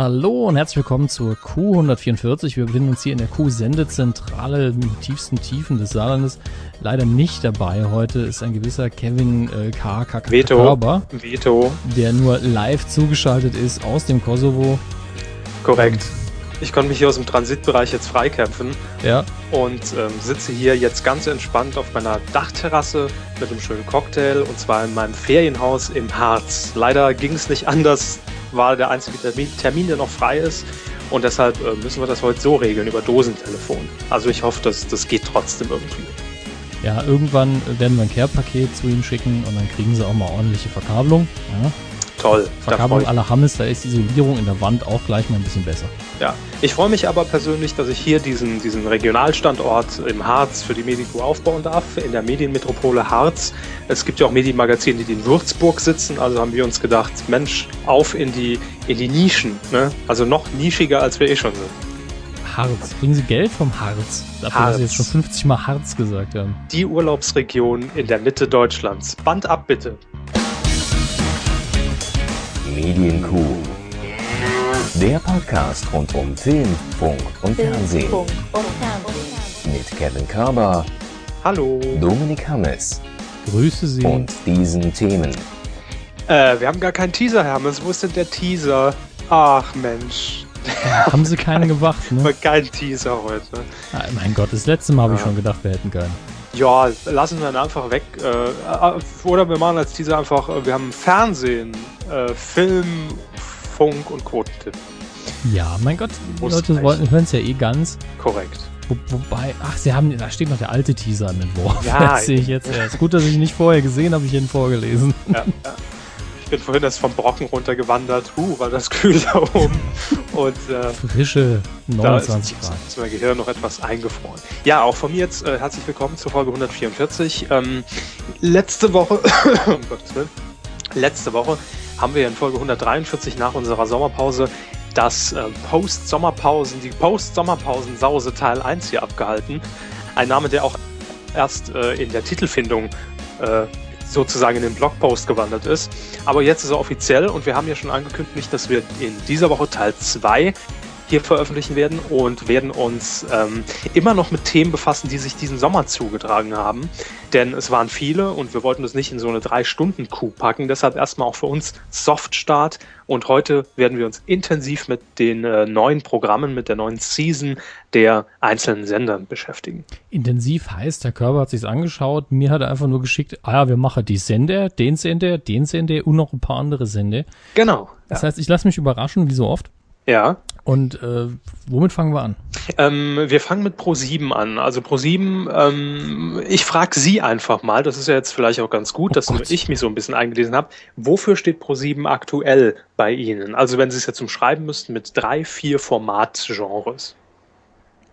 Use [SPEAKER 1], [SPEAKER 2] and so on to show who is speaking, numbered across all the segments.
[SPEAKER 1] Hallo und herzlich willkommen zur Q144. Wir befinden uns hier in der Q-Sendezentrale im tiefsten Tiefen des Saarlandes. Leider nicht dabei heute ist ein gewisser Kevin äh, K. K.
[SPEAKER 2] Veto.
[SPEAKER 1] Körber,
[SPEAKER 2] Veto.
[SPEAKER 1] der nur live zugeschaltet ist aus dem Kosovo.
[SPEAKER 2] Korrekt. Ich konnte mich hier aus dem Transitbereich jetzt freikämpfen
[SPEAKER 1] Ja,
[SPEAKER 2] und ähm, sitze hier jetzt ganz entspannt auf meiner Dachterrasse mit einem schönen Cocktail und zwar in meinem Ferienhaus im Harz. Leider ging es nicht anders, war der einzige Termin, der noch frei ist und deshalb äh, müssen wir das heute so regeln über Dosentelefon. Also ich hoffe, dass das geht trotzdem irgendwie.
[SPEAKER 1] ja, irgendwann werden wir ein Care-Paket zu ihnen schicken und dann kriegen sie auch mal ordentliche Verkabelung. Ja,
[SPEAKER 2] Toll. da
[SPEAKER 1] Verkabelung la Hammes, da ist die Isolierung in der Wand auch gleich mal ein bisschen besser.
[SPEAKER 2] Ja, ich freue mich aber persönlich, dass ich hier diesen, diesen Regionalstandort im Harz für die Medico aufbauen darf, in der Medienmetropole Harz. Es gibt ja auch Medienmagazine, die in Würzburg sitzen, also haben wir uns gedacht, Mensch, auf in die, in die Nischen, ne? also noch nischiger, als wir eh schon sind.
[SPEAKER 1] Harz. Kriegen Sie Geld vom Harz? Dafür, dass
[SPEAKER 2] Harz.
[SPEAKER 1] Sie jetzt schon 50 Mal Harz gesagt haben.
[SPEAKER 2] Die Urlaubsregion in der Mitte Deutschlands. Band ab bitte.
[SPEAKER 3] Medienkuh. Der Podcast rund um Film, Funk und Fernsehen.
[SPEAKER 4] Funk und Fernsehen.
[SPEAKER 3] Mit Kevin Körber,
[SPEAKER 2] Hallo.
[SPEAKER 3] Dominik Hammes
[SPEAKER 1] Grüße Sie.
[SPEAKER 3] und diesen Themen.
[SPEAKER 2] Äh, wir haben gar keinen Teaser, Hermes. Wo ist denn der Teaser? Ach Mensch,
[SPEAKER 1] haben Sie keinen gemacht, ne?
[SPEAKER 2] kein Teaser heute.
[SPEAKER 1] Ah, mein Gott, das letzte Mal habe ich
[SPEAKER 2] Ja.
[SPEAKER 1] schon gedacht, wir hätten keinen.
[SPEAKER 2] Ja, lassen wir ihn einfach weg. Äh, oder wir machen als Teaser einfach, äh, wir haben Fernsehen, äh, Film, Funk und Quotentipp.
[SPEAKER 1] Ja, mein Gott, die Leute hören es ja eh ganz.
[SPEAKER 2] Korrekt.
[SPEAKER 1] Wo, wobei, ach, sie haben, da steht noch der alte Teaser im Entwurf.
[SPEAKER 2] Ja,
[SPEAKER 1] das sehe ich jetzt erst. Gut, dass ich ihn nicht vorher gesehen habe, ich ihn vorgelesen.
[SPEAKER 2] Ja, ja. Ich bin vorhin erst vom Brocken runtergewandert. Huh, war das kühl da oben. Und äh,
[SPEAKER 1] Frische
[SPEAKER 2] da ist,
[SPEAKER 1] 29
[SPEAKER 2] ist,
[SPEAKER 1] Grad.
[SPEAKER 2] ist mein Gehirn noch etwas eingefroren. Ja, auch von mir jetzt äh, herzlich willkommen zur Folge 144. Ähm, letzte Woche, um Gottes Willen, letzte Woche haben wir in Folge 143 nach unserer Sommerpause das äh, Post-Sommerpausen, die Post-Sommerpausen-Sause Teil 1 hier abgehalten. Ein Name, der auch erst äh, in der Titelfindung äh, sozusagen in den Blogpost gewandert ist. Aber jetzt ist er offiziell und wir haben ja schon angekündigt, dass wir in dieser Woche Teil 2 hier veröffentlichen werden und werden uns ähm, immer noch mit Themen befassen, die sich diesen Sommer zugetragen haben. Denn es waren viele und wir wollten das nicht in so eine Drei-Stunden-Kuh packen. Deshalb erstmal auch für uns Softstart. Und heute werden wir uns intensiv mit den äh, neuen Programmen, mit der neuen Season der einzelnen Sender beschäftigen.
[SPEAKER 1] Intensiv heißt, Herr Körber hat sich's angeschaut, mir hat er einfach nur geschickt, ah ja, wir machen die Sender, den Sender, den Sender und noch ein paar andere Sender.
[SPEAKER 2] Genau.
[SPEAKER 1] Das heißt, ich lasse mich überraschen, wie so oft.
[SPEAKER 2] Ja.
[SPEAKER 1] Und äh, womit fangen wir an?
[SPEAKER 2] Ähm, wir fangen mit Pro7 an. Also Pro7, ähm, ich frage Sie einfach mal, das ist ja jetzt vielleicht auch ganz gut,
[SPEAKER 1] Oh
[SPEAKER 2] dass nur
[SPEAKER 1] Gott.
[SPEAKER 2] ich mich so ein bisschen eingelesen habe. Wofür steht Pro7 aktuell bei Ihnen? Also wenn Sie es jetzt zum Schreiben müssten mit drei, vier Formatgenres.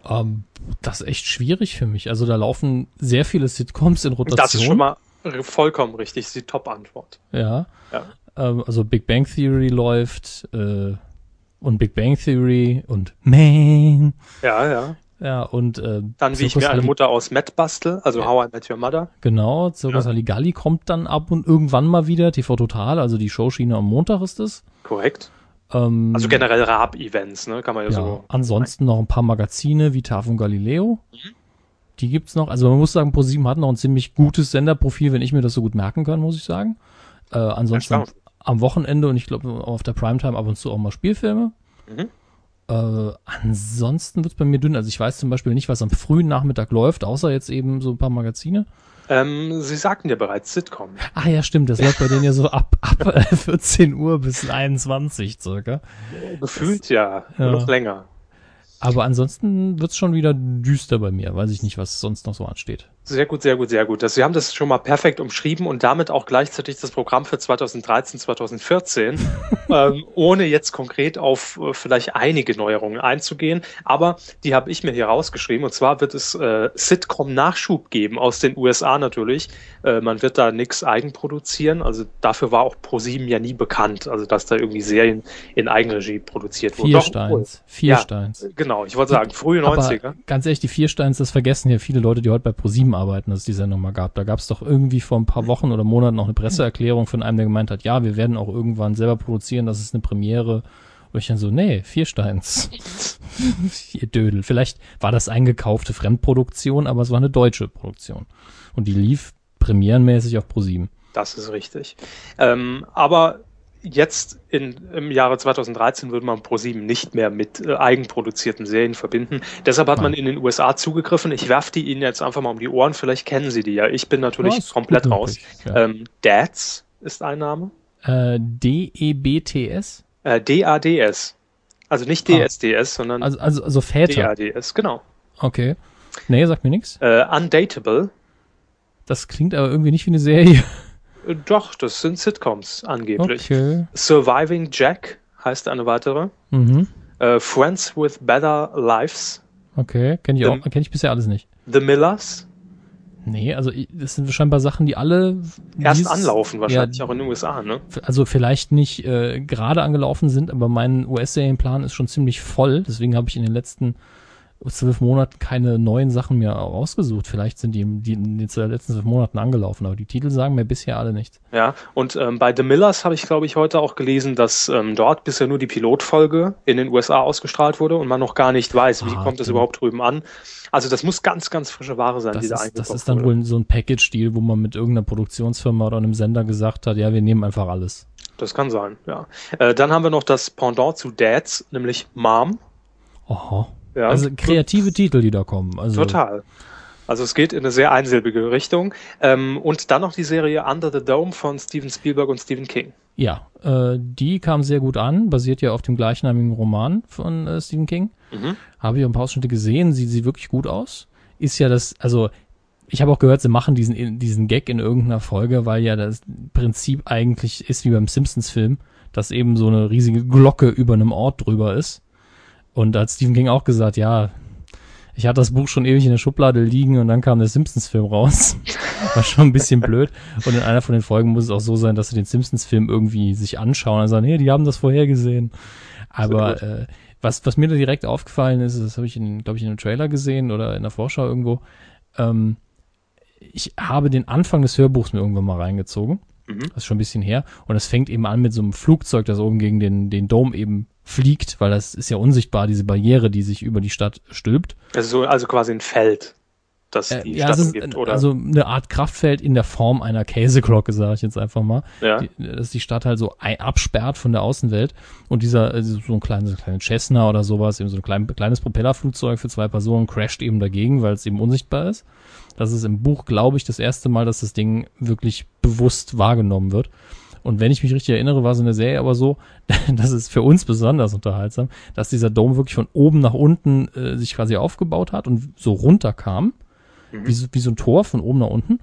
[SPEAKER 1] Ähm, das ist echt schwierig für mich. Also da laufen sehr viele Sitcoms in Rotation.
[SPEAKER 2] Das ist schon mal vollkommen richtig, das ist die Top-Antwort.
[SPEAKER 1] Ja.
[SPEAKER 2] Ja.
[SPEAKER 1] Ähm, also Big Bang Theory läuft äh, und Big Bang Theory und Man.
[SPEAKER 2] Ja, ja.
[SPEAKER 1] Ja, und äh,
[SPEAKER 2] Dann wie ich
[SPEAKER 1] Zirkus
[SPEAKER 2] mir eine
[SPEAKER 1] Halli-
[SPEAKER 2] Mutter aus Matt bastel, also How I Met Your Mother.
[SPEAKER 1] Genau, Circus
[SPEAKER 2] Ja.
[SPEAKER 1] Halligalli kommt dann ab und irgendwann mal wieder. TV Total, also die Showschiene am Montag ist es.
[SPEAKER 2] Korrekt.
[SPEAKER 1] Ähm,
[SPEAKER 2] Also generell Raab-Events, ne? Kann man ja,
[SPEAKER 1] ja,
[SPEAKER 2] so.
[SPEAKER 1] ansonsten noch ein paar Magazine wie Tafel und Galileo.
[SPEAKER 2] Mhm.
[SPEAKER 1] Die gibt's noch. Also man muss sagen, ProSieben hat noch ein ziemlich gutes Senderprofil, wenn ich mir das so gut merken kann, muss ich sagen. Äh, ansonsten. Am Wochenende und ich glaube auf der Primetime ab und zu auch mal Spielfilme.
[SPEAKER 2] Mhm.
[SPEAKER 1] Äh, ansonsten wird's bei mir dünn. Also ich weiß zum Beispiel nicht, was am frühen Nachmittag läuft, außer jetzt eben so ein paar Magazine.
[SPEAKER 2] Ähm, Sie sagten ja bereits Sitcom.
[SPEAKER 1] Ah ja, stimmt, das läuft bei denen ja so ab, ab äh, 14 Uhr bis 21 circa.
[SPEAKER 2] Gefühlt ja,
[SPEAKER 1] Ja.
[SPEAKER 2] noch länger.
[SPEAKER 1] Aber ansonsten wird's schon wieder düster bei mir. Weiß ich nicht, was sonst noch so ansteht.
[SPEAKER 2] Sehr gut, sehr gut, sehr gut. Sie haben das schon mal perfekt umschrieben und damit auch gleichzeitig das Programm für 2013, 2014, ähm, ohne jetzt konkret auf äh, vielleicht einige Neuerungen einzugehen. Aber die habe ich mir hier rausgeschrieben und zwar wird es äh, Sitcom-Nachschub geben aus den USA natürlich. Äh, man wird da nichts eigenproduzieren. Also dafür war auch ProSieben ja nie bekannt, also dass da irgendwie Serien in Eigenregie produziert wurden.
[SPEAKER 1] Vier
[SPEAKER 2] Doch,
[SPEAKER 1] Steins. Vier
[SPEAKER 2] Ja.
[SPEAKER 1] Steins.
[SPEAKER 2] Genau, ich wollte sagen, frühe 90er.
[SPEAKER 1] Aber ganz ehrlich, die vier Steins, das vergessen ja viele Leute, die heute bei ProSieben arbeiten, dass es die Sendung mal gab. Da gab es doch irgendwie vor ein paar Wochen oder Monaten noch eine Presseerklärung von einem, der gemeint hat, ja, wir werden auch irgendwann selber produzieren, das ist eine Premiere Und ich dann so, nee, Viersteins. Ihr Dödel. Vielleicht war das eingekaufte Fremdproduktion, aber es war eine deutsche Produktion. Und die lief premierenmäßig auf Pro7.
[SPEAKER 2] Das ist richtig. Ähm, aber jetzt in, im Jahre 2013 würde man ProSieben nicht mehr mit äh, eigenproduzierten Serien verbinden. Deshalb hat man in den USA zugegriffen. Ich werfe die Ihnen jetzt einfach mal um die Ohren. Vielleicht kennen Sie die ja. Ich bin natürlich
[SPEAKER 1] ist
[SPEAKER 2] komplett raus.
[SPEAKER 1] ja.
[SPEAKER 2] Ähm, Dads ist ein Name.
[SPEAKER 1] Äh, D-E-B-T-S?
[SPEAKER 2] Äh, D-A-D-S. Also nicht
[SPEAKER 1] Ah.
[SPEAKER 2] DSDS, sondern
[SPEAKER 1] Also, also, also Väter.
[SPEAKER 2] D-A-D-S. Genau.
[SPEAKER 1] Okay. Nee, sagt mir nichts.
[SPEAKER 2] Äh, Undateable.
[SPEAKER 1] Das klingt aber irgendwie nicht wie eine Serie.
[SPEAKER 2] Doch, das sind Sitcoms angeblich.
[SPEAKER 1] Okay.
[SPEAKER 2] Surviving Jack heißt eine weitere.
[SPEAKER 1] Mhm.
[SPEAKER 2] Äh, Friends with Better Lives.
[SPEAKER 1] Okay. Kenne ich auch,
[SPEAKER 2] Dann-
[SPEAKER 1] kenne ich bisher alles nicht.
[SPEAKER 2] The Millers.
[SPEAKER 1] Nee, also das sind scheinbar Sachen, die alle
[SPEAKER 2] Erst
[SPEAKER 1] dies-
[SPEAKER 2] anlaufen, wahrscheinlich
[SPEAKER 1] ja,
[SPEAKER 2] auch in den USA, ne?
[SPEAKER 1] Also vielleicht nicht äh, gerade angelaufen sind, aber mein US-Serienplan ist schon ziemlich voll. Deswegen habe ich in den letzten zwölf Monaten keine neuen Sachen mehr rausgesucht. Vielleicht sind die, die in den letzten zwölf Monaten angelaufen, aber die Titel sagen mir bisher alle nichts.
[SPEAKER 2] Ja, und ähm, bei The Millers habe ich, glaube ich, heute auch gelesen, dass ähm, dort bisher nur die Pilotfolge in den USA ausgestrahlt wurde und man noch gar nicht weiß, wie
[SPEAKER 1] Ah,
[SPEAKER 2] kommt es
[SPEAKER 1] dann-
[SPEAKER 2] überhaupt drüben an. Also das muss ganz, ganz frische Ware sein,
[SPEAKER 1] Das
[SPEAKER 2] die da
[SPEAKER 1] ist, das ist dann
[SPEAKER 2] wurde.
[SPEAKER 1] wohl so ein Package-Deal, wo man mit irgendeiner Produktionsfirma oder einem Sender gesagt hat, ja, wir nehmen einfach alles.
[SPEAKER 2] Das kann sein, ja. Äh, dann haben wir noch das Pendant zu Dads, nämlich Mom.
[SPEAKER 1] Aha.
[SPEAKER 2] Ja,
[SPEAKER 1] Also kreative Titel, die da kommen. Also,
[SPEAKER 2] Total. Also es geht in eine sehr einsilbige Richtung. Ähm, und dann noch die Serie Under the Dome von Steven Spielberg und Stephen King.
[SPEAKER 1] Ja, äh, die kam sehr gut an, basiert ja auf dem gleichnamigen Roman von äh, Stephen King.
[SPEAKER 2] Mhm.
[SPEAKER 1] Habe ich ein paar Ausschnitte gesehen, sieht, sieht wirklich gut aus. Ist ja das, also ich habe auch gehört, sie machen diesen, diesen Gag in irgendeiner Folge, weil ja das Prinzip eigentlich ist wie beim Simpsons-Film, dass eben so eine riesige Glocke über einem Ort drüber ist. Und da hat Stephen King auch gesagt, ja, ich hatte das Buch schon ewig in der Schublade liegen und dann kam der Simpsons-Film raus. War schon ein bisschen blöd. Und in einer von den Folgen muss es auch so sein, dass sie den Simpsons-Film irgendwie sich anschauen und sagen, hey, die haben das vorhergesehen. Aber äh, was, was mir da direkt aufgefallen ist, das habe ich, in, glaube ich, in einem Trailer gesehen oder in der Vorschau irgendwo, ähm, ich habe den Anfang des Hörbuchs mir irgendwann mal reingezogen.
[SPEAKER 2] Mhm.
[SPEAKER 1] Das ist schon ein bisschen her. Und es fängt eben an mit so einem Flugzeug, das oben gegen den, den Dom eben fliegt, weil das ist ja unsichtbar, diese Barriere, die sich über die Stadt stülpt.
[SPEAKER 2] Also, so, also quasi ein Feld, das
[SPEAKER 1] Äh,
[SPEAKER 2] die
[SPEAKER 1] ja,
[SPEAKER 2] Stadt
[SPEAKER 1] ist,
[SPEAKER 2] umgibt, oder?
[SPEAKER 1] also eine Art Kraftfeld in der Form einer Käseglocke, sage ich jetzt einfach mal.
[SPEAKER 2] ja.
[SPEAKER 1] Die, dass die Stadt halt so absperrt von der Außenwelt und dieser, also so ein kleines, so kleines Cessna oder sowas, eben so ein klein, kleines Propellerflugzeug für zwei Personen crasht eben dagegen, weil es eben unsichtbar ist. Das ist im Buch, glaube ich, das erste Mal, dass das Ding wirklich bewusst wahrgenommen wird. Und wenn ich mich richtig erinnere, war es in der Serie aber so, das ist für uns besonders unterhaltsam, dass dieser Dom wirklich von oben nach unten äh, sich quasi aufgebaut hat und so runterkam, wie, so, wie so ein Tor von oben nach unten.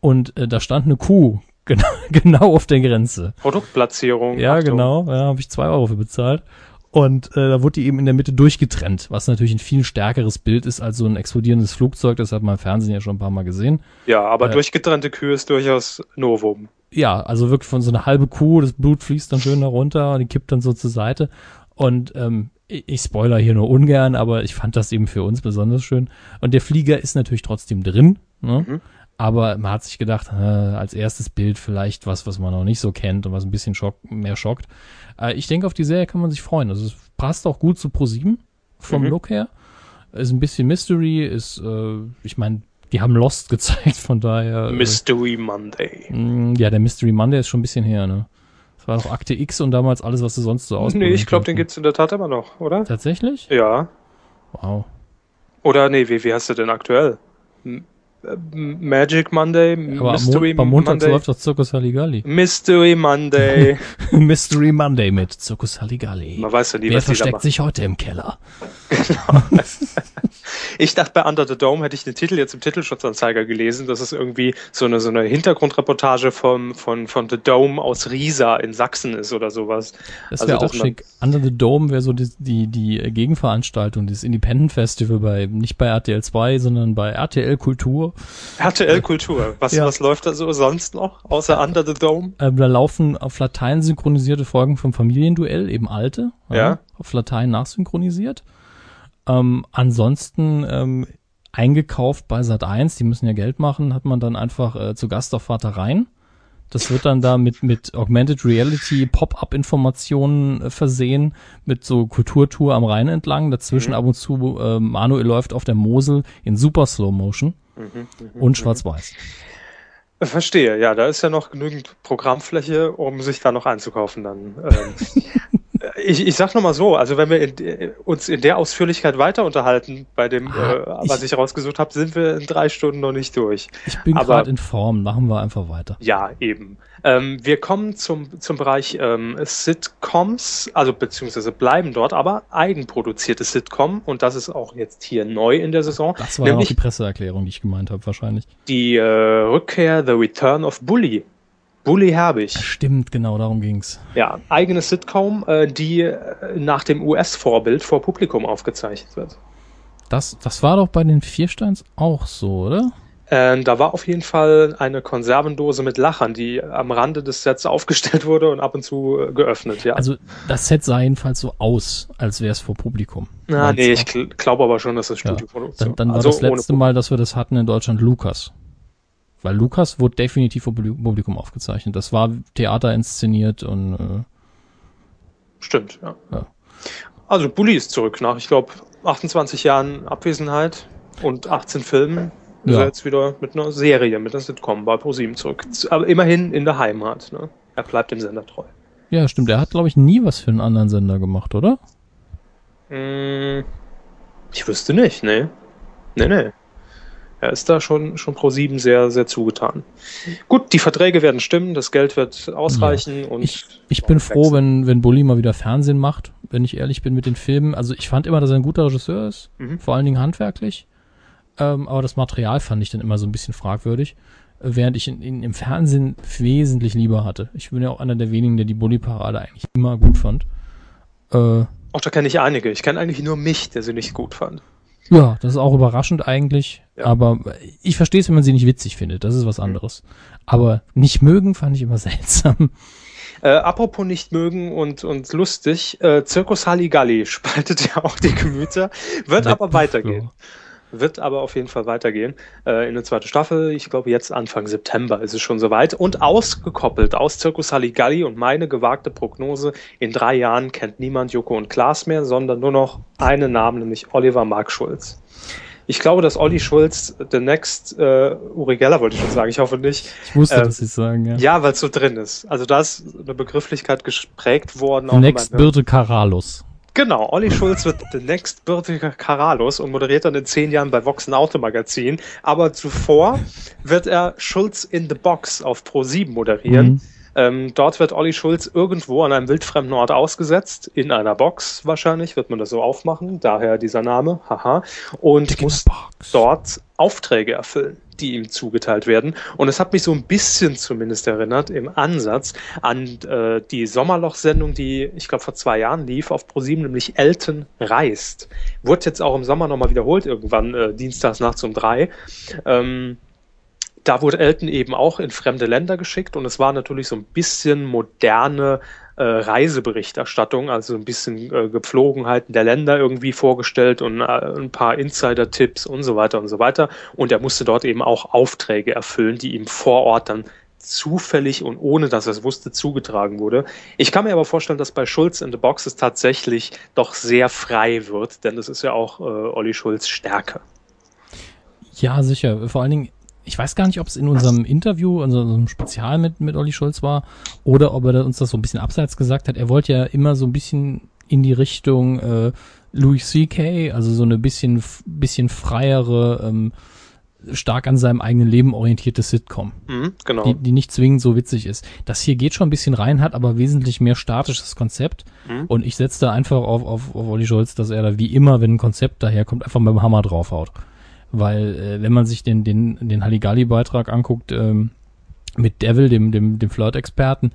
[SPEAKER 1] Und äh, da stand eine Kuh genau, genau auf der Grenze.
[SPEAKER 2] Produktplatzierung.
[SPEAKER 1] Ja,
[SPEAKER 2] Achtung.
[SPEAKER 1] genau. Ja, habe ich zwei Euro für bezahlt. Und äh, da wurde die eben in der Mitte durchgetrennt, was natürlich ein viel stärkeres Bild ist als so ein explodierendes Flugzeug. Das hat man im Fernsehen ja schon ein paar Mal gesehen.
[SPEAKER 2] Ja, aber
[SPEAKER 1] Äh,
[SPEAKER 2] durchgetrennte Kühe ist durchaus Novum.
[SPEAKER 1] Ja, also wirklich von so einer halbe Kuh, das Blut fließt dann schön da runter, die kippt dann so zur Seite. Und ähm, ich, spoiler hier nur ungern, aber ich fand das eben für uns besonders schön. Und der Flieger ist natürlich trotzdem drin, ne?
[SPEAKER 2] Mhm.
[SPEAKER 1] Aber man hat sich gedacht, äh, als erstes Bild vielleicht was, was man noch nicht so kennt und was ein bisschen schock, mehr schockt. Äh, ich denke, auf die Serie kann man sich freuen. Also es passt auch gut zu Pro7 vom
[SPEAKER 2] Mhm.
[SPEAKER 1] Look her. Ist ein bisschen Mystery, ist, äh, ich meine, die haben Lost gezeigt, von daher. äh,
[SPEAKER 2] Mystery Monday.
[SPEAKER 1] Mm, Ja, der Mystery Monday ist schon ein bisschen her, ne? Das war doch Akte X und damals alles, was du sonst so aus.
[SPEAKER 2] Nee, ich glaube, den gibt's in der Tat immer noch, oder?
[SPEAKER 1] Tatsächlich?
[SPEAKER 2] Ja.
[SPEAKER 1] Wow.
[SPEAKER 2] Oder nee, wie, wie heißt der denn aktuell? M Magic Monday?
[SPEAKER 1] Aber
[SPEAKER 2] Mystery
[SPEAKER 1] Mon Montag
[SPEAKER 2] Monday?
[SPEAKER 1] läuft doch Zirkus Halligalli.
[SPEAKER 2] Mystery Monday.
[SPEAKER 1] Mystery Monday mit Zirkus Halligalli.
[SPEAKER 2] Man weiß ja nie,
[SPEAKER 1] Wer
[SPEAKER 2] was
[SPEAKER 1] versteckt sich heute im Keller?
[SPEAKER 2] Ich dachte, bei Under the Dome hätte ich den Titel jetzt im Titelschutzanzeiger gelesen. Das ist irgendwie so eine, so eine Hintergrundreportage vom, von, von The Dome aus Riesa in Sachsen ist oder sowas.
[SPEAKER 1] Das
[SPEAKER 2] Also,
[SPEAKER 1] wäre auch
[SPEAKER 2] dass man-
[SPEAKER 1] schick. Under the Dome wäre so die, die, die Gegenveranstaltung, das Independent Festival bei, nicht bei RTL 2, sondern bei RTL Kultur.
[SPEAKER 2] RTL Kultur. Was,
[SPEAKER 1] Ja.
[SPEAKER 2] was läuft da so sonst noch, außer Under the Dome?
[SPEAKER 1] Ähm, da laufen auf Latein synchronisierte Folgen vom Familienduell, eben alte,
[SPEAKER 2] Ja.
[SPEAKER 1] auf Latein nachsynchronisiert. Ähm, ansonsten ähm, eingekauft bei Sat 1, die müssen ja Geld machen, hat man dann einfach äh, zu Gast auf Vater Rhein. Das wird dann da mit, mit Augmented Reality Pop-up-Informationen äh, versehen, mit so Kulturtour am Rhein entlang. Dazwischen
[SPEAKER 2] Mhm.
[SPEAKER 1] ab und zu äh, Manuel läuft auf der Mosel in super Slow Motion
[SPEAKER 2] Mhm,
[SPEAKER 1] und schwarz-weiß.
[SPEAKER 2] Verstehe, ja, da ist ja noch genügend Programmfläche, um sich da noch einzukaufen dann. Ähm, ich, ich sag noch mal so, also wenn wir in, de- uns in der Ausführlichkeit weiter unterhalten, bei dem,
[SPEAKER 1] Ah,
[SPEAKER 2] äh, was ich rausgesucht habe, sind wir in drei Stunden noch nicht durch.
[SPEAKER 1] Ich bin gerade in Form, machen wir einfach weiter.
[SPEAKER 2] Ja, eben. Ähm, wir kommen zum, zum Bereich ähm, Sitcoms, also beziehungsweise bleiben dort, aber eigenproduzierte Sitcom und das ist auch jetzt hier neu in der Saison.
[SPEAKER 1] Das war
[SPEAKER 2] nämlich
[SPEAKER 1] die Presseerklärung, die ich gemeint habe, wahrscheinlich.
[SPEAKER 2] die äh, Rückkehr, The Return of Bully. Bully Herbig.
[SPEAKER 1] Stimmt, genau, darum ging's.
[SPEAKER 2] Ja, eigene Sitcom, äh, die äh, nach dem US-Vorbild vor Publikum aufgezeichnet wird.
[SPEAKER 1] Das, das war doch bei den Viersteins auch so, oder?
[SPEAKER 2] Äh, da war auf jeden Fall eine Konservendose mit Lachern, die am Rande des Sets aufgestellt wurde und ab und zu äh, geöffnet, ja.
[SPEAKER 1] Also das Set sah jedenfalls so aus, als wäre es vor Publikum.
[SPEAKER 2] Na, nee, ich gl glaube aber schon, dass das
[SPEAKER 1] Ja,
[SPEAKER 2] Studioproduktion
[SPEAKER 1] dann, dann war
[SPEAKER 2] also
[SPEAKER 1] das letzte Mal, dass wir das hatten in Deutschland Lukas. Weil Lukas wurde definitiv vor Publi- Publikum aufgezeichnet. Das war Theater inszeniert und äh,
[SPEAKER 2] Stimmt, ja.
[SPEAKER 1] Ja.
[SPEAKER 2] Also Bully ist zurück nach, ich glaube, 28 Jahren Abwesenheit und 18 Filmen. Ist
[SPEAKER 1] Ja.
[SPEAKER 2] er jetzt wieder mit einer Serie, mit einer Sitcom bei ProSieben zurück. Aber immerhin in der Heimat. Ne? Er bleibt dem Sender treu.
[SPEAKER 1] ja, stimmt. Er hat, glaube ich, nie was für einen anderen Sender gemacht, oder?
[SPEAKER 2] Hm, ich wüsste nicht, ne? Nee, nee. Er ist da schon, schon pro7 sehr, sehr zugetan. Gut, die Verträge werden stimmen, das Geld wird ausreichen und.
[SPEAKER 1] Ich, ich bin froh, wenn, wenn Bully mal wieder Fernsehen macht, wenn ich ehrlich bin mit den Filmen. Also ich fand immer, dass er ein guter Regisseur ist,
[SPEAKER 2] Mhm.
[SPEAKER 1] vor allen Dingen handwerklich. Ähm, aber das Material fand ich dann immer so ein bisschen fragwürdig, äh, während ich ihn, ihn im Fernsehen wesentlich lieber hatte. Ich bin ja auch einer der wenigen, der die Bully-Parade eigentlich immer gut fand. Äh,
[SPEAKER 2] Auch da kenne ich einige. Ich kenne eigentlich nur mich, der sie nicht gut fand.
[SPEAKER 1] ja, das ist auch überraschend eigentlich.
[SPEAKER 2] Ja.
[SPEAKER 1] Aber ich verstehe es, wenn man sie nicht witzig findet. Das ist was anderes. Aber nicht mögen fand ich immer seltsam.
[SPEAKER 2] Äh, apropos nicht mögen und, und lustig, äh, Zirkus Halligalli spaltet ja auch die Gemüter, wird aber weitergehen. Wird aber auf jeden Fall weitergehen. Äh, in eine zweite Staffel, ich glaube jetzt Anfang September ist es schon soweit. Und ausgekoppelt aus Zirkus Halligalli und meine gewagte Prognose, in drei Jahren kennt niemand Joko und Klaas mehr, sondern nur noch einen Namen, nämlich Oliver Mark Schulz. Ich glaube, dass Olli Schulz the next äh, Uri Geller wollte ich schon sagen, ich hoffe nicht.
[SPEAKER 1] Ich wusste,
[SPEAKER 2] Ähm,
[SPEAKER 1] dass es sagen, ja.
[SPEAKER 2] Ja, weil es so drin ist. Also da ist eine Begrifflichkeit gesprägt worden. auch
[SPEAKER 1] Next Birte Karalus.
[SPEAKER 2] Genau, Olli Schulz wird the next Birte Karalus und moderiert dann in zehn Jahren bei Vox ein Automagazin. Aber zuvor wird er Schulz in the Box auf Pro7 moderieren.
[SPEAKER 1] Mhm.
[SPEAKER 2] Ähm, dort wird Olli Schulz irgendwo an einem wildfremden Ort ausgesetzt, in einer Box wahrscheinlich, wird man das so aufmachen, daher dieser Name, haha, und muss dort Aufträge erfüllen, die ihm zugeteilt werden. Und es hat mich so ein bisschen zumindest erinnert im Ansatz an äh, die Sommerloch-Sendung, die ich glaube vor zwei Jahren lief auf ProSieben, nämlich Elton reist. Wurde jetzt auch im Sommer nochmal wiederholt, irgendwann äh, dienstags nachts um drei. Ähm, da wurde Elton eben auch in fremde Länder geschickt und es war natürlich so ein bisschen moderne äh, Reiseberichterstattung, also ein bisschen äh, Gepflogenheiten der Länder irgendwie vorgestellt und äh, ein paar Insider-Tipps und so weiter und so weiter. Und er musste dort eben auch Aufträge erfüllen, die ihm vor Ort dann zufällig und ohne dass er es wusste, zugetragen wurde. Ich kann mir aber vorstellen, dass bei Schulz in the Box es tatsächlich doch sehr frei wird, denn das ist ja auch äh, Olli Schulz Stärke.
[SPEAKER 1] Ja, sicher. Vor allen Dingen, ich weiß gar nicht, ob es in unserem Interview, also unserem Spezial mit, mit Olli Schulz war, oder ob er uns das so ein bisschen abseits gesagt hat. Er wollte ja immer so ein bisschen in die Richtung äh, Louis C.K., also so eine bisschen, bisschen freiere, ähm, stark an seinem eigenen Leben orientierte Sitcom,
[SPEAKER 2] Mhm, genau.
[SPEAKER 1] die, die nicht zwingend so witzig ist. Das hier geht schon ein bisschen rein, hat aber wesentlich mehr statisches Konzept.
[SPEAKER 2] Mhm.
[SPEAKER 1] Und ich setze da einfach auf, auf, auf Olli Schulz, dass er da wie immer, wenn ein Konzept daherkommt, einfach mit dem Hammer draufhaut. Weil, äh, wenn man sich den, den, den Halligalli-Beitrag anguckt, ähm, mit Devil, dem, dem, dem Flirt-Experten,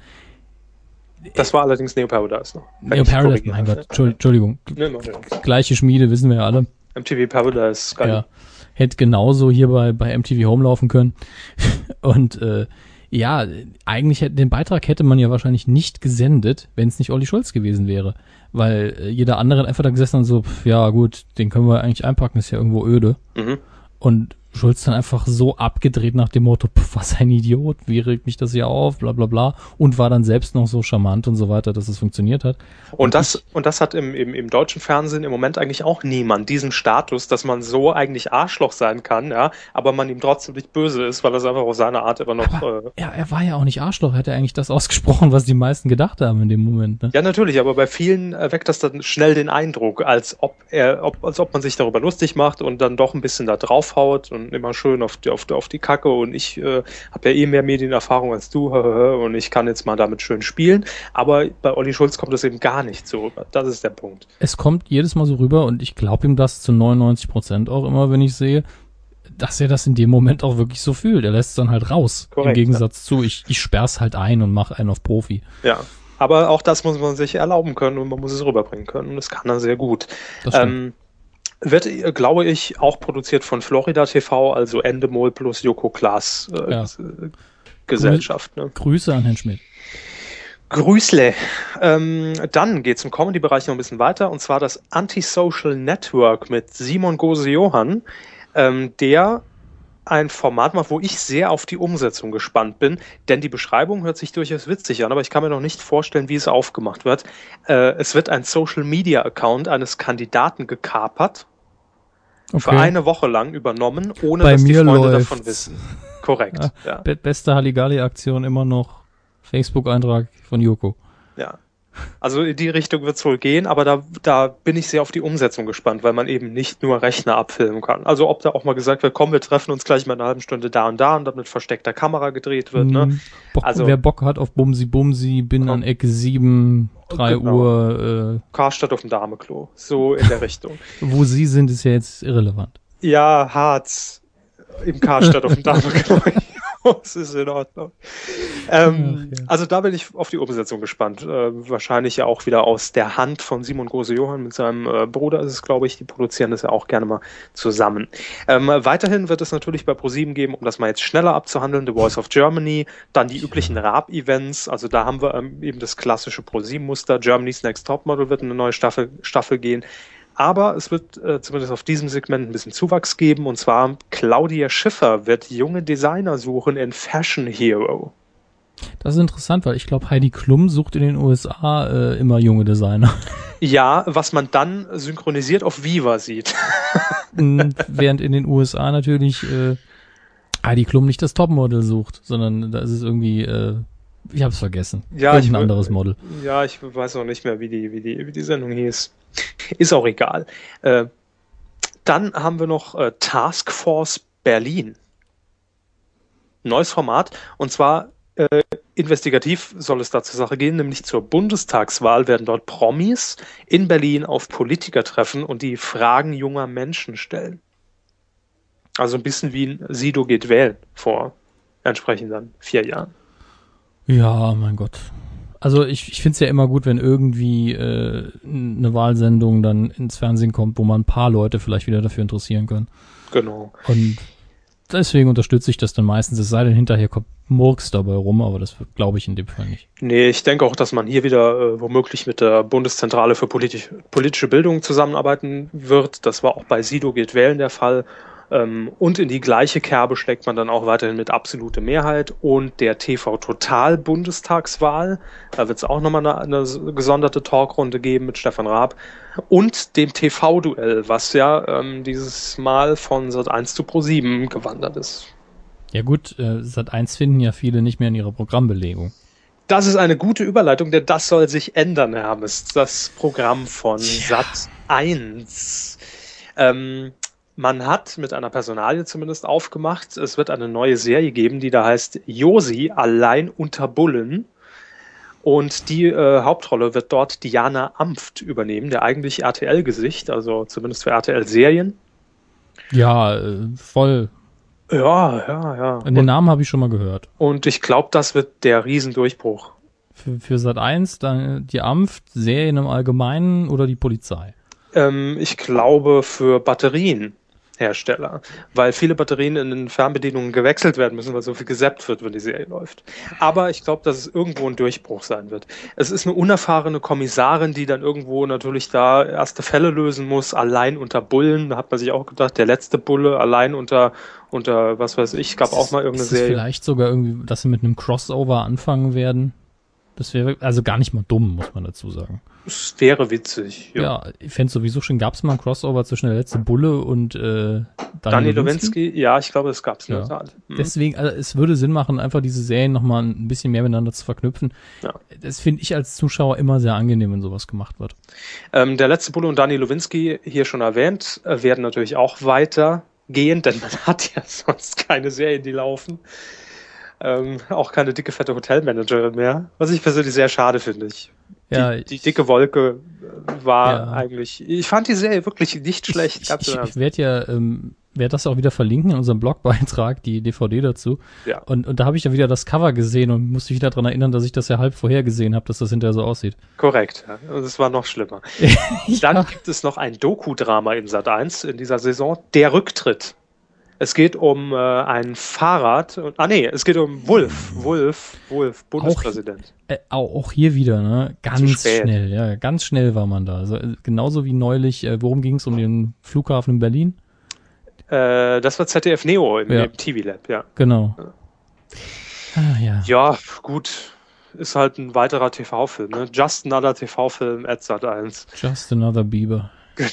[SPEAKER 2] Das war allerdings Neo Paradise noch.
[SPEAKER 1] Neo Paradise, mein Gott, Entschuldigung,
[SPEAKER 2] Nee, ja nichts.
[SPEAKER 1] gleiche Schmiede, wissen wir ja alle.
[SPEAKER 2] MTV Paradise, geil.
[SPEAKER 1] Ja, hätte genauso hier bei, bei MTV Home laufen können. Und äh, ja, eigentlich hätte, den Beitrag hätte man ja wahrscheinlich nicht gesendet, wenn es nicht Olli Schulz gewesen wäre. Weil äh, jeder andere hat einfach da gesessen und so, pf, ja gut, den können wir eigentlich einpacken, ist ja irgendwo öde.
[SPEAKER 2] Mhm.
[SPEAKER 1] Und Schulz dann einfach so abgedreht nach dem Motto, "Pff, was ein Idiot, wie regt mich das hier auf, bla bla bla. Und war dann selbst noch so charmant und so weiter, dass es funktioniert hat.
[SPEAKER 2] Und das, und das hat im, im, im deutschen Fernsehen im Moment eigentlich auch niemand, diesen Status, dass man so eigentlich Arschloch sein kann, ja, aber man ihm trotzdem nicht böse ist, weil das einfach auf seine Art immer noch.
[SPEAKER 1] Aber
[SPEAKER 2] äh,
[SPEAKER 1] ja, er war ja auch nicht Arschloch, er hat ja eigentlich das ausgesprochen, was die meisten gedacht haben in dem Moment. Ne?
[SPEAKER 2] ja, natürlich, aber bei vielen äh, weckt das dann schnell den Eindruck, als ob er, ob, als ob man sich darüber lustig macht und dann doch ein bisschen da draufhaut und immer schön auf die, auf, die- auf die Kacke und ich äh, habe ja eh mehr Medienerfahrung als du und ich kann jetzt mal damit schön spielen. Aber bei Olli Schulz kommt das eben gar nicht so rüber. Das ist der Punkt.
[SPEAKER 1] Es kommt jedes Mal so rüber und ich glaube ihm das zu 99 Prozent auch immer, wenn ich sehe, dass er das in dem Moment auch wirklich so fühlt. Er lässt es dann halt raus. Im
[SPEAKER 2] Korrekt,
[SPEAKER 1] Gegensatz zu, ich, ich sperr's halt ein und mache einen auf Profi.
[SPEAKER 2] Ja. Aber auch das muss man sich erlauben können und man muss es rüberbringen können. Und das kann er sehr gut.
[SPEAKER 1] Das stimmt.
[SPEAKER 2] Ähm, wird, äh, glaube ich, auch produziert von Florida TV, also Endemol plus Joko Klaas äh,
[SPEAKER 1] Ja.
[SPEAKER 2] äh, Gesellschaft. Ne?
[SPEAKER 1] Grüße an Herrn Schmidt.
[SPEAKER 2] Grüßle. Ähm, dann geht's im Comedy-Bereich noch ein bisschen weiter, und zwar das Antisocial Network mit Simon Gose-Johann, ähm, der ein Format macht, wo ich sehr auf die Umsetzung gespannt bin, denn die Beschreibung hört sich durchaus witzig an, aber ich kann mir noch nicht vorstellen, wie es aufgemacht wird. Äh, es wird ein Social-Media-Account eines Kandidaten gekapert, für eine Woche lang übernommen, ohne
[SPEAKER 1] Bei
[SPEAKER 2] dass die
[SPEAKER 1] mir
[SPEAKER 2] Freunde
[SPEAKER 1] läuft's.
[SPEAKER 2] davon wissen. Korrekt. Ja.
[SPEAKER 1] Be beste Halligalli-Aktion immer noch Facebook-Eintrag von Joko.
[SPEAKER 2] Ja. Also in die Richtung wird es wohl gehen, aber da, da bin ich sehr auf die Umsetzung gespannt, weil man eben nicht nur Rechner abfilmen kann. Also ob da auch mal gesagt wird, komm, wir treffen uns gleich mal eine halbe Stunde da und da und dann mit versteckter Kamera gedreht wird. Ne?
[SPEAKER 1] Hm, Bock,
[SPEAKER 2] Also-
[SPEAKER 1] wer Bock hat auf Bumsi Bumsi, bin
[SPEAKER 2] Komm.
[SPEAKER 1] an Ecke 7, 3
[SPEAKER 2] Genau.
[SPEAKER 1] Uhr,
[SPEAKER 2] Karstadt auf dem Dameklo. So in der Richtung.
[SPEAKER 1] äh, wo sie sind, ist ja jetzt irrelevant.
[SPEAKER 2] Ja, Harz. Im Karstadt auf dem Dameklo. Das ist in Ordnung. Ähm,
[SPEAKER 1] Ach, ja.
[SPEAKER 2] Also da bin ich auf die Umsetzung gespannt. Äh, wahrscheinlich ja auch wieder aus der Hand von Simon Gose-Johann mit seinem äh, Bruder ist es, glaube ich. Die produzieren das ja auch gerne mal zusammen. Ähm, weiterhin wird es natürlich bei ProSieben geben, um das mal jetzt schneller abzuhandeln, The Voice of Germany, dann die üblichen Raab-Events. Also da haben wir ähm, eben das klassische ProSieben-Muster. Germany's Next Topmodel wird eine neue Staffel, Staffel gehen. Aber es wird äh, zumindest auf diesem Segment ein bisschen Zuwachs geben. Und zwar Claudia Schiffer wird junge Designer suchen in Fashion Hero.
[SPEAKER 1] Das ist interessant, weil ich glaube, Heidi Klum sucht in den USA äh, immer junge Designer.
[SPEAKER 2] Ja, was man dann synchronisiert auf Viva sieht.
[SPEAKER 1] Und Während in den USA natürlich äh, Heidi Klum nicht das Topmodel sucht, sondern da ist es irgendwie, äh, ich habe es vergessen.
[SPEAKER 2] Ja,
[SPEAKER 1] Irgendein
[SPEAKER 2] ich-
[SPEAKER 1] anderes Model.
[SPEAKER 2] Ja, ich weiß noch nicht mehr, wie die, wie die, wie die Sendung hieß. Ist auch egal. Äh, dann haben wir noch äh, Task Force Berlin. Neues Format. Und zwar äh, investigativ soll es da zur Sache gehen, nämlich zur Bundestagswahl werden dort Promis in Berlin auf Politiker treffen und die Fragen junger Menschen stellen. Also ein bisschen wie ein Sido geht wählen vor entsprechend dann vier Jahren.
[SPEAKER 1] Ja, mein Gott. Also ich, ich finde es ja immer gut, wenn irgendwie äh, eine Wahlsendung dann ins Fernsehen kommt, wo man ein paar Leute vielleicht wieder dafür interessieren können.
[SPEAKER 2] Genau.
[SPEAKER 1] Und deswegen unterstütze ich das dann meistens, es sei denn, hinterher kommt Murks dabei rum, aber das glaube ich in dem Fall nicht.
[SPEAKER 2] Nee, ich denke auch, dass man hier wieder äh, womöglich mit der Bundeszentrale für politisch, politische Bildung zusammenarbeiten wird. Das war auch bei Sido geht wählen der Fall. Ähm, und in die gleiche Kerbe schlägt man dann auch weiterhin mit absolute Mehrheit und der TV Total Bundestagswahl. Da wird es auch nochmal eine, eine gesonderte Talkrunde geben mit Stefan Raab. Und dem TV-Duell, was ja ähm, dieses Mal von Sat 1 zu Pro 7 gewandert ist.
[SPEAKER 1] Ja gut, äh, Sat 1 finden ja viele nicht mehr in ihrer Programmbelegung.
[SPEAKER 2] Das ist eine gute Überleitung, denn das soll sich ändern, Hermes. Das Programm von Sat 1. Ähm, man hat mit einer Personalie zumindest aufgemacht, es wird eine neue Serie geben, die da heißt Josi allein unter Bullen. Und die äh, Hauptrolle wird dort Diana Amft übernehmen, der eigentlich RTL-Gesicht, also zumindest für RTL-Serien.
[SPEAKER 1] Ja, äh, voll.
[SPEAKER 2] Ja, ja, ja.
[SPEAKER 1] Den Namen habe ich schon mal gehört.
[SPEAKER 2] und ich glaube, das wird der Riesendurchbruch.
[SPEAKER 1] Für, für Sat 1 dann die Amft, Serien im Allgemeinen oder die Polizei.
[SPEAKER 2] Ähm, ich glaube für Batterien. Hersteller, weil viele Batterien in den Fernbedienungen gewechselt werden müssen, weil so viel gesäppt wird, wenn die Serie läuft. Aber ich glaube, dass es irgendwo ein Durchbruch sein wird. Es ist eine unerfahrene Kommissarin, die dann irgendwo natürlich da erste Fälle lösen muss, allein unter Bullen. Da hat man sich auch gedacht, der letzte Bulle allein unter unter was weiß ich, gab auch mal irgendeine
[SPEAKER 1] ist
[SPEAKER 2] Serie.
[SPEAKER 1] vielleicht sogar irgendwie, dass sie mit einem Crossover anfangen werden. Das wäre also gar nicht mal dumm, muss man dazu sagen.
[SPEAKER 2] Es wäre witzig.
[SPEAKER 1] Ja, ich fände sowieso schon, gab es mal ein Crossover zwischen der letzte Bulle und äh,
[SPEAKER 2] Daniel Lewinsky? Ja, ich glaube, das gab es in
[SPEAKER 1] Ja.
[SPEAKER 2] der Tat. Mhm.
[SPEAKER 1] Deswegen, also es würde Sinn machen, einfach diese Serien nochmal ein bisschen mehr miteinander zu verknüpfen.
[SPEAKER 2] Ja.
[SPEAKER 1] Das finde ich als Zuschauer immer sehr angenehm, wenn sowas gemacht wird.
[SPEAKER 2] Ähm, der letzte Bulle und Daniel Lewinsky, hier schon erwähnt, äh, werden natürlich auch weitergehen, denn man hat ja sonst keine Serien, die laufen. Ähm, auch keine dicke, fette Hotelmanagerin mehr. Was ich persönlich sehr schade finde. Ich,
[SPEAKER 1] Ja,
[SPEAKER 2] die, die dicke Wolke war
[SPEAKER 1] Ja.
[SPEAKER 2] eigentlich. Ich fand die Serie wirklich nicht schlecht.
[SPEAKER 1] Ich, ich, ich werde ja, ähm, werde das auch wieder verlinken in unserem Blogbeitrag, die DVD dazu.
[SPEAKER 2] Ja.
[SPEAKER 1] Und, und da habe ich ja wieder das Cover gesehen und musste mich daran erinnern, dass ich das ja halb vorher gesehen habe, dass das hinterher so aussieht.
[SPEAKER 2] Korrekt. Ja. Und es war noch schlimmer. Dann gibt es noch ein Doku-Drama in Sat 1 in dieser Saison, Der Rücktritt. Es geht um äh, ein Fahrrad. Und, ah nee, es geht um Wolf. Wolf, Wolf, Bundespräsident.
[SPEAKER 1] Äh, auch, auch hier wieder, ne? Ganz schnell, ja, ganz schnell war man da. Also, genauso wie neulich, äh, worum ging es um den Flughafen in Berlin?
[SPEAKER 2] Äh, das war ZDF Neo im,
[SPEAKER 1] Ja.
[SPEAKER 2] im TV Lab, ja.
[SPEAKER 1] Genau. Ah, ja.
[SPEAKER 2] Ja, gut. Ist halt ein weiterer TV-Film, ne? Just another TV-Film at Sat 1.
[SPEAKER 1] Just another Bieber.
[SPEAKER 2] Genau.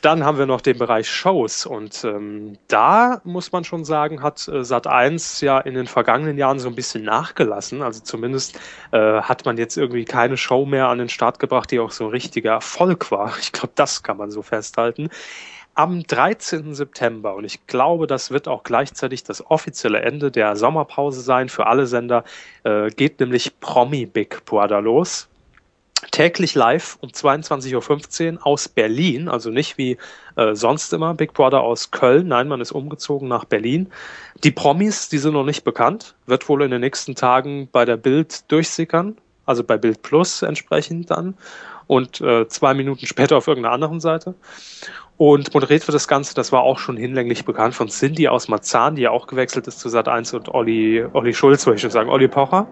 [SPEAKER 2] Dann haben wir noch den Bereich Shows und ähm, da muss man schon sagen, hat äh, Sat 1 ja in den vergangenen Jahren so ein bisschen nachgelassen. Also zumindest äh, hat man jetzt irgendwie keine Show mehr an den Start gebracht, die auch so ein richtiger Erfolg war. Ich glaube, das kann man so festhalten. Am 13. September, und ich glaube, das wird auch gleichzeitig das offizielle Ende der Sommerpause sein für alle Sender, äh, geht nämlich Promi Big Brother los täglich live um 22.15 Uhr aus Berlin, also nicht wie äh, sonst immer Big Brother aus Köln, nein, man ist umgezogen nach Berlin. Die Promis, die sind noch nicht bekannt, wird wohl in den nächsten Tagen bei der Bild durchsickern, also bei Bild Plus entsprechend dann und äh, zwei Minuten später auf irgendeiner anderen Seite. Und moderiert wird das Ganze, das war auch schon hinlänglich bekannt, von Cindy aus Marzahn, die ja auch gewechselt ist zu Sat 1 und Olli, Olli Schulz, wollte ich schon sagen, Olli Pocher.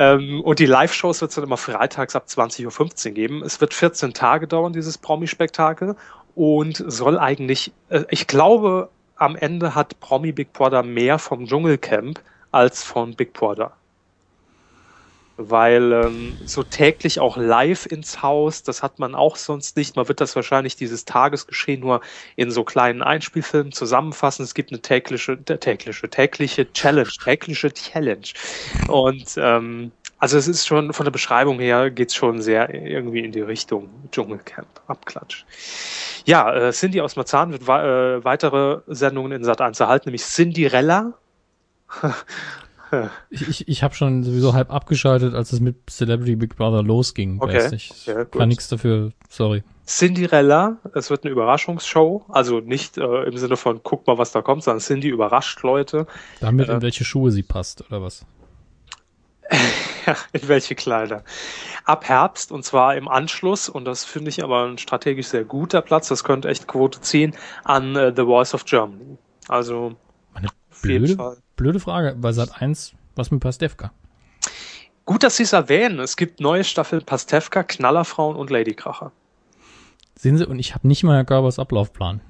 [SPEAKER 2] Ähm, und die Live-Shows wird es dann immer freitags ab 20.15 Uhr geben. Es wird 14 Tage dauern, dieses Promi-Spektakel. Und soll eigentlich, äh, ich glaube, am Ende hat Promi Big Brother mehr vom Dschungelcamp als von Big Brother. Weil ähm, so täglich auch live ins Haus, das hat man auch sonst nicht. Man wird das wahrscheinlich dieses Tagesgeschehen nur in so kleinen Einspielfilmen zusammenfassen. Es gibt eine tägliche, tägliche, tägliche Challenge, tägliche Challenge. Und ähm, also es ist schon von der Beschreibung her geht's schon sehr irgendwie in die Richtung Dschungelcamp, Abklatsch. Ja, äh, Cindy aus Marzahn wird äh, weitere Sendungen in Sat 1 erhalten, nämlich Cinderella.
[SPEAKER 1] Ich, ich, ich habe schon sowieso halb abgeschaltet, als es mit Celebrity Big Brother losging.
[SPEAKER 2] Okay.
[SPEAKER 1] Nicht.
[SPEAKER 2] Ja.
[SPEAKER 1] Kann nichts dafür, sorry.
[SPEAKER 2] Cinderella, es wird eine Überraschungsshow, also nicht äh, im Sinne von guck mal, was da kommt, sondern Cindy überrascht Leute.
[SPEAKER 1] Damit
[SPEAKER 2] Äh.
[SPEAKER 1] in welche Schuhe sie passt, oder was?
[SPEAKER 2] Ja, in welche Kleider. Ab Herbst und zwar im Anschluss, und das finde ich aber ein strategisch sehr guter Platz, das könnte echt Quote ziehen, an äh, The Voice of Germany. Also Jeden
[SPEAKER 1] blöde,
[SPEAKER 2] Fall.
[SPEAKER 1] blöde Frage. Bei Sat 1, was mit Pastewka?
[SPEAKER 2] Gut, dass Sie es erwähnen. Es gibt neue Staffeln Pastewka, Knallerfrauen und Ladykracher.
[SPEAKER 1] Sehen Sie, und ich habe nicht mal Herr Görbers Ablaufplan.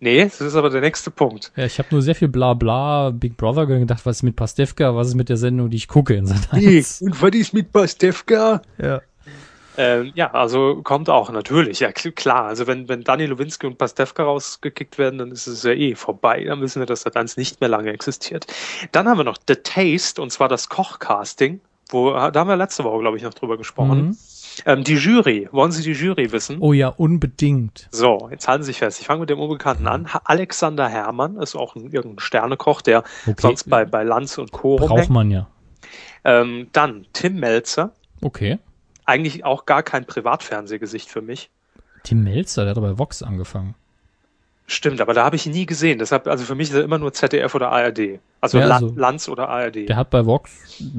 [SPEAKER 2] Nee, das ist aber der nächste Punkt.
[SPEAKER 1] Ja, ich habe nur sehr viel Blabla Big Brother gedacht, was ist mit Pastewka, was ist mit der Sendung, die ich gucke in Sat 1.
[SPEAKER 2] und was ist mit Pastewka?
[SPEAKER 1] Ja.
[SPEAKER 2] Ähm, ja, also kommt auch, natürlich. Ja, kl- klar. Also wenn, wenn Dani Lowinski und Pastewka rausgekickt werden, dann ist es ja eh vorbei. Dann wissen wir, dass das eins nicht mehr lange existiert. Dann haben wir noch The Taste, und zwar das Kochcasting. Wo, da haben wir letzte Woche, glaube ich, noch drüber gesprochen.
[SPEAKER 1] Mhm.
[SPEAKER 2] Ähm, die Jury. Wollen Sie die Jury wissen?
[SPEAKER 1] Oh ja, unbedingt.
[SPEAKER 2] So, jetzt halten Sie sich fest. Ich fange mit dem Unbekannten an. Ha- Alexander Herrmann ist auch ein, irgendein Sternekoch, der
[SPEAKER 1] Okay.
[SPEAKER 2] sonst bei, bei Lanz und Co.
[SPEAKER 1] Braucht man ja.
[SPEAKER 2] Ähm, dann Tim Melzer.
[SPEAKER 1] Okay.
[SPEAKER 2] Eigentlich auch gar kein Privatfernsehgesicht für mich.
[SPEAKER 1] Tim Melzer, der hat bei Vox angefangen.
[SPEAKER 2] Stimmt, aber da habe ich ihn nie gesehen. Deshalb, also für mich ist er immer nur ZDF oder ARD. Also,
[SPEAKER 1] Ja, also-
[SPEAKER 2] Lanz oder ARD.
[SPEAKER 1] Der hat bei Vox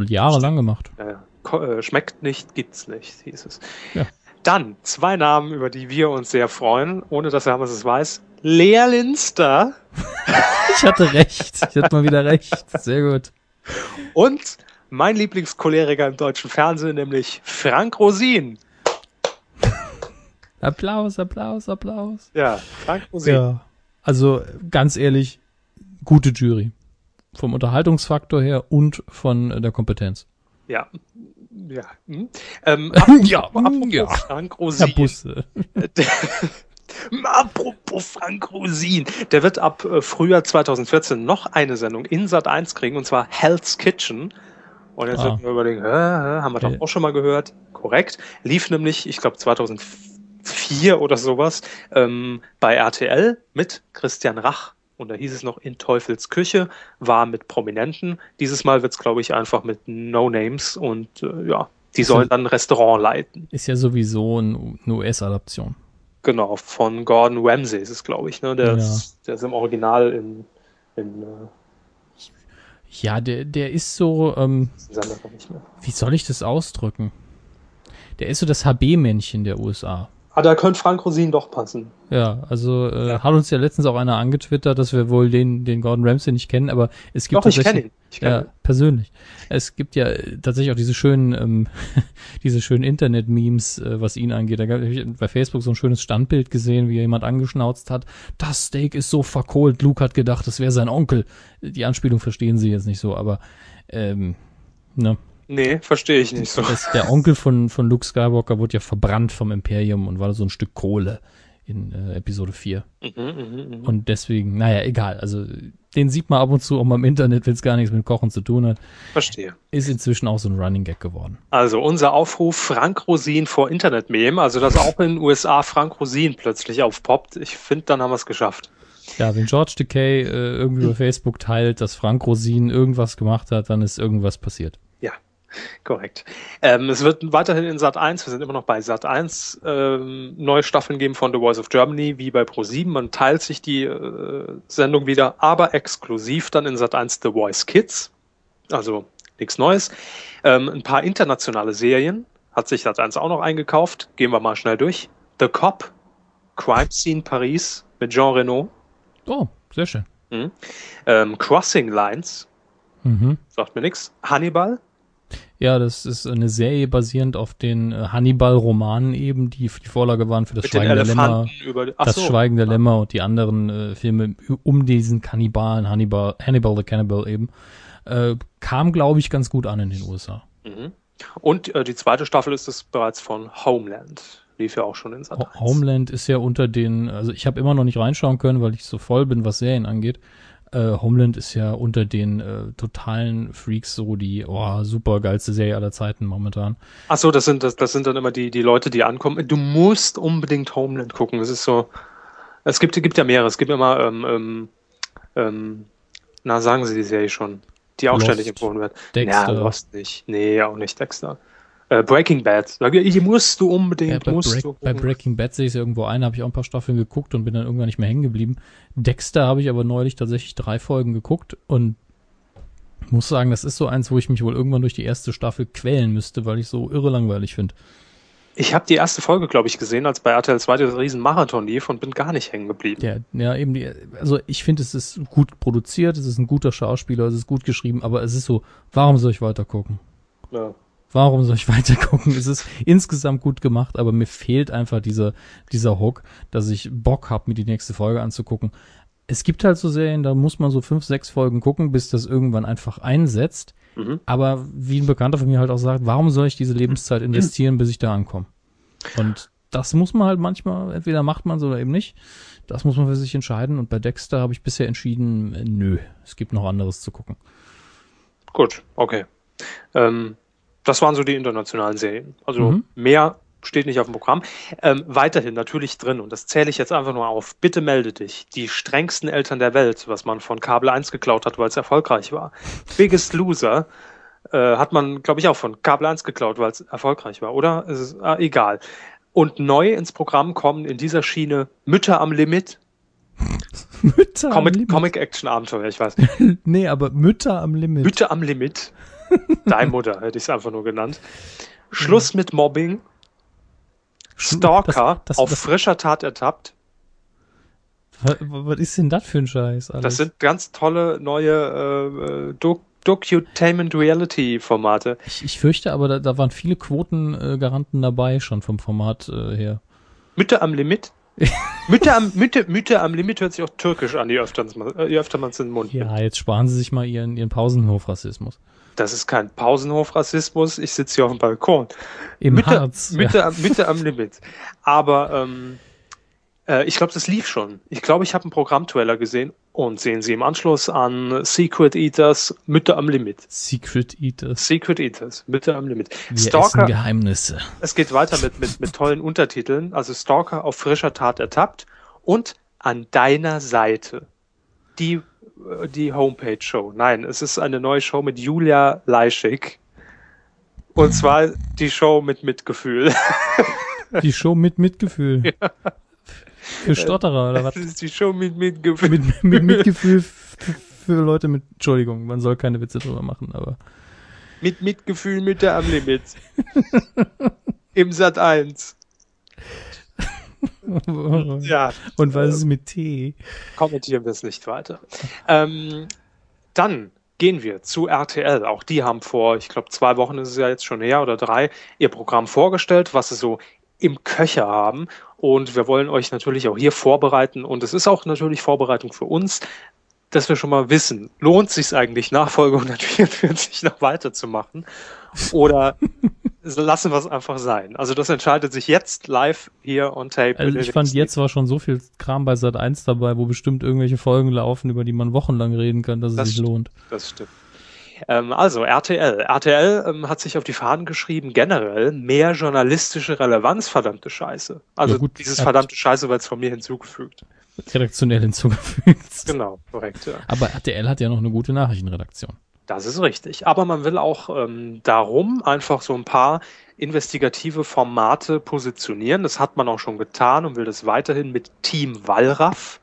[SPEAKER 1] jahrelang gemacht.
[SPEAKER 2] Äh, schmeckt nicht, gibt's nicht, hieß es.
[SPEAKER 1] Ja.
[SPEAKER 2] Dann zwei Namen, über die wir uns sehr freuen, ohne dass Hermes es weiß. Lea Linster
[SPEAKER 1] Ich hatte recht. Ich hatte mal wieder recht. Sehr gut.
[SPEAKER 2] und mein Lieblingscholeriker im deutschen Fernsehen, nämlich Frank Rosin.
[SPEAKER 1] Applaus, Applaus, Applaus.
[SPEAKER 2] Ja, Frank Rosin.
[SPEAKER 1] Ja. Also ganz ehrlich, gute Jury. Vom Unterhaltungsfaktor her und von der Kompetenz.
[SPEAKER 2] Ja. Ja. Hm. Ähm,
[SPEAKER 1] Ja,
[SPEAKER 2] apropos
[SPEAKER 1] ja.
[SPEAKER 2] Frank
[SPEAKER 1] Herr
[SPEAKER 2] Rosin.
[SPEAKER 1] Busse.
[SPEAKER 2] Der, apropos Frank Rosin. Der wird ab äh, Frühjahr 2014 noch eine Sendung in Sat 1 kriegen, und zwar Hell's Kitchen. Und jetzt
[SPEAKER 1] Ah.
[SPEAKER 2] wird man überlegen, hä, haben wir
[SPEAKER 1] Okay.
[SPEAKER 2] doch auch schon mal gehört. Korrekt. Lief nämlich, ich glaube 2004 oder sowas, ähm, bei RTL mit Christian Rach. Und da hieß es noch in Teufels Küche, war mit Prominenten. Dieses Mal wird's, glaube ich, einfach mit No-Names und äh, ja, die sollen dann ein Restaurant leiten.
[SPEAKER 1] Ist ja sowieso ein- eine US-Adaption.
[SPEAKER 2] Genau, von Gordon Ramsay ist es, glaube ich. Ne? Der,
[SPEAKER 1] Ja.
[SPEAKER 2] ist, der ist im Original in, in äh,
[SPEAKER 1] Ja, der, der ist so, ähm, wie soll ich das ausdrücken? Der ist so das HB-Männchen der USA.
[SPEAKER 2] Ah, da könnte Frank Rosin doch passen.
[SPEAKER 1] Ja, also äh, hat uns ja letztens auch einer angetwittert, dass wir wohl den, den Gordon Ramsay nicht kennen, aber es gibt
[SPEAKER 2] Doch, ich
[SPEAKER 1] tatsächlich-
[SPEAKER 2] kenne ihn. Ich
[SPEAKER 1] Ja,
[SPEAKER 2] ihn.
[SPEAKER 1] persönlich. Es gibt ja äh, tatsächlich auch diese schönen, ähm, diese schönen Internet-Memes, äh, was ihn angeht. Da gab ich bei Facebook so ein schönes Standbild gesehen, wie jemand angeschnauzt hat. Das Steak ist so verkohlt. Luke hat gedacht, das wäre sein Onkel. Die Anspielung verstehen sie jetzt nicht so, aber ähm, ne.
[SPEAKER 2] Nee, verstehe ich nicht so.
[SPEAKER 1] Das, der Onkel von, von Luke Skywalker wurde ja verbrannt vom Imperium und war so ein Stück Kohle in äh, Episode 4.
[SPEAKER 2] Mhm, mhm, mhm.
[SPEAKER 1] Und deswegen, naja, egal. Also den sieht man ab und zu auch mal im Internet, wenn es gar nichts mit Kochen zu tun hat.
[SPEAKER 2] Verstehe.
[SPEAKER 1] Ist inzwischen auch so ein Running Gag geworden.
[SPEAKER 2] Also unser Aufruf Frank Rosin vor Internet-Meme, also dass auch in den USA Frank Rosin plötzlich aufpoppt. Ich finde, dann haben wir es geschafft.
[SPEAKER 1] Ja, wenn George Takei äh, irgendwie über Facebook teilt, dass Frank Rosin irgendwas gemacht hat, dann ist irgendwas passiert.
[SPEAKER 2] Korrekt. Ähm, es wird weiterhin in Sat 1, wir sind immer noch bei Sat 1, ähm, neue Staffeln geben von The Voice of Germany, wie bei Pro7. Man teilt sich die äh, Sendung wieder, aber exklusiv dann in Sat 1 The Voice Kids. Also nichts Neues. Ähm, ein paar internationale Serien hat sich Sat 1 auch noch eingekauft. Gehen wir mal schnell durch. The Cop, Crime Scene Paris mit Jean Reno.
[SPEAKER 1] Oh, sehr schön.
[SPEAKER 2] Ähm, Crossing Lines,
[SPEAKER 1] Mhm.
[SPEAKER 2] sagt mir nichts. Hannibal,
[SPEAKER 1] Ja, das ist eine Serie basierend auf den äh, Hannibal-Romanen eben, die die Vorlage waren für das
[SPEAKER 2] mit
[SPEAKER 1] Schweigen der Lämmer.
[SPEAKER 2] Die,
[SPEAKER 1] Das
[SPEAKER 2] so.
[SPEAKER 1] Schweigen der Lämmer und die anderen äh, Filme um diesen Kannibalen, Hannibal, Hannibal the Cannibal eben, äh, kam, glaube ich, ganz gut an in den USA.
[SPEAKER 2] Mhm. Und äh, die zweite Staffel ist es bereits von Homeland. Lief ja auch schon in Sat.
[SPEAKER 1] Ho- Homeland ist ja unter den, also ich habe immer noch nicht reinschauen können, weil ich so voll bin, was Serien angeht. Äh, Homeland ist ja unter den äh, totalen Freaks so die oh, super geilste Serie aller Zeiten momentan.
[SPEAKER 2] Ach so, das sind das, das sind dann immer die die Leute, die ankommen. Du musst unbedingt Homeland gucken. Es ist so. Es gibt gibt ja mehrere. Es gibt immer ähm, ähm, ähm, na sagen Sie die Serie schon, die auch
[SPEAKER 1] Lost,
[SPEAKER 2] ständig empfohlen wird.
[SPEAKER 1] Dexter.
[SPEAKER 2] Ja, Lost nicht. Nee, auch nicht Dexter. Äh, Breaking Bad. Sag ich, hier musst du unbedingt,
[SPEAKER 1] Ja, bei,
[SPEAKER 2] musst
[SPEAKER 1] Break,
[SPEAKER 2] du.
[SPEAKER 1] bei Breaking Bad sehe ich es irgendwo ein, habe ich auch ein paar Staffeln geguckt und bin dann irgendwann nicht mehr hängen geblieben. Dexter habe ich aber neulich tatsächlich drei Folgen geguckt und muss sagen, das ist so eins, wo ich mich wohl irgendwann durch die erste Staffel quälen müsste, weil ich so irre langweilig finde.
[SPEAKER 2] Ich habe die erste Folge, glaube ich, gesehen, als bei RTL 2 dieser riesen Marathon lief und bin gar nicht hängen geblieben.
[SPEAKER 1] Ja, ja, eben die, also ich finde, es ist gut produziert, es ist ein guter Schauspieler, es ist gut geschrieben, aber es ist so, warum soll ich weiter gucken?
[SPEAKER 2] Ja.
[SPEAKER 1] Warum soll ich weiter gucken? Es ist insgesamt gut gemacht, aber mir fehlt einfach dieser, dieser Hook, dass ich Bock hab, mir die nächste Folge anzugucken. Es gibt halt so Serien, da muss man so fünf, sechs Folgen gucken, bis das irgendwann einfach einsetzt.
[SPEAKER 2] Mhm.
[SPEAKER 1] Aber wie ein Bekannter von mir halt auch sagt, warum soll ich diese Lebenszeit investieren, bis ich da ankomme? Und das muss man halt manchmal, entweder macht man es oder eben nicht. Das muss man für sich entscheiden. Und bei Dexter habe ich bisher entschieden, äh, nö, es gibt noch anderes zu gucken.
[SPEAKER 2] Gut, okay. Ähm, das waren so die internationalen Serien. Also
[SPEAKER 1] Mhm.
[SPEAKER 2] mehr steht nicht auf dem Programm. Ähm, weiterhin natürlich drin, und das zähle ich jetzt einfach nur auf. Bitte melde dich. Die strengsten Eltern der Welt, was man von Kabel 1 geklaut hat, weil es erfolgreich war. Biggest Loser äh, hat man, glaube ich, auch von Kabel 1 geklaut, weil es erfolgreich war, oder? Es ist ah, egal. Und neu ins Programm kommen in dieser Schiene Mütter am Limit,
[SPEAKER 1] Mütter am
[SPEAKER 2] Comic,
[SPEAKER 1] Limit.
[SPEAKER 2] Comic-Action-Abenteuer, ich weiß.
[SPEAKER 1] Nee, aber Mütter am Limit.
[SPEAKER 2] Mütter am Limit. Dein Mutter hätte ich es einfach nur genannt. Schluss mit Mobbing. Stalker
[SPEAKER 1] Das- das-
[SPEAKER 2] auf
[SPEAKER 1] das-
[SPEAKER 2] frischer Tat ertappt.
[SPEAKER 1] Was, was ist denn das für ein Scheiß? Alles?
[SPEAKER 2] Das sind ganz tolle neue äh, äh, Doc Docutainment Reality Formate.
[SPEAKER 1] ich, ich fürchte aber, da, da waren viele Quotengaranten dabei schon vom Format äh, her.
[SPEAKER 2] Mitte am Limit. Mitte am, Mitte, Mitte am Limit hört sich auch türkisch an, je öfter, man- äh, je öfter man es in den Mund nimmt.
[SPEAKER 1] Ja, jetzt sparen sie sich mal ihren, ihren Pausenhofrassismus.
[SPEAKER 2] Das ist kein Pausenhof-Rassismus. Ich sitze hier auf dem Balkon.
[SPEAKER 1] Im
[SPEAKER 2] Mitte,
[SPEAKER 1] Harz.
[SPEAKER 2] Mitte, am, Mitte am Limit. Aber ähm, äh, ich glaube, das lief schon. Ich glaube, ich habe einen Programmtrailer gesehen und sehen Sie im Anschluss an Secret Eaters Mitte am Limit.
[SPEAKER 1] Secret Eaters.
[SPEAKER 2] Secret Eaters, Mitte am Limit.
[SPEAKER 1] Wir essen
[SPEAKER 2] Stalker,
[SPEAKER 1] Geheimnisse.
[SPEAKER 2] es geht weiter mit, mit, mit tollen Untertiteln. Also Stalker auf frischer Tat ertappt und an deiner Seite. Die, die Homepage-Show. Nein, es ist eine neue Show mit Julia Leischig. Und zwar die Show mit Mitgefühl.
[SPEAKER 1] Die Show mit Mitgefühl. Für Stotterer oder was?
[SPEAKER 2] Das ist die Show mit Mitgefühl.
[SPEAKER 1] Mit, mit Mitgefühl für Leute mit. Entschuldigung, man soll keine Witze drüber machen, aber.
[SPEAKER 2] Mit Mitgefühl Mitte am Limit. Im Sat 1. Ja,
[SPEAKER 1] Und was ist mit T?
[SPEAKER 2] kommentieren wir es nicht weiter. Ähm, dann gehen wir zu RTL. Auch die haben vor, ich glaube, zwei Wochen ist es ja jetzt schon her oder drei, ihr Programm vorgestellt, was sie so im Köcher haben. Und wir wollen euch natürlich auch hier vorbereiten. Und es ist auch natürlich Vorbereitung für uns, dass wir schon mal wissen, lohnt sich eigentlich nach Folge 144 noch weiterzumachen? Oder lassen wir es einfach sein? Also das entscheidet sich jetzt live hier on tape.
[SPEAKER 1] Also ich fand jetzt war schon so viel Kram bei Sat 1 dabei, wo bestimmt irgendwelche Folgen laufen, über die man wochenlang reden kann, dass es
[SPEAKER 2] Das
[SPEAKER 1] sich
[SPEAKER 2] stimmt.
[SPEAKER 1] lohnt.
[SPEAKER 2] Das stimmt. Ähm, also RTL. RTL ähm, hat sich auf die Fahnen geschrieben, generell mehr journalistische Relevanz, verdammte Scheiße. Also
[SPEAKER 1] Ja, gut,
[SPEAKER 2] dieses
[SPEAKER 1] er
[SPEAKER 2] verdammte Scheiße wird von mir hinzugefügt.
[SPEAKER 1] Redaktionell hinzugefügt.
[SPEAKER 2] Genau, korrekt. Ja.
[SPEAKER 1] Aber RTL hat ja noch eine gute Nachrichtenredaktion.
[SPEAKER 2] Das ist richtig. Aber man will auch ähm, darum einfach so ein paar investigative Formate positionieren. Das hat man auch schon getan und will das weiterhin mit Team Wallraff.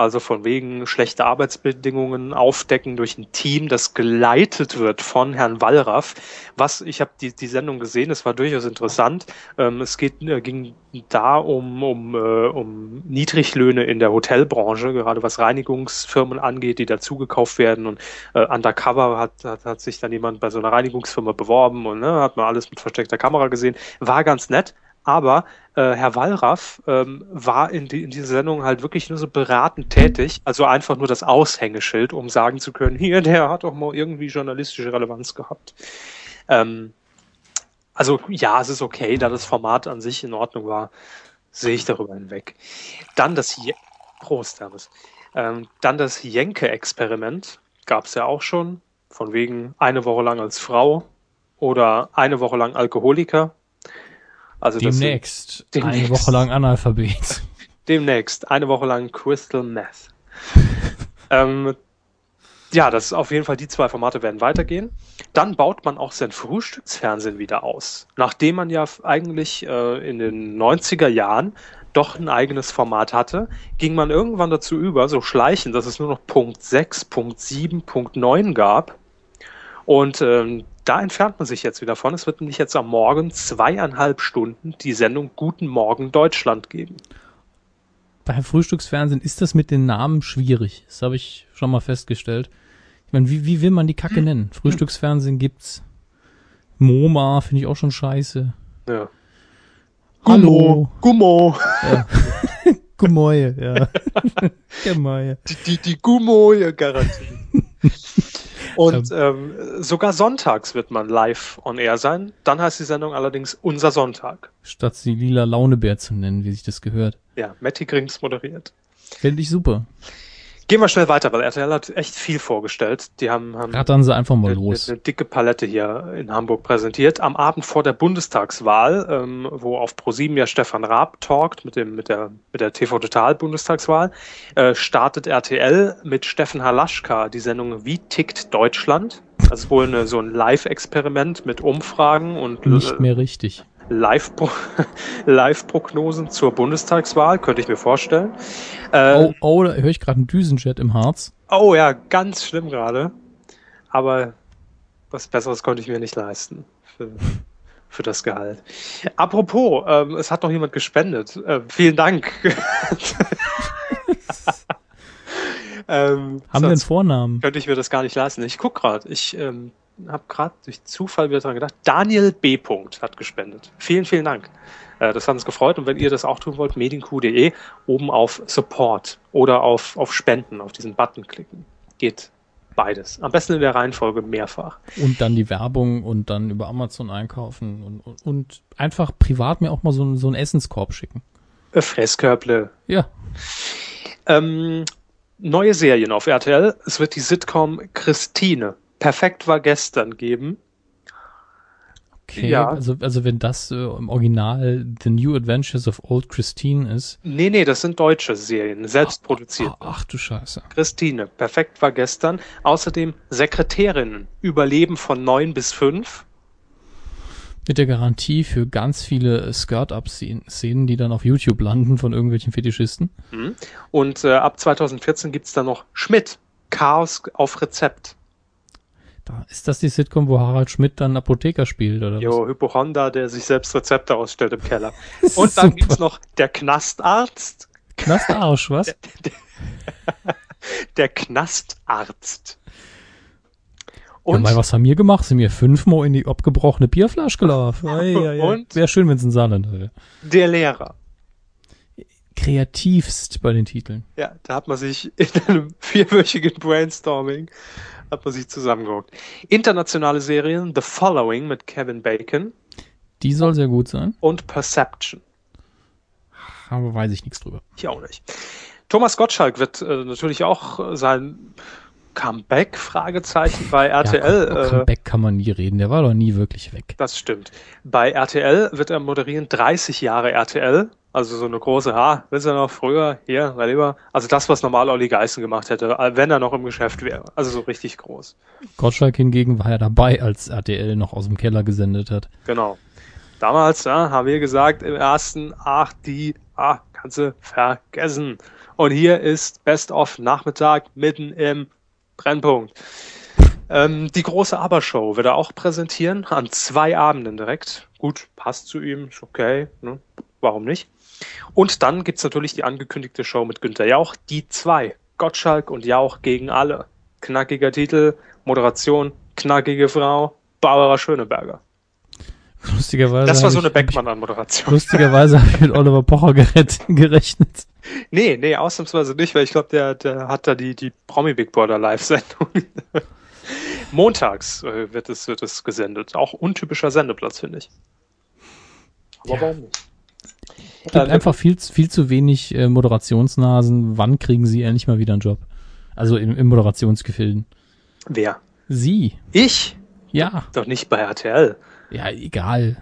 [SPEAKER 2] Also von wegen schlechte Arbeitsbedingungen aufdecken durch ein Team, das geleitet wird von Herrn Wallraff. Was, ich habe die, die Sendung gesehen, es war durchaus interessant. Ähm, es geht, äh, ging da um, um, äh, um Niedriglöhne in der Hotelbranche, gerade was Reinigungsfirmen angeht, die dazugekauft werden. Und äh, undercover hat, hat, hat sich dann jemand bei so einer Reinigungsfirma beworben und ne, hat man alles mit versteckter Kamera gesehen. War ganz nett. Aber äh, Herr Wallraff ähm, war in, die, in dieser Sendung halt wirklich nur so beratend tätig, also einfach nur das Aushängeschild, um sagen zu können, hier, der hat doch mal irgendwie journalistische Relevanz gehabt. Ähm, also ja, es ist okay, da das Format an sich in Ordnung war, sehe ich darüber hinweg. Dann das Je Prost, Hermes. Ähm, dann das Jenke-Experiment gab es ja auch schon, von wegen eine Woche lang als Frau oder eine Woche lang Alkoholiker. Also das sind-
[SPEAKER 1] Demnächst.
[SPEAKER 2] Demnächst.
[SPEAKER 1] Eine Woche lang Analphabet.
[SPEAKER 2] Demnächst, eine Woche lang Crystal Meth. ähm, ja, das ist auf jeden Fall, die zwei Formate werden weitergehen. Dann baut man auch sein Frühstücksfernsehen wieder aus. Nachdem man ja eigentlich äh, in den 90er Jahren doch ein eigenes Format hatte, ging man irgendwann dazu über, so schleichend, dass es nur noch Punkt 6, Punkt 7, Punkt 9 gab. Und ähm, da entfernt man sich jetzt wieder von. Es wird nämlich jetzt am Morgen zweieinhalb Stunden die Sendung Guten Morgen Deutschland geben.
[SPEAKER 1] Bei Frühstücksfernsehen ist das mit den Namen schwierig. Das habe ich schon mal festgestellt. Ich meine, wie, wie will man die Kacke nennen? Frühstücksfernsehen gibt's. MoMA finde ich auch schon scheiße.
[SPEAKER 2] Ja.
[SPEAKER 1] Hallo.
[SPEAKER 2] Gummo.
[SPEAKER 1] Gemäue, ja. Gemäue.
[SPEAKER 2] Die, die, die Gummo-Garantie. Und ähm, sogar sonntags wird man live on air sein. Dann heißt die Sendung allerdings Unser Sonntag.
[SPEAKER 1] Statt sie lila Launebär zu nennen, wie sich das gehört.
[SPEAKER 2] Ja, Matti Grings moderiert.
[SPEAKER 1] Finde ich super.
[SPEAKER 2] Gehen wir schnell weiter, weil RTL hat echt viel vorgestellt. Die haben, haben
[SPEAKER 1] Rattern sie einfach mal
[SPEAKER 2] eine,
[SPEAKER 1] los.
[SPEAKER 2] eine dicke Palette hier in Hamburg präsentiert. Am Abend vor der Bundestagswahl, ähm, wo auf ProSieben ja Stefan Raab talkt mit dem mit der mit der TV Total Bundestagswahl, äh, startet RTL mit Steffen Halaschka die Sendung Wie tickt Deutschland? Das ist wohl eine, so ein Live-Experiment mit Umfragen und
[SPEAKER 1] Nicht mehr richtig.
[SPEAKER 2] Live Live-Prognosen zur Bundestagswahl, könnte ich mir vorstellen. Äh,
[SPEAKER 1] Oh, oh, da höre ich gerade einen Düsenjet im Harz.
[SPEAKER 2] Oh ja, ganz schlimm gerade. Aber was Besseres konnte ich mir nicht leisten für, für das Gehalt. Apropos, ähm, es hat noch jemand gespendet. Äh, vielen Dank. Ähm,
[SPEAKER 1] Haben wir einen Vornamen?
[SPEAKER 2] könnte ich mir das gar nicht leisten. Ich guck gerade. Ich ähm, habe gerade durch Zufall wieder dran gedacht. Daniel B. Punkt hat gespendet. Vielen, vielen Dank. Äh, das hat uns gefreut. Und wenn ihr das auch tun wollt, medienq.de, oben auf Support oder auf, auf Spenden, auf diesen Button klicken. Geht beides. Am besten in der Reihenfolge mehrfach.
[SPEAKER 1] Und dann die Werbung und dann über Amazon einkaufen und, und, und einfach privat mir auch mal so, einen- so einen Essenskorb schicken.
[SPEAKER 2] Äh, Fresskörble.
[SPEAKER 1] Ja.
[SPEAKER 2] Ähm, neue Serien auf RTL. Es wird die Sitcom Christine. Perfekt war gestern geben.
[SPEAKER 1] Okay,
[SPEAKER 2] Ja.
[SPEAKER 1] also, also wenn das äh, im Original The New Adventures of Old Christine ist.
[SPEAKER 2] Nee, nee, das sind deutsche Serien, selbst produziert.
[SPEAKER 1] Ach, ach du Scheiße.
[SPEAKER 2] Christine, perfekt war gestern. Außerdem Sekretärinnen, Überleben von neun bis fünf.
[SPEAKER 1] Mit der Garantie für ganz viele Skirt-Up-Szenen, die dann auf YouTube landen von irgendwelchen Fetischisten.
[SPEAKER 2] Und äh, ab 2014 gibt's dann noch Schmidt, Chaos auf Rezept.
[SPEAKER 1] Ist das die Sitcom, wo Harald Schmidt dann Apotheker spielt, oder
[SPEAKER 2] Jo, Hypochonder, der sich selbst Rezepte ausstellt im Keller.
[SPEAKER 1] was?
[SPEAKER 2] Und dann
[SPEAKER 1] Super.
[SPEAKER 2] gibt's noch der Knastarzt.
[SPEAKER 1] Knastarsch, was?
[SPEAKER 2] Der Knastarzt.
[SPEAKER 1] Und ja, mal, was haben wir gemacht? Sind wir fünfmal in die abgebrochene Bierflasche gelaufen? Ei, ei, ei.
[SPEAKER 2] Und?
[SPEAKER 1] Wäre schön, wenn es ein Saarland wäre.
[SPEAKER 2] der Lehrer.
[SPEAKER 1] Kreativst bei den Titeln.
[SPEAKER 2] Ja, da hat man sich in einem vierwöchigen Brainstorming hat man sich zusammengeguckt. Internationale Serien The Following mit Kevin Bacon
[SPEAKER 1] Die soll sehr gut sein,
[SPEAKER 2] und Perception.
[SPEAKER 1] aber weiß ich nichts drüber.
[SPEAKER 2] Ich auch nicht. Thomas Gottschalk wird äh, natürlich auch äh, sein Comeback Fragezeichen bei RTL.
[SPEAKER 1] Ja,
[SPEAKER 2] äh,
[SPEAKER 1] Comeback kann man nie reden, der war doch nie wirklich weg.
[SPEAKER 2] das stimmt. Bei RTL wird er moderieren 30 Jahre RTL. Also so eine große, ha, willst du noch früher, hier, mein Lieber. Also das, was normal Olli Geißen gemacht hätte, äh, wenn er noch im Geschäft wäre. Also so richtig groß.
[SPEAKER 1] Gottschalk hingegen war ja dabei, als RTL noch aus dem Keller gesendet hat.
[SPEAKER 2] Genau. Damals ja, haben wir gesagt im ersten, ach, die, ah, kannst du vergessen. Und hier ist Best of Nachmittag mitten im Brennpunkt. Ähm, die große Aber-Show wird er auch präsentieren, an zwei Abenden direkt. Gut, passt zu ihm, ist okay, ne? warum nicht? Und dann gibt's natürlich die angekündigte Show mit Günther Jauch, die zwei. Gottschalk und Jauch gegen alle. Knackiger Titel, Moderation, knackige Frau, Barbara Schöneberger.
[SPEAKER 1] Lustigerweise.
[SPEAKER 2] Das war so eine Beckmann-Moderation.
[SPEAKER 1] Lustigerweise habe ich mit Oliver Pocher gerechnet.
[SPEAKER 2] Nee, nee, ausnahmsweise nicht, weil ich glaube, der, der hat da die, die Promi Big Brother Live-Sendung. Montags äh, wird, es, wird es gesendet. Auch untypischer Sendeplatz, finde ich. Aber
[SPEAKER 1] Ja.
[SPEAKER 2] warum nicht?
[SPEAKER 1] Gibt
[SPEAKER 2] Ähm,
[SPEAKER 1] einfach viel, zu- viel zu wenig äh, Moderationsnasen. Wann kriegen sie endlich mal wieder einen Job? Also im, im Moderationsgefilden.
[SPEAKER 2] Wer?
[SPEAKER 1] Sie.
[SPEAKER 2] Ich?
[SPEAKER 1] Ja.
[SPEAKER 2] Doch nicht bei RTL.
[SPEAKER 1] Ja, egal.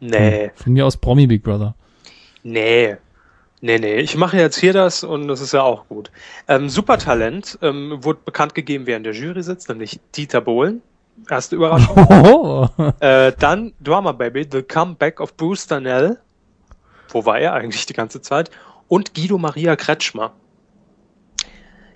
[SPEAKER 2] Nee,
[SPEAKER 1] Von mir aus Promi Big Brother.
[SPEAKER 2] nee. Nee, nee, ich mache jetzt hier das und das ist ja auch gut. Ähm, Supertalent ähm, wurde bekannt gegeben, wer in der Jury sitzt, nämlich Dieter Bohlen. Erste Überraschung.
[SPEAKER 1] Oh,
[SPEAKER 2] Äh, dann Drama Baby, The Comeback of Bruce Darnell. Wo war er eigentlich die ganze Zeit? Und Guido Maria Kretschmer.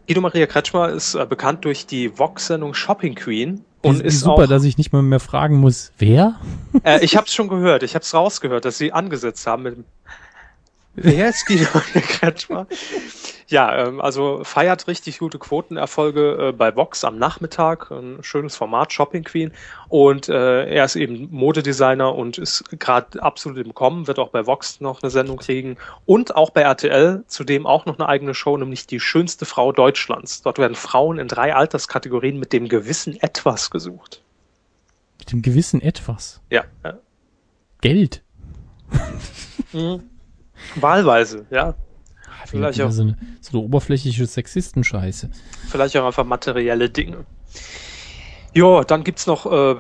[SPEAKER 2] Guido Maria Kretschmer ist äh, bekannt durch die Vox-Sendung Shopping Queen und
[SPEAKER 1] und
[SPEAKER 2] ist
[SPEAKER 1] super,
[SPEAKER 2] auch.
[SPEAKER 1] dass ich nicht mal mehr fragen muss, wer?
[SPEAKER 2] Äh, ich habe es schon gehört, ich habe es rausgehört, dass sie angesetzt haben mit dem. Wer ist Guido Maria Kretschmer? Ja, ähm, also feiert richtig gute Quotenerfolge äh, bei Vox am Nachmittag. Ein schönes Format, Shopping Queen. Und äh, er ist eben Modedesigner und ist gerade absolut im Kommen, wird auch bei Vox noch eine Sendung kriegen. Und auch bei RTL, zudem auch noch eine eigene Show, nämlich die schönste Frau Deutschlands. Dort werden Frauen in drei Alterskategorien mit dem gewissen Etwas gesucht.
[SPEAKER 1] Mit dem gewissen Etwas.
[SPEAKER 2] Ja,
[SPEAKER 1] Geld.
[SPEAKER 2] Wahlweise, ja. Vielleicht auch.
[SPEAKER 1] So eine, so eine oberflächliche Sexistenscheiße.
[SPEAKER 2] Vielleicht auch einfach materielle Dinge. Ja, dann gibt's noch äh,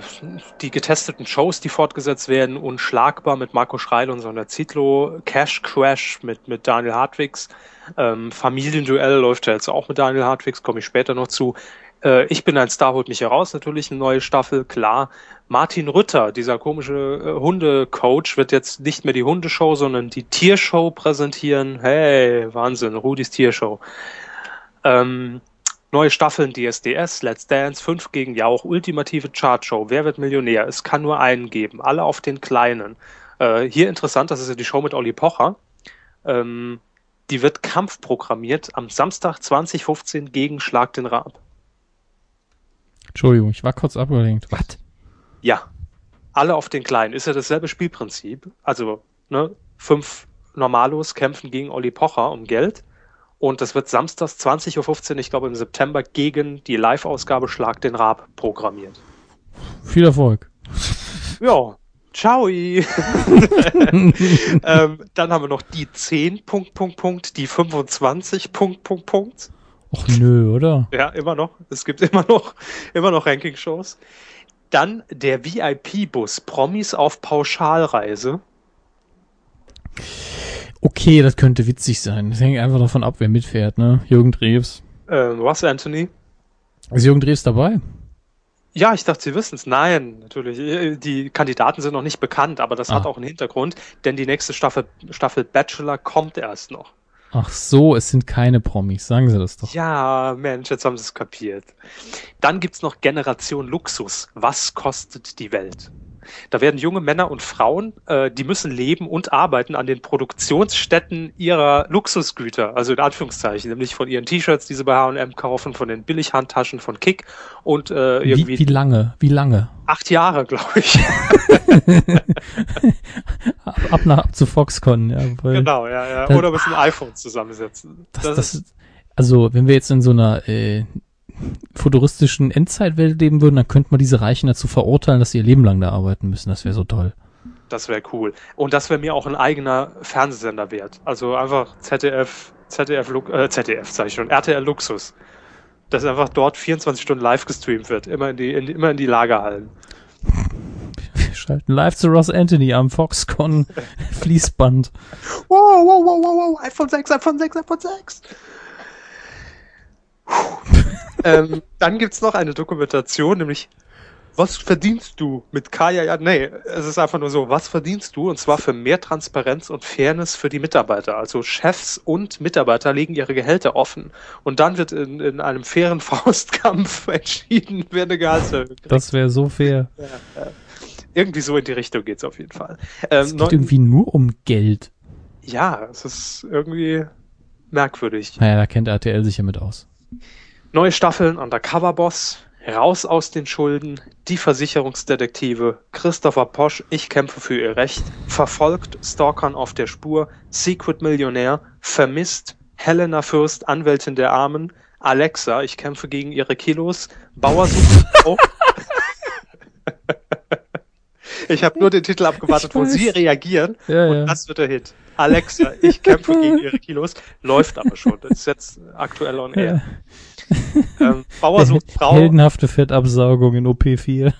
[SPEAKER 2] die getesteten Shows, die fortgesetzt werden. Unschlagbar mit Marco Schreil und Sonja Zietlow. Cash Crash mit, mit Daniel Hartwigs. Ähm, Familienduell läuft ja jetzt auch mit Daniel Hartwigs, komme ich später noch zu. Äh, ich bin ein Star, holt mich heraus, natürlich eine neue Staffel, klar. Martin Rütter, dieser komische äh, Hundecoach, wird jetzt nicht mehr die Hundeshow, sondern die Tiershow präsentieren. Hey, Wahnsinn, Rudis Tiershow. Ähm, neue Staffeln DSDS, Let's Dance, 5 gegen Jauch, ultimative Chartshow, Wer wird Millionär? Es kann nur einen geben, alle auf den Kleinen. Äh, hier interessant, das ist ja die Show mit Olli Pocher. Ähm, die wird kampfprogrammiert am Samstag 2015 gegen Schlag den Raab.
[SPEAKER 1] Entschuldigung, ich war kurz abgelenkt. Was?
[SPEAKER 2] Ja, alle auf den Kleinen. Ist ja dasselbe Spielprinzip. Also, ne, fünf Normalos kämpfen gegen Olli Pocher um Geld. Und das wird samstags 20.15 Uhr, ich glaube im September, gegen die Live-Ausgabe Schlag den Raab programmiert.
[SPEAKER 1] Viel Erfolg.
[SPEAKER 2] Ja, ciao. ähm, dann haben wir noch die 10, Punkt, Punkt, Punkt, die 25, Punkt, Punkt, Punkt.
[SPEAKER 1] Och nö, oder?
[SPEAKER 2] Ja, immer noch. Es gibt immer noch, immer noch Ranking-Shows. Dann der VIP-Bus, Promis auf Pauschalreise.
[SPEAKER 1] Okay, das könnte witzig sein. Das hängt einfach davon ab, wer mitfährt, ne? Jürgen Drews.
[SPEAKER 2] Ähm, was, Anthony?
[SPEAKER 1] Ist Jürgen Drews dabei?
[SPEAKER 2] Ja, ich dachte, Sie wissen es. Nein, natürlich. Äh, Die Kandidaten sind noch nicht bekannt, aber das
[SPEAKER 1] Ah.
[SPEAKER 2] hat auch einen Hintergrund, denn die nächste Staffel, Staffel Bachelor kommt erst noch.
[SPEAKER 1] Ach so, es sind keine Promis. Sagen Sie das doch.
[SPEAKER 2] Ja, Mensch, jetzt haben Sie es kapiert. Dann gibt's noch Generation Luxus. Was kostet die Welt? Da werden junge Männer und Frauen, äh, die müssen leben und arbeiten an den Produktionsstätten ihrer Luxusgüter, also in Anführungszeichen, nämlich von ihren T-Shirts, die sie bei H&M kaufen, von den Billighandtaschen von Kick und äh, irgendwie
[SPEAKER 1] Wie, wie lange? Wie lange?
[SPEAKER 2] acht Jahre, glaube ich.
[SPEAKER 1] Ab, ab nach ab zu Foxconn, ja.
[SPEAKER 2] Genau, ja, ja.
[SPEAKER 1] Das-
[SPEAKER 2] Oder müssen ein iPhone zusammensetzen.
[SPEAKER 1] das, das, ist, also, wenn wir jetzt in so einer äh, futuristischen Endzeitwelt leben würden, dann könnte man diese Reichen dazu verurteilen, dass sie ihr Leben lang da arbeiten müssen. Das wäre so toll.
[SPEAKER 2] Das wäre cool. Und das wäre mir auch ein eigener Fernsehsender wert. Also einfach ZDF, ZDF, äh, ZDF, sag ich schon, RTL Luxus. Dass einfach dort 24 Stunden live gestreamt wird. Immer in die, in, immer in die Lagerhallen.
[SPEAKER 1] Wir schalten live zu Ross Anthony am Foxconn Fließband.
[SPEAKER 2] Wow, wow, wow, wow, wow, iPhone 6, iPhone 6, iPhone 6. ähm, dann gibt's noch eine Dokumentation, nämlich was verdienst du mit Kaya? Ja, nee, es ist einfach nur so, was verdienst du? Und zwar für mehr Transparenz und Fairness für die Mitarbeiter. Also Chefs und Mitarbeiter legen ihre Gehälter offen. Und dann wird in, in einem fairen Faustkampf entschieden, wer eine Gehaltserhöhung kriegt.
[SPEAKER 1] Das wäre so fair.
[SPEAKER 2] Irgendwie so in die Richtung geht's auf jeden Fall. Ähm,
[SPEAKER 1] Es geht irgendwie nur um Geld.
[SPEAKER 2] ja, es ist irgendwie merkwürdig.
[SPEAKER 1] Naja, da kennt RTL sich ja mit aus.
[SPEAKER 2] Neue Staffeln Undercover Boss, Raus aus den Schulden, Die Versicherungsdetektive, Christopher Posch, Ich kämpfe für ihr Recht, Verfolgt, Stalkern auf der Spur, Secret Millionär, Vermisst, Helena Fürst, Anwältin der Armen, Alexa, ich kämpfe gegen ihre Kilos, Bauer sucht Frau. Ich habe nur den Titel abgewartet, wo. Sie reagieren
[SPEAKER 1] Ja,
[SPEAKER 2] und
[SPEAKER 1] ja.
[SPEAKER 2] das wird der Hit. Alexa, ich kämpfe gegen ihre Kilos, läuft aber schon. Das ist jetzt aktuell on air. Ähm, Bauer sucht Frau,
[SPEAKER 1] Heldenhafte Fettabsaugung in OP4.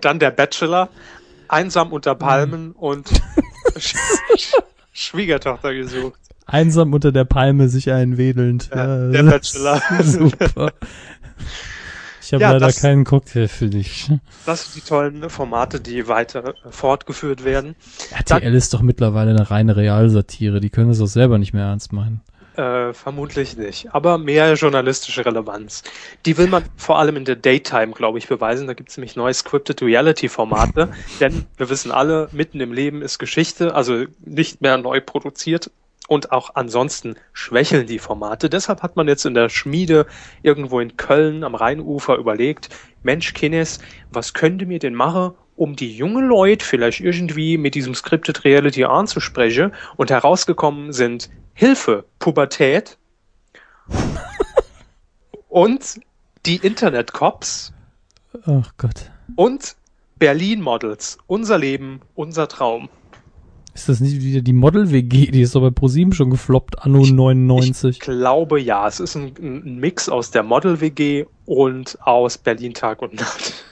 [SPEAKER 2] dann der Bachelor, einsam unter Palmen und Sch Sch Schwiegertochter gesucht.
[SPEAKER 1] Einsam unter der Palme sich einwedelnd.
[SPEAKER 2] Ja, der
[SPEAKER 1] das
[SPEAKER 2] Bachelor.
[SPEAKER 1] Super. Ich habe
[SPEAKER 2] Ja,
[SPEAKER 1] leider
[SPEAKER 2] das-
[SPEAKER 1] keinen Cocktail für dich.
[SPEAKER 2] Das sind die tollen Formate, die weiter fortgeführt werden.
[SPEAKER 1] RTL ist doch mittlerweile eine reine Realsatire. Die können es auch selber nicht mehr ernst meinen.
[SPEAKER 2] Äh, vermutlich nicht, aber mehr journalistische Relevanz. Die will man vor allem in der Daytime, glaube ich, beweisen. Da gibt es nämlich neue Scripted Reality-Formate, denn wir wissen alle, mitten im Leben ist Geschichte, also nicht mehr neu produziert. Und auch ansonsten schwächeln die Formate. Deshalb hat man jetzt in der Schmiede irgendwo in Köln am Rheinufer überlegt, Mensch, Kines, was könnte mir denn machen, um die jungen Leute vielleicht irgendwie mit diesem Scripted Reality anzusprechen? Und herausgekommen sind Hilfe, Pubertät und die Internet Cops
[SPEAKER 1] Ach Gott.
[SPEAKER 2] und Berlin Models. Unser Leben, unser Traum.
[SPEAKER 1] Ist das nicht wieder die Model-WG? Die ist doch bei ProSieben schon gefloppt, anno
[SPEAKER 2] Ich
[SPEAKER 1] 99.
[SPEAKER 2] glaube ja, es ist ein, ein Mix aus der Model WG und aus Berlin Tag und Nacht.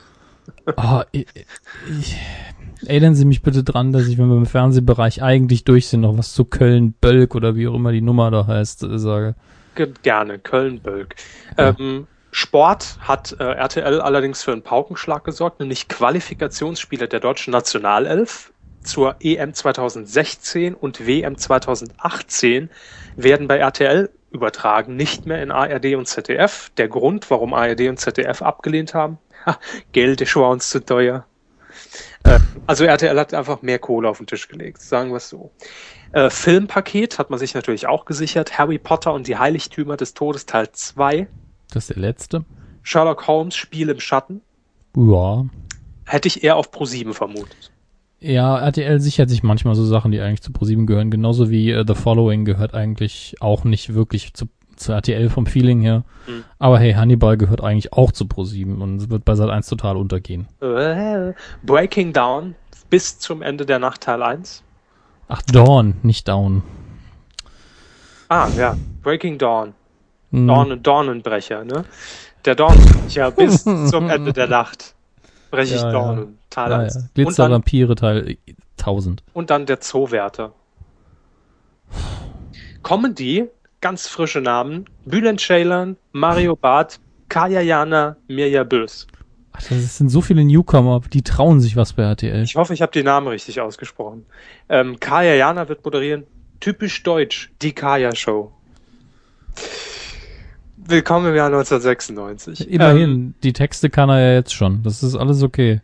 [SPEAKER 1] Ah, ich, ich, erinnern Sie mich bitte dran, dass ich, wenn wir im Fernsehbereich eigentlich durch sind, noch was zu Köln-Bölk oder wie auch immer die Nummer da heißt, äh, sage.
[SPEAKER 2] Ge- Gerne, Köln-Bölk. Ähm, Sport hat äh, RTL allerdings für einen Paukenschlag gesorgt, nämlich Qualifikationsspiele der deutschen Nationalelf zur EM 2016 und WM 2018 werden bei RTL übertragen, nicht mehr in ARD und ZDF. Der Grund, warum ARD und ZDF abgelehnt haben, ha, Geld ist schon uns zu teuer. Äh, also RTL hat einfach mehr Kohle auf den Tisch gelegt, sagen wir es so. Äh, Filmpaket hat man sich natürlich auch gesichert. Harry Potter und die Heiligtümer des Todes Teil 2.
[SPEAKER 1] Das ist der letzte.
[SPEAKER 2] Sherlock Holmes Spiel im Schatten.
[SPEAKER 1] Ja.
[SPEAKER 2] Hätte ich eher auf Pro7 vermutet.
[SPEAKER 1] Ja, RTL sichert sich manchmal so Sachen, die eigentlich zu ProSieben gehören. Genauso wie äh, The Following gehört eigentlich auch nicht wirklich zu, zu RTL vom Feeling her.
[SPEAKER 2] Mhm.
[SPEAKER 1] Aber hey, Hannibal gehört eigentlich auch zu ProSieben und wird bei Sat1 total untergehen.
[SPEAKER 2] Äh, Breaking Down bis zum Ende der Nacht Teil 1.
[SPEAKER 1] Ach, Dawn, nicht Down.
[SPEAKER 2] Ah, ja. Breaking Dawn.
[SPEAKER 1] Hm.
[SPEAKER 2] Dornen, Dornenbrecher, ne? Der Dornenbrecher bis zum Ende der Nacht. Breche ich
[SPEAKER 1] Ja, ja.
[SPEAKER 2] Dornen. Teil
[SPEAKER 1] Ja,
[SPEAKER 2] 1.
[SPEAKER 1] ja.
[SPEAKER 2] Und,
[SPEAKER 1] Glitzer
[SPEAKER 2] dann,
[SPEAKER 1] Vampire Teil 1000.
[SPEAKER 2] und dann der Zoowärter. Comedy, ganz frische Namen. Bülent Ceylan, Mario Barth, Kaya Jana, Mirja Bös.
[SPEAKER 1] Ach, das sind so viele Newcomer, die trauen sich was bei RTL.
[SPEAKER 2] Ich hoffe, ich habe die Namen richtig ausgesprochen. Ähm, Kaya Jana wird moderieren. Typisch deutsch, die Kaya Show. Willkommen im Jahr 1996.
[SPEAKER 1] Immerhin,
[SPEAKER 2] Ähm,
[SPEAKER 1] die Texte kann er ja jetzt schon. Das ist alles okay.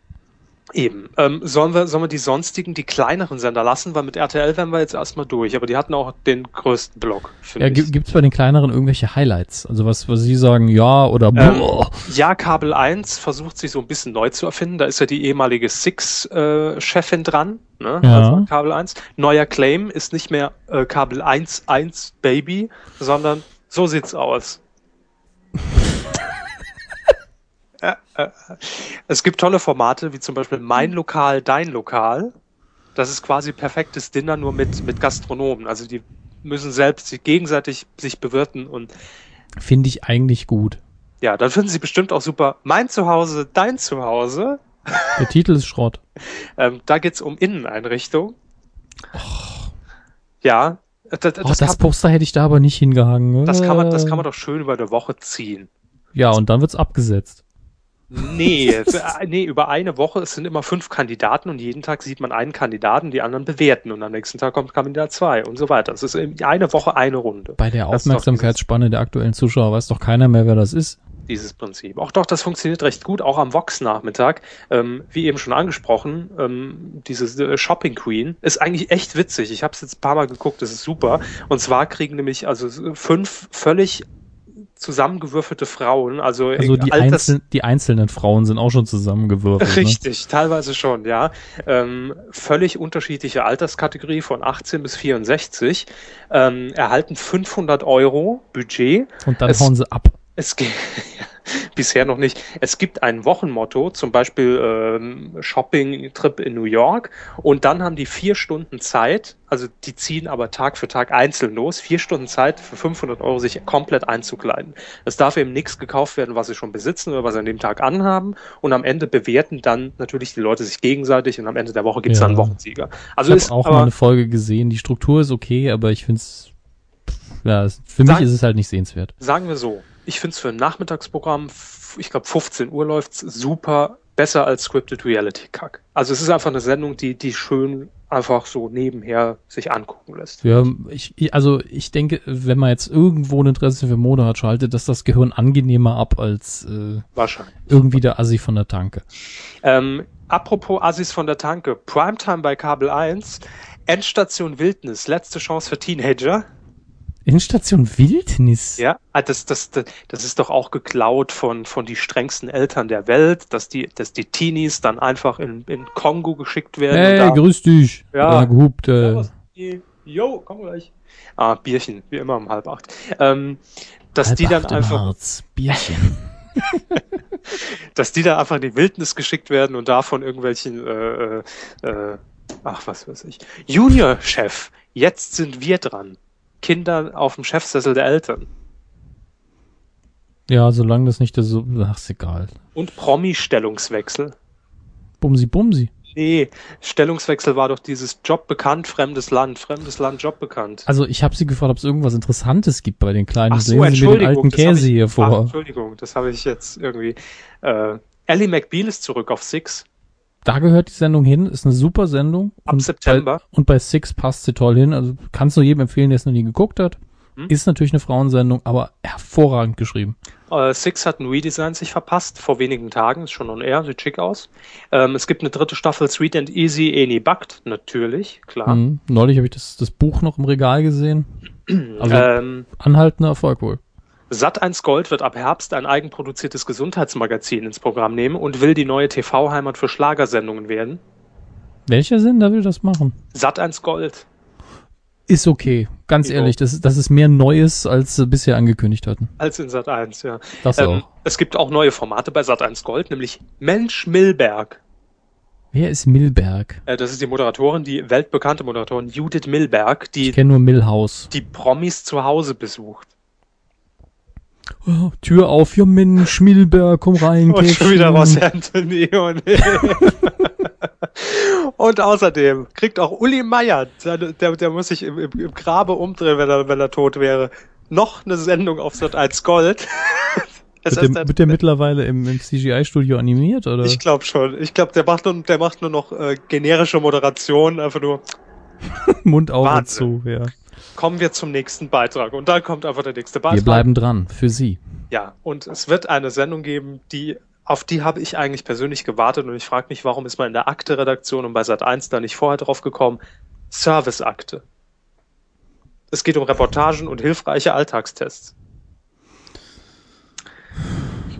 [SPEAKER 2] eben. Ähm, sollen, wir, sollen wir die sonstigen, die kleineren Sender lassen? Weil mit RTL wären wir jetzt erstmal durch. Aber die hatten auch den größten Block, finde
[SPEAKER 1] Ja,
[SPEAKER 2] ich.
[SPEAKER 1] gi- gibt's bei den kleineren irgendwelche Highlights? Also was, was Sie sagen, ja oder
[SPEAKER 2] Ähm,
[SPEAKER 1] boah.
[SPEAKER 2] ja, Kabel 1 versucht sich so ein bisschen neu zu erfinden. Da ist ja die ehemalige Six-Chefin dran, ne?
[SPEAKER 1] Ja.
[SPEAKER 2] Also Kabel 1. Neuer Claim ist nicht mehr äh, Kabel 1 1 Baby, sondern so sieht's aus. Es gibt tolle Formate, wie zum Beispiel Mein Lokal, Dein Lokal. Das ist quasi perfektes Dinner nur mit, mit Gastronomen. Also die müssen selbst sich gegenseitig sich bewirten und
[SPEAKER 1] Finde ich eigentlich gut.
[SPEAKER 2] ja, dann finden Sie bestimmt auch super Mein Zuhause, Dein Zuhause.
[SPEAKER 1] Der Titel ist Schrott.
[SPEAKER 2] Ähm, da geht's um Inneneinrichtung. Ja, das, das,
[SPEAKER 1] Oh, das,
[SPEAKER 2] kann,
[SPEAKER 1] Poster hätte ich da aber nicht hingehangen.
[SPEAKER 2] das, kann man, das
[SPEAKER 1] Äh.
[SPEAKER 2] kann man doch schön über eine Woche ziehen.
[SPEAKER 1] Ja, und dann wird's abgesetzt.
[SPEAKER 2] Nee, es- äh, nee, über eine Woche, es sind immer fünf Kandidaten und jeden Tag sieht man einen Kandidaten, die anderen bewerten und am nächsten Tag kommt Kandidat zwei und so weiter. Es ist in- eine Woche eine Runde.
[SPEAKER 1] Bei der
[SPEAKER 2] Das
[SPEAKER 1] Aufmerksamkeitsspanne der aktuellen Zuschauer weiß doch keiner mehr, wer das ist.
[SPEAKER 2] Dieses Prinzip. Auch doch, das funktioniert recht gut, auch am Vox-Nachmittag. Ähm, wie eben schon angesprochen, ähm, dieses äh, Shopping Queen ist eigentlich echt witzig. Ich habe es jetzt ein paar Mal geguckt, das ist super. Und zwar kriegen nämlich also fünf völlig zusammengewürfelte Frauen, also,
[SPEAKER 1] Also die,
[SPEAKER 2] Alters-
[SPEAKER 1] einzel die einzelnen Frauen sind auch schon zusammengewürfelt. Ne?
[SPEAKER 2] Richtig, teilweise schon, ja. Ähm, völlig unterschiedliche Alterskategorie von 18 bis 64, ähm, erhalten 500 Euro Budget.
[SPEAKER 1] Und dann
[SPEAKER 2] Es-
[SPEAKER 1] hauen sie ab.
[SPEAKER 2] Es gibt bisher noch nicht. Es gibt ein Wochenmotto, zum Beispiel ähm, Shopping-Trip in New York. Und dann haben die vier Stunden Zeit, also die ziehen aber Tag für Tag einzeln los, vier Stunden Zeit für 500 Euro sich komplett einzukleiden. Es darf eben nichts gekauft werden, was sie schon besitzen oder was sie an dem Tag anhaben. Und am Ende bewerten dann natürlich die Leute sich gegenseitig und am Ende der Woche gibt es
[SPEAKER 1] Ja.
[SPEAKER 2] dann einen Wochensieger.
[SPEAKER 1] Ich
[SPEAKER 2] Also
[SPEAKER 1] habe
[SPEAKER 2] ist
[SPEAKER 1] auch mal
[SPEAKER 2] aber,
[SPEAKER 1] eine Folge gesehen. Die Struktur ist okay, aber ich finde es. Ja, für
[SPEAKER 2] Sag-
[SPEAKER 1] mich ist es halt nicht sehenswert.
[SPEAKER 2] sagen wir so, ich finde es für ein Nachmittagsprogramm, ich glaube 15 Uhr läuft's super, besser als Scripted Reality Kack. Also es ist einfach eine Sendung, die, die schön einfach so nebenher sich angucken lässt.
[SPEAKER 1] Ja, ich- also ich denke, wenn man jetzt irgendwo ein Interesse für Mode hat, schaltet das das Gehirn angenehmer ab als äh,
[SPEAKER 2] Wahrscheinlich.
[SPEAKER 1] irgendwie der Assi von der Tanke.
[SPEAKER 2] Ähm, apropos Assis von der Tanke, Primetime bei Kabel 1, Endstation Wildnis, letzte Chance für Teenager.
[SPEAKER 1] Endstation Wildnis.
[SPEAKER 2] Ja, ah, das, das, das, das ist doch auch geklaut von, von die strengsten Eltern der Welt, dass die, dass die Teenies dann einfach in, in Kongo geschickt werden.
[SPEAKER 1] Hey,
[SPEAKER 2] da-
[SPEAKER 1] grüß dich.
[SPEAKER 2] Ja.
[SPEAKER 1] Ja. Gehupt, äh.
[SPEAKER 2] Jo, komm gleich. Ah, Bierchen, wie immer um halb acht. Ähm, dass
[SPEAKER 1] halb
[SPEAKER 2] die dann einfach,
[SPEAKER 1] Harz. Bierchen.
[SPEAKER 2] dass die da einfach in die Wildnis geschickt werden und da von irgendwelchen, äh, äh, äh, ach was weiß ich, Junior-Chef. Jetzt sind wir dran. Kinder auf dem Chefsessel der Eltern.
[SPEAKER 1] ja, solange das nicht der so. Ach, ist egal.
[SPEAKER 2] Und Promi-Stellungswechsel.
[SPEAKER 1] Bumsi, bumsi.
[SPEAKER 2] Nee, Stellungswechsel war doch dieses Job bekannt, fremdes Land, fremdes Land, Job bekannt.
[SPEAKER 1] Also ich habe sie gefragt, ob es irgendwas Interessantes gibt bei den kleinen.
[SPEAKER 2] Ach so,
[SPEAKER 1] Sehen Sie mir den
[SPEAKER 2] Entschuldigung.
[SPEAKER 1] alten Käse
[SPEAKER 2] ich,
[SPEAKER 1] hier
[SPEAKER 2] Ach,
[SPEAKER 1] vor.
[SPEAKER 2] Entschuldigung, das habe ich jetzt irgendwie. Äh, Ellie McBeal ist zurück auf Six.
[SPEAKER 1] Da gehört die Sendung hin, ist eine super Sendung.
[SPEAKER 2] Ab
[SPEAKER 1] und
[SPEAKER 2] September.
[SPEAKER 1] Bei, und bei Six passt sie toll hin. Also kannst du jedem empfehlen, der es noch nie geguckt hat. Ist natürlich eine Frauensendung, aber hervorragend geschrieben.
[SPEAKER 2] Äh, Six hat ein Redesign sich verpasst, vor wenigen Tagen, ist schon on air, sieht schick aus. Ähm, es gibt eine dritte Staffel Sweet and Easy, Eni Bugged, natürlich, klar.
[SPEAKER 1] Mhm. Neulich habe ich das, das Buch noch im Regal gesehen. Also
[SPEAKER 2] Ähm,
[SPEAKER 1] anhaltender Erfolg wohl.
[SPEAKER 2] Sat1 Gold wird ab Herbst ein eigenproduziertes Gesundheitsmagazin ins Programm nehmen und will die neue TV-Heimat für Schlagersendungen werden.
[SPEAKER 1] Welcher Sender will das machen?
[SPEAKER 2] Sat1 Gold.
[SPEAKER 1] Ist okay. Ganz
[SPEAKER 2] Jo.
[SPEAKER 1] ehrlich, das, das ist mehr Neues, als sie bisher angekündigt hatten.
[SPEAKER 2] Als in Sat1, ja.
[SPEAKER 1] Das
[SPEAKER 2] Ähm,
[SPEAKER 1] auch.
[SPEAKER 2] es gibt auch neue Formate bei Sat1 Gold, nämlich Mensch Milberg.
[SPEAKER 1] Wer ist Milberg?
[SPEAKER 2] Äh, das ist die Moderatorin, die weltbekannte Moderatorin Judith Milberg,
[SPEAKER 1] Ich
[SPEAKER 2] die
[SPEAKER 1] kenne nur Milhouse.
[SPEAKER 2] die Promis zu Hause besucht.
[SPEAKER 1] Oh, Tür auf, ja Mensch, Milberg, komm rein.
[SPEAKER 2] Und schon wieder Ross Anthony und, und außerdem kriegt auch Uli Meier, der, der muss sich im, im, Grabe umdrehen, wenn er, wenn er tot wäre, noch eine Sendung auf Sat 1 Gold. Es
[SPEAKER 1] Wird
[SPEAKER 2] ist
[SPEAKER 1] der, wird der mittlerweile im, im CGI-Studio animiert, oder?
[SPEAKER 2] ich glaube schon. Ich glaube, der macht nur, der macht nur noch äh, generische Moderation, einfach nur.
[SPEAKER 1] Mund auf und
[SPEAKER 2] Wahnsinn.
[SPEAKER 1] zu, ja.
[SPEAKER 2] Kommen wir zum nächsten Beitrag. Und dann kommt einfach der nächste Beitrag.
[SPEAKER 1] Wir bleiben dran, für Sie.
[SPEAKER 2] Ja, und es wird eine Sendung geben, die auf die habe ich eigentlich persönlich gewartet und ich frage mich, warum ist man in der Akte-Redaktion und bei Sat1 da nicht vorher drauf gekommen? Serviceakte. Es geht um Reportagen und hilfreiche Alltagstests.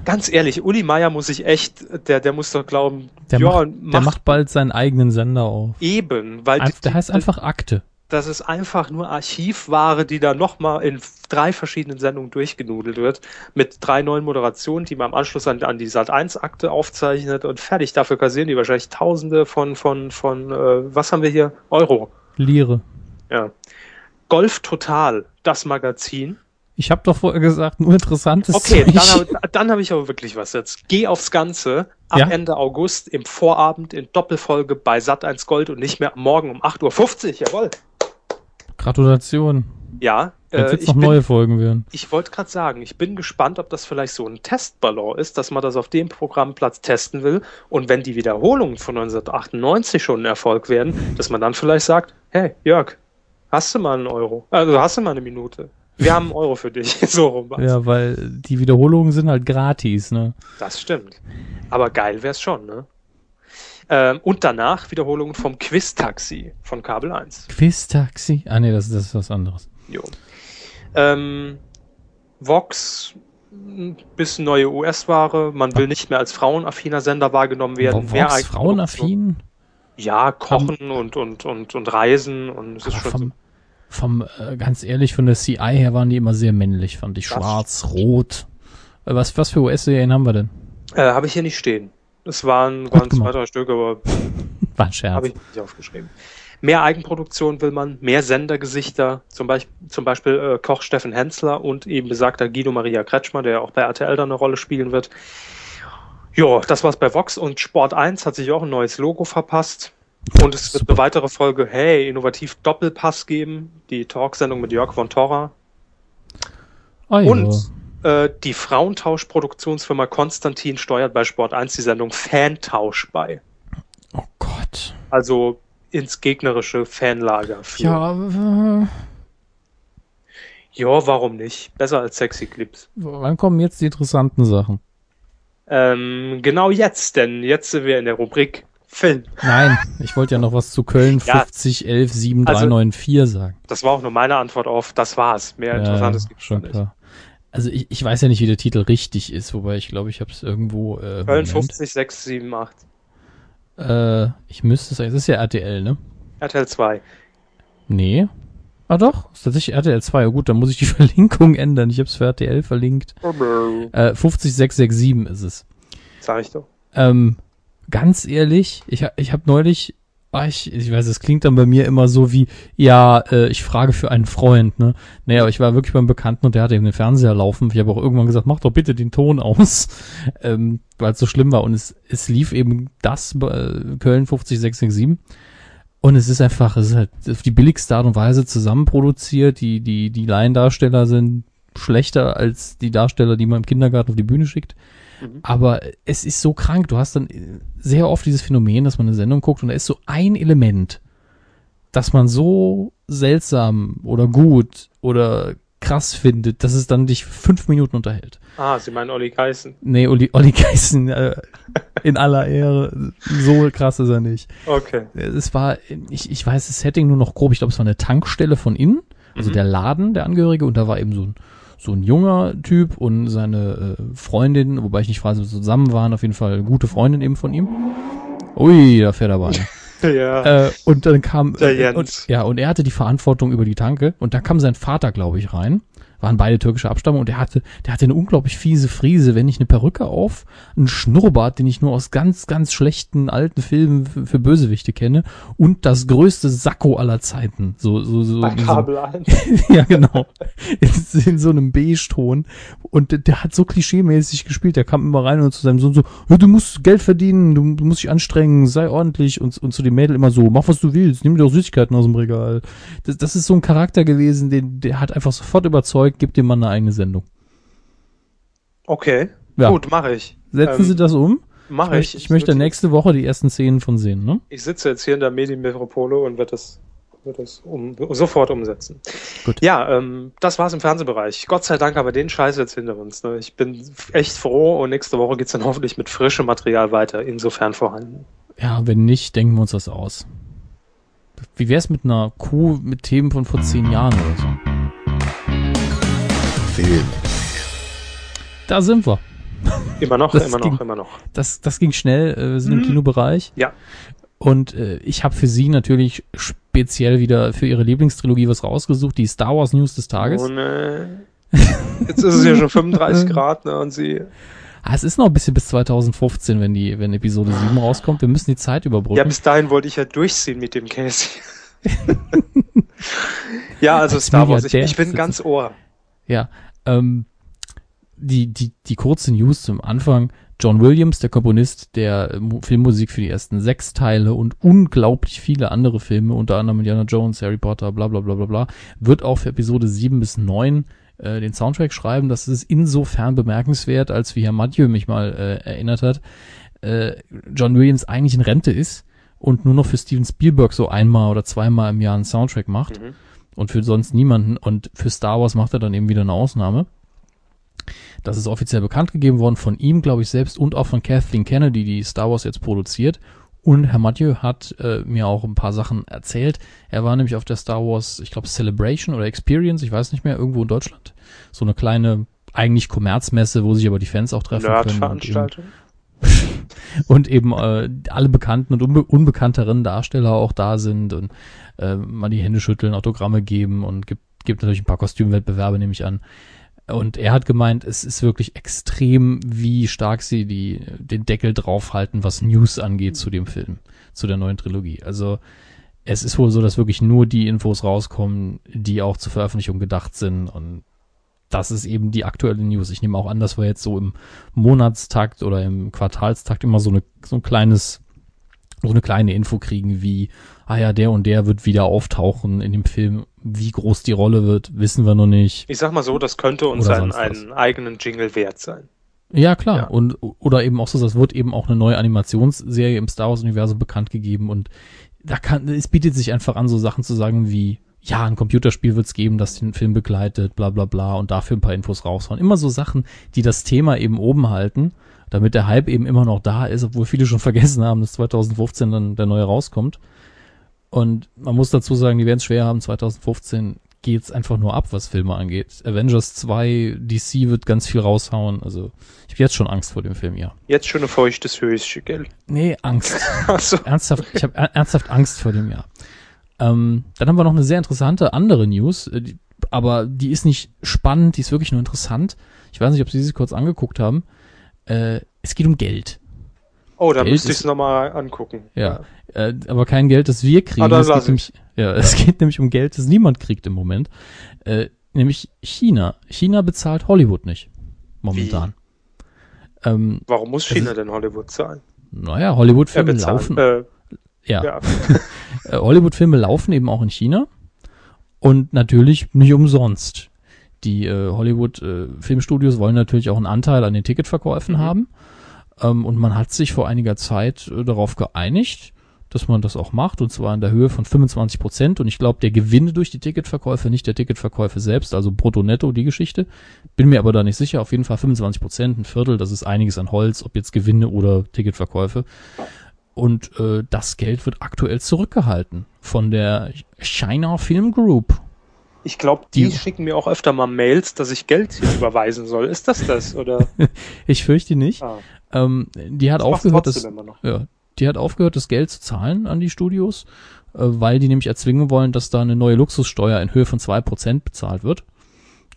[SPEAKER 2] Ganz ehrlich, Uli Meier muss sich echt, der, der muss doch glauben,
[SPEAKER 1] Der,
[SPEAKER 2] ja,
[SPEAKER 1] macht, der macht bald seinen eigenen Sender auf.
[SPEAKER 2] eben, weil
[SPEAKER 1] Einf-
[SPEAKER 2] die-
[SPEAKER 1] der heißt einfach Akte.
[SPEAKER 2] Das ist einfach nur Archivware, die da nochmal in drei verschiedenen Sendungen durchgenudelt wird, mit drei neuen Moderationen, die man im Anschluss an, an die Sat1-Akte aufzeichnet und fertig. Dafür kassieren die wahrscheinlich Tausende von, von, von, äh, was haben wir hier? Euro.
[SPEAKER 1] Lire.
[SPEAKER 2] Ja. Golf Total, das Magazin.
[SPEAKER 1] Ich habe doch vorher gesagt, nur interessantes
[SPEAKER 2] Okay,
[SPEAKER 1] Zeug.
[SPEAKER 2] dann habe dann hab ich aber wirklich was jetzt. Geh aufs Ganze ab
[SPEAKER 1] Ja?
[SPEAKER 2] Ende August im Vorabend in Doppelfolge bei Sat1 Gold und nicht mehr morgen um 8.50 Uhr. Jawohl.
[SPEAKER 1] Gratulation.
[SPEAKER 2] Ja,
[SPEAKER 1] Jetzt
[SPEAKER 2] äh,
[SPEAKER 1] wird's
[SPEAKER 2] ich
[SPEAKER 1] noch
[SPEAKER 2] bin,
[SPEAKER 1] neue Folgen werden.
[SPEAKER 2] Ich wollte gerade sagen, ich bin gespannt, ob das vielleicht so ein Testballon ist, dass man das auf dem Programmplatz testen will. Und wenn die Wiederholungen von 1998 schon ein Erfolg werden, dass man dann vielleicht sagt, hey, Jörg, hast du mal einen Euro? Also hast du mal eine Minute? Wir haben einen Euro für dich. So rum. war's.
[SPEAKER 1] Ja, weil die Wiederholungen sind halt gratis, ne?
[SPEAKER 2] Das stimmt. Aber geil wär's schon, ne? Ähm, und danach Wiederholungen vom Quiz-Taxi von Kabel 1.
[SPEAKER 1] Quiz-Taxi? Ah, nee, das, das ist was anderes.
[SPEAKER 2] Jo. Ähm, Vox, ein bisschen neue US-Ware. Man will nicht mehr als frauenaffiner Sender wahrgenommen werden.
[SPEAKER 1] Vox,
[SPEAKER 2] Mehr
[SPEAKER 1] frauenaffin?
[SPEAKER 2] Ja, Kochen und, und, und, und Reisen. Und es ist schon so.
[SPEAKER 1] vom, vom äh, ganz ehrlich, von der CI her waren die immer sehr männlich, fand ich. Schwarz, rot. Äh, was, was für US-Serien haben wir denn?
[SPEAKER 2] Äh, Habe ich hier nicht stehen. Es waren, waren zwei, drei Stück, aber
[SPEAKER 1] War ein Scherz.
[SPEAKER 2] Habe ich nicht aufgeschrieben. Mehr Eigenproduktion will man, mehr Sendergesichter, zum Beispiel, zum Beispiel äh, Koch Steffen Hensler und eben besagter Guido Maria Kretschmer, der auch bei RTL dann eine Rolle spielen wird. Ja, das war's bei Vox und Sport 1 hat sich auch ein neues Logo verpasst. Und es wird
[SPEAKER 1] Super.
[SPEAKER 2] eine weitere Folge, hey, innovativ Doppelpass geben, die Talksendung mit Jörg von Torra.
[SPEAKER 1] Ja.
[SPEAKER 2] Und äh, die Frauentausch-Produktionsfirma Konstantin steuert bei Sport 1 die Sendung Fantausch bei.
[SPEAKER 1] Oh Gott.
[SPEAKER 2] Also ins gegnerische Fanlager. führen.
[SPEAKER 1] Ja, äh,
[SPEAKER 2] Ja, warum nicht? Besser als sexy Clips.
[SPEAKER 1] wann kommen jetzt die interessanten Sachen?
[SPEAKER 2] Ähm, genau jetzt, denn jetzt sind wir in der Rubrik Film.
[SPEAKER 1] Nein, ich wollte ja noch was zu Köln
[SPEAKER 2] Ja.
[SPEAKER 1] 50 11 7394 sagen.
[SPEAKER 2] Das war auch nur meine Antwort auf, das war's. Mehr Interessantes
[SPEAKER 1] ja,
[SPEAKER 2] gibt's
[SPEAKER 1] schon
[SPEAKER 2] nicht.
[SPEAKER 1] klar. Also ich, ich weiß ja nicht, wie der Titel richtig ist, wobei ich glaube, ich habe es irgendwo. Äh,
[SPEAKER 2] Köln
[SPEAKER 1] Moment.
[SPEAKER 2] 50, 6, 7, 8.
[SPEAKER 1] Äh, ich müsste sagen, es ist ja RTL, ne?
[SPEAKER 2] RTL 2.
[SPEAKER 1] Nee. Ah doch, ist tatsächlich RTL 2. Ja, gut, dann muss ich die Verlinkung ändern. Ich habe es für RTL verlinkt. Äh, 50667 ist es.
[SPEAKER 2] Sag ich doch.
[SPEAKER 1] Ähm, ganz ehrlich, ich, ich habe neulich, ich, ich weiß, es klingt dann bei mir immer so wie, ja, äh, ich frage für einen Freund, ne? Nee, aber ich war wirklich beim Bekannten und der hatte eben den Fernseher laufen. Ich habe auch irgendwann gesagt, mach doch bitte den Ton aus, ähm, weil es so schlimm war. Und es, es lief eben das äh, Köln 50667. Und es ist einfach, es ist halt auf die billigste Art und Weise zusammenproduziert. Die, die, die Laiendarsteller sind schlechter als die Darsteller, die man im Kindergarten auf die Bühne schickt. Aber es ist so krank. Du hast dann äh, sehr oft dieses Phänomen, dass man eine Sendung guckt und da ist so ein Element, das man so seltsam oder gut oder krass findet, dass es dann dich fünf Minuten unterhält.
[SPEAKER 2] Ah, Sie meinen Olli Geißen.
[SPEAKER 1] Nee, Olli, Olli Geißen, äh, in aller Ehre, so krass ist er nicht.
[SPEAKER 2] Okay.
[SPEAKER 1] Es war, ich, ich weiß das Setting nur noch grob, ich glaube, es war eine Tankstelle von innen, also
[SPEAKER 2] Mhm.
[SPEAKER 1] der Laden, der Angehörige, und da war eben so ein, so ein junger Typ und seine äh, Freundin, wobei ich nicht weiß, ob sie zusammen waren, auf jeden Fall gute Freundin eben von ihm. Ui, da fährt er bei.
[SPEAKER 2] Ja.
[SPEAKER 1] äh, und dann kam
[SPEAKER 2] Der
[SPEAKER 1] äh,
[SPEAKER 2] Jens.
[SPEAKER 1] und, ja und er hatte die Verantwortung über die Tanke und da kam sein Vater glaube ich rein waren beide türkische Abstammung und der hatte der hatte eine unglaublich fiese Friese wenn nicht eine Perücke auf einen Schnurrbart den ich nur aus ganz ganz schlechten alten Filmen für, für Bösewichte kenne und das größte Sakko aller Zeiten so so so, so
[SPEAKER 2] Kabel 1.
[SPEAKER 1] ja, genau. In, in so einem Beige-Ton. Und der, der hat so klischeemäßig gespielt. Der kam immer rein und zu seinem Sohn so, du musst Geld verdienen, du, du musst dich anstrengen, sei ordentlich. Und, und zu dem Mädel immer so, mach was du willst, nimm dir auch Süßigkeiten aus dem Regal. Das, das ist so ein Charakter gewesen, den, der hat einfach sofort überzeugt, gibt dem Mann eine eigene Sendung.
[SPEAKER 2] Okay.
[SPEAKER 1] Ja.
[SPEAKER 2] Gut, mache ich.
[SPEAKER 1] Setzen
[SPEAKER 2] Ähm,
[SPEAKER 1] Sie das um?
[SPEAKER 2] Mache
[SPEAKER 1] Ich,
[SPEAKER 2] ich.
[SPEAKER 1] ich möchte
[SPEAKER 2] würde-
[SPEAKER 1] nächste Woche die ersten Szenen von sehen, ne?
[SPEAKER 2] Ich sitze jetzt hier in der Medienmetropole und werde das, werd das um, sofort umsetzen.
[SPEAKER 1] Gut.
[SPEAKER 2] Ja, ähm, das war's im Fernsehbereich. Gott sei Dank haben wir den Scheiß jetzt hinter uns. Ne? Ich bin echt froh und nächste Woche geht's dann hoffentlich mit frischem Material weiter, insofern vorhanden.
[SPEAKER 1] Ja, wenn nicht, denken wir uns das aus. Wie wär's mit einer Kuh mit Themen von vor zehn Jahren oder so?
[SPEAKER 3] Film.
[SPEAKER 1] Da sind wir.
[SPEAKER 2] Immer noch,
[SPEAKER 1] Das
[SPEAKER 2] immer noch,
[SPEAKER 1] ging-
[SPEAKER 2] immer noch.
[SPEAKER 1] Das, das ging schnell, äh, wir sind im
[SPEAKER 2] Mhm.
[SPEAKER 1] Kinobereich.
[SPEAKER 2] Ja.
[SPEAKER 1] Und äh, ich habe für Sie natürlich speziell wieder für Ihre Lieblingstrilogie was rausgesucht, die Star Wars News des Tages.
[SPEAKER 2] Oh, ne. Jetzt ist es ja schon 35 Grad, ne? Und sie.
[SPEAKER 1] Ah, es ist noch ein bisschen bis 2015, wenn die, wenn Episode 7 rauskommt. Wir müssen die Zeit überbrücken.
[SPEAKER 2] Ja, bis dahin wollte ich ja durchziehen mit dem Casey. ja, also
[SPEAKER 1] Als
[SPEAKER 2] Star Wars, ich, ich bin ganz Ohr.
[SPEAKER 1] Ja, ähm, die, die, die kurze News zum Anfang. John Williams, der Komponist der äh, Mu- Filmmusik für die ersten sechs Teile und unglaublich viele andere Filme, unter anderem Indiana Jones, Harry Potter, bla bla bla bla bla, wird auch für Episode 7 bis 9 äh, den Soundtrack schreiben. Das ist insofern bemerkenswert, als wie Herr Mathieu mich mal äh, erinnert hat, äh, John Williams eigentlich in Rente ist und nur noch für Steven Spielberg so einmal oder zweimal im Jahr einen Soundtrack macht
[SPEAKER 2] Mhm.
[SPEAKER 1] Und für sonst niemanden. Und für Star Wars macht er dann eben wieder eine Ausnahme. Das ist offiziell bekannt gegeben worden von ihm, glaube ich, selbst und auch von Kathleen Kennedy, die Star Wars jetzt produziert. Und Herr Mathieu hat äh, mir auch ein paar Sachen erzählt. Er war nämlich auf der Star Wars, ich glaube, Celebration oder Experience, ich weiß nicht mehr, irgendwo in Deutschland. So eine kleine, eigentlich Kommerzmesse, wo sich aber die Fans auch treffen können. Und eben. Und eben äh, alle bekannten und unbe unbekannteren Darsteller auch da sind und äh, mal die Hände schütteln, Autogramme geben und gibt, gibt natürlich ein paar Kostümwettbewerbe, nehme ich an. Und er hat gemeint, es ist wirklich extrem, wie stark sie die, den Deckel draufhalten, was News angeht zu dem Film, zu der neuen Trilogie. Also es ist wohl so, dass wirklich nur die Infos rauskommen, die auch zur Veröffentlichung gedacht sind und das ist eben die aktuelle News. Ich nehme auch an, dass wir jetzt so im Monatstakt oder im Quartalstakt immer so eine so ein kleines so eine kleine Info kriegen, wie ah ja, der und der wird wieder auftauchen in dem Film. Wie groß die Rolle wird, wissen wir noch nicht.
[SPEAKER 2] Ich sag mal so, das könnte uns einen, einen eigenen Jingle wert sein.
[SPEAKER 1] Ja, klar.
[SPEAKER 2] Ja.
[SPEAKER 1] Und oder eben auch so, es wird eben auch eine neue Animationsserie im Star Wars Universum bekannt gegeben und da kann es bietet sich einfach an, so Sachen zu sagen wie ja, ein Computerspiel wird's geben, das den Film begleitet, bla bla bla und dafür ein paar Infos raushauen. Immer so Sachen, die das Thema eben oben halten, damit der Hype eben immer noch da ist, obwohl viele schon vergessen haben, dass 2015 dann der neue rauskommt. Und man muss dazu sagen, die werden es schwer haben, 2015 geht's einfach nur ab, was Filme angeht. Avengers 2, DC wird ganz viel raushauen, also ich habe jetzt schon Angst vor dem Film, ja.
[SPEAKER 2] Jetzt schon ein feuchtes Höschen, gell?
[SPEAKER 1] Nee, Angst.
[SPEAKER 2] Achso.
[SPEAKER 1] ernsthaft, ich habe ernsthaft Angst vor dem Jahr. Ähm, dann haben wir noch eine sehr interessante andere News, äh, die, aber die ist nicht spannend, die ist wirklich nur interessant. Ich weiß nicht, ob Sie sie kurz angeguckt haben. Äh, es geht um Geld.
[SPEAKER 2] Oh, da
[SPEAKER 1] Geld
[SPEAKER 2] müsste ich es nochmal angucken.
[SPEAKER 1] Ja. Äh, aber kein Geld, das wir kriegen.
[SPEAKER 2] Ah,
[SPEAKER 1] es, geht nämlich, ja, es geht nämlich um Geld, das niemand kriegt im Moment. Äh, nämlich China. China bezahlt Hollywood nicht. Momentan. Ähm,
[SPEAKER 2] Warum muss
[SPEAKER 1] Das
[SPEAKER 2] China
[SPEAKER 1] ist-
[SPEAKER 2] denn Hollywood zahlen?
[SPEAKER 1] naja, Hollywood-Filme laufen.
[SPEAKER 2] Äh,
[SPEAKER 1] ja.
[SPEAKER 2] ja.
[SPEAKER 1] Äh, Hollywood-Filme laufen eben auch in China und natürlich nicht umsonst. Die äh, Hollywood-Filmstudios wollen natürlich auch einen Anteil an den Ticketverkäufen
[SPEAKER 2] Mhm.
[SPEAKER 1] haben. Ähm, und man hat sich vor einiger Zeit äh, darauf geeinigt, dass man das auch macht und zwar in der Höhe von 25 Prozent und ich glaube, der Gewinne durch die Ticketverkäufe, nicht der Ticketverkäufe selbst, also brutto netto die Geschichte. Bin mir aber da nicht sicher, auf jeden Fall 25 Prozent, ein Viertel, das ist einiges an Holz, ob jetzt Gewinne oder Ticketverkäufe. Und äh, das Geld wird aktuell zurückgehalten von der China Film Group.
[SPEAKER 2] Ich glaube, die,
[SPEAKER 1] Die-
[SPEAKER 2] schicken mir auch öfter mal Mails, dass ich Geld hier überweisen soll. Ist das das? Oder?
[SPEAKER 1] Ich fürchte nicht.
[SPEAKER 2] Ah,
[SPEAKER 1] Ähm, die hat
[SPEAKER 2] das
[SPEAKER 1] aufgehört, das, ja, die hat aufgehört, das Geld zu zahlen an die Studios, äh, weil die nämlich erzwingen wollen, dass da eine neue Luxussteuer in Höhe von zwei Prozent bezahlt wird.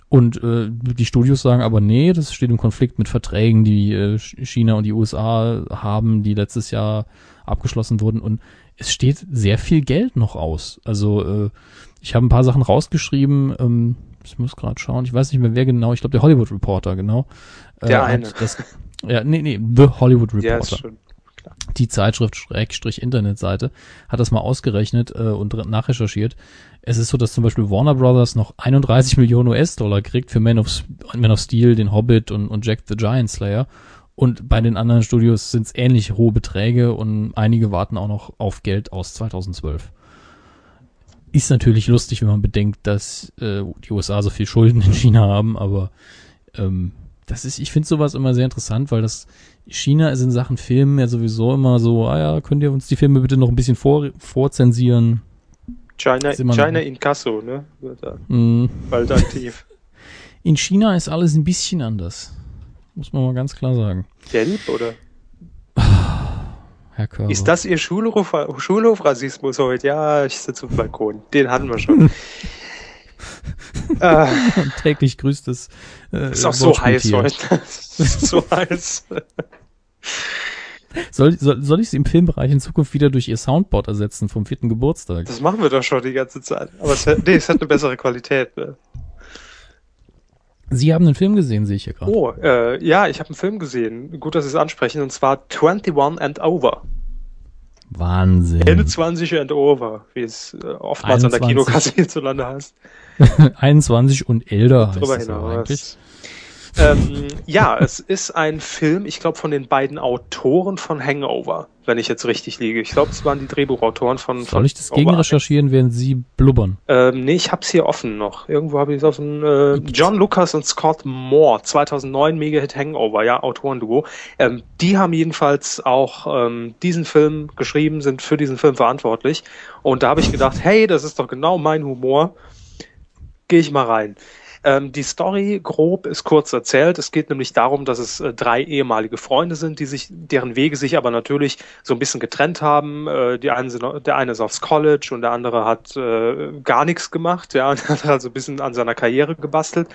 [SPEAKER 1] Und äh, die Studios sagen aber, nee, das steht im Konflikt mit Verträgen, die äh, China und die USA haben, die letztes Jahr abgeschlossen wurden. Und es steht sehr viel Geld noch aus. Also äh, ich habe ein paar Sachen rausgeschrieben. Ähm, ich muss gerade schauen. Ich weiß nicht mehr, wer genau. Ich glaube, der Hollywood Reporter, genau. äh,
[SPEAKER 2] Der
[SPEAKER 1] hat
[SPEAKER 2] eine.
[SPEAKER 1] Das, ja, nee, nee, The Hollywood
[SPEAKER 2] Ja,
[SPEAKER 1] Reporter
[SPEAKER 2] ist schon.
[SPEAKER 1] die Zeitschrift Schrägstrich Internetseite hat das mal ausgerechnet äh, und re- nachrecherchiert. Es ist so, dass zum Beispiel Warner Brothers noch 31 Millionen US-Dollar kriegt für Man of, Man of Steel, den Hobbit und, und Jack the Giant Slayer. Und bei den anderen Studios sind es ähnlich hohe Beträge und einige warten auch noch auf Geld aus 2012. Ist natürlich lustig, wenn man bedenkt, dass äh, die USA so viel Schulden in China haben, aber ähm, das ist, ich finde sowas immer sehr interessant, weil das China ist in Sachen Filmen ja sowieso immer so, ah ja, könnt ihr uns die Filme bitte noch ein bisschen vor, vorzensieren?
[SPEAKER 2] China, China Inkasso, ne? Wird da
[SPEAKER 1] Hm.
[SPEAKER 2] bald aktiv.
[SPEAKER 1] In China ist alles ein bisschen anders. Muss man mal ganz klar sagen.
[SPEAKER 2] Gelb oder?
[SPEAKER 1] Herr Körber.
[SPEAKER 2] Ist das Ihr Schulhof, Schulhofrassismus heute? Ja, ich sitze auf dem Balkon. Den hatten wir schon. äh,
[SPEAKER 1] täglich grüßt es. Äh,
[SPEAKER 2] ist auch so heiß heute. Ist so heiß.
[SPEAKER 1] Soll, soll, soll ich sie im Filmbereich in Zukunft wieder durch ihr Soundboard ersetzen vom vierten Geburtstag?
[SPEAKER 2] Das machen wir doch schon die ganze Zeit. Aber es, hat- nee, es hat eine bessere Qualität. Ne?
[SPEAKER 1] Sie haben einen Film gesehen, sehe ich hier gerade.
[SPEAKER 2] Oh, äh, ja, ich habe einen Film gesehen. Gut, dass Sie es ansprechen. Und zwar 21 and Over.
[SPEAKER 1] Wahnsinn.
[SPEAKER 2] 21 and Over, wie es äh, oftmals an der
[SPEAKER 1] 21.
[SPEAKER 2] Kinokasse hierzulande heißt.
[SPEAKER 1] 21 und älter heißt das aber eigentlich.
[SPEAKER 2] Ähm, ja, es ist ein Film, ich glaube, von den beiden Autoren von Hangover, wenn ich jetzt richtig liege. Ich glaube, es waren die Drehbuchautoren von. von
[SPEAKER 1] Soll ich das gegen recherchieren, während Sie blubbern?
[SPEAKER 2] Ähm, nee, ich hab's hier offen noch. Irgendwo habe ich es offen. Äh, John Lucas und Scott Moore, 2009 Mega-Hit Hangover, ja, Autorenduo. Ähm, die haben jedenfalls auch ähm, diesen Film geschrieben, sind für diesen Film verantwortlich. Und da habe ich gedacht, hey, das ist doch genau mein Humor. Gehe ich mal rein. Ähm, die Story grob ist kurz erzählt. Es geht nämlich darum, dass es äh, drei ehemalige Freunde sind, die sich, deren Wege sich aber natürlich so ein bisschen getrennt haben. Äh, die einen sind, der eine ist aufs College und der andere hat äh, gar nichts gemacht, ja, und hat also ein bisschen an seiner Karriere gebastelt.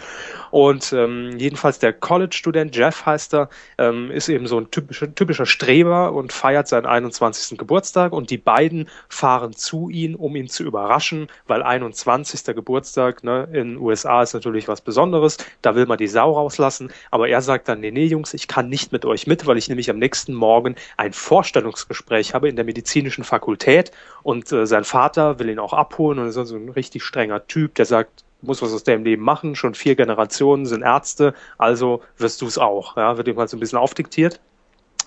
[SPEAKER 2] Und ähm, jedenfalls der College-Student, Jeff heißt er, ähm, ist eben so ein typischer, typischer Streber und feiert seinen 21. Geburtstag und die beiden fahren zu ihm, um ihn zu überraschen, weil 21. Geburtstag ne, in den USA ist natürlich was Besonderes, da will man die Sau rauslassen, aber er sagt dann, nee, nee, Jungs, ich kann nicht mit euch mit, weil ich nämlich am nächsten Morgen ein Vorstellungsgespräch habe in der medizinischen Fakultät und äh, sein Vater will ihn auch abholen und ist so ein richtig strenger Typ, der sagt, du musst was aus deinem Leben machen, schon vier Generationen sind Ärzte, also wirst du es auch, ja, wird ihm halt so ein bisschen aufdiktiert.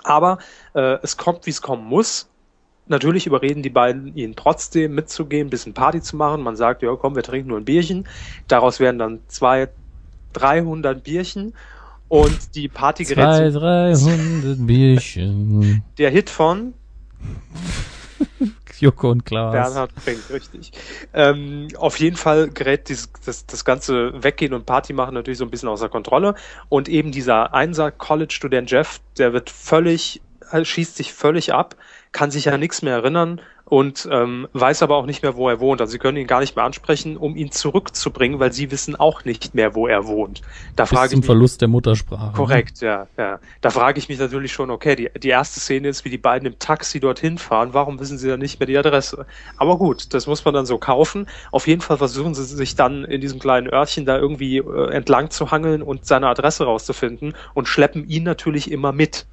[SPEAKER 2] Aber äh, es kommt, wie es kommen muss. Natürlich überreden die beiden ihn trotzdem mitzugehen, ein bisschen Party zu machen. Man sagt, ja, komm, wir trinken nur ein Bierchen. Daraus werden dann zwei, 300 Bierchen. Und die Party gerät
[SPEAKER 1] Zwei,
[SPEAKER 2] zu,
[SPEAKER 1] 300 Bierchen.
[SPEAKER 2] der Hit von
[SPEAKER 1] Joko und Klaas.
[SPEAKER 2] Bernhard Brink, richtig. Ähm, auf jeden Fall gerät dies, das, das ganze Weggehen und Party machen natürlich so ein bisschen außer Kontrolle. Und eben dieser Einser College-Student Jeff, der wird völlig, äh, schießt sich völlig ab, kann sich ja nichts mehr erinnern und ähm, weiß aber auch nicht mehr, wo er wohnt. Also sie können ihn gar nicht mehr ansprechen, um ihn zurückzubringen, weil sie wissen auch nicht mehr, wo er wohnt. Da
[SPEAKER 1] Bis
[SPEAKER 2] frage ich
[SPEAKER 1] zum
[SPEAKER 2] mich,
[SPEAKER 1] Verlust der Muttersprache.
[SPEAKER 2] Korrekt, ja, ja. Da frage ich mich natürlich schon, okay, die, die erste Szene ist, wie die beiden im Taxi dorthin fahren. Warum wissen sie dann nicht mehr die Adresse? Aber gut, das muss man dann so kaufen. Auf jeden Fall versuchen sie sich dann in diesem kleinen Örtchen da irgendwie äh, entlang zu hangeln und seine Adresse rauszufinden und schleppen ihn natürlich immer mit.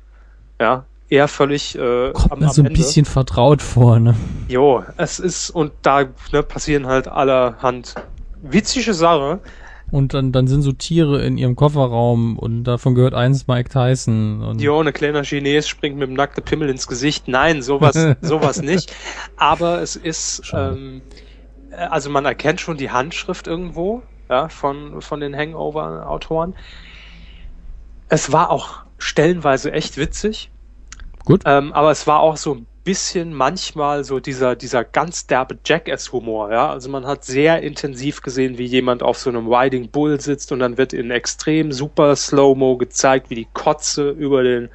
[SPEAKER 2] Ja, er völlig äh,
[SPEAKER 1] Kommt
[SPEAKER 2] am, am
[SPEAKER 1] so ein
[SPEAKER 2] Ende.
[SPEAKER 1] bisschen vertraut vor, ne?
[SPEAKER 2] Jo, es ist, und da ne, passieren halt allerhand witzige Sachen.
[SPEAKER 1] Und dann, dann sind so Tiere in ihrem Kofferraum und davon gehört eins Mike Tyson. Und
[SPEAKER 2] Jo, ein kleiner Chines springt mit dem nackten Pimmel ins Gesicht. Nein, sowas, sowas nicht. Aber es ist,
[SPEAKER 1] Schade.
[SPEAKER 2] ähm, äh, also man erkennt schon die Handschrift irgendwo, ja, von, von den Hangover-Autoren. Es war auch stellenweise echt witzig.
[SPEAKER 1] Gut.
[SPEAKER 2] Ähm, aber es war auch so ein bisschen manchmal so dieser, dieser ganz derbe Jackass-Humor, ja. Also man hat sehr intensiv gesehen, wie jemand auf so einem Riding Bull sitzt und dann wird in extrem super Slow-Mo gezeigt, wie die Kotze über den,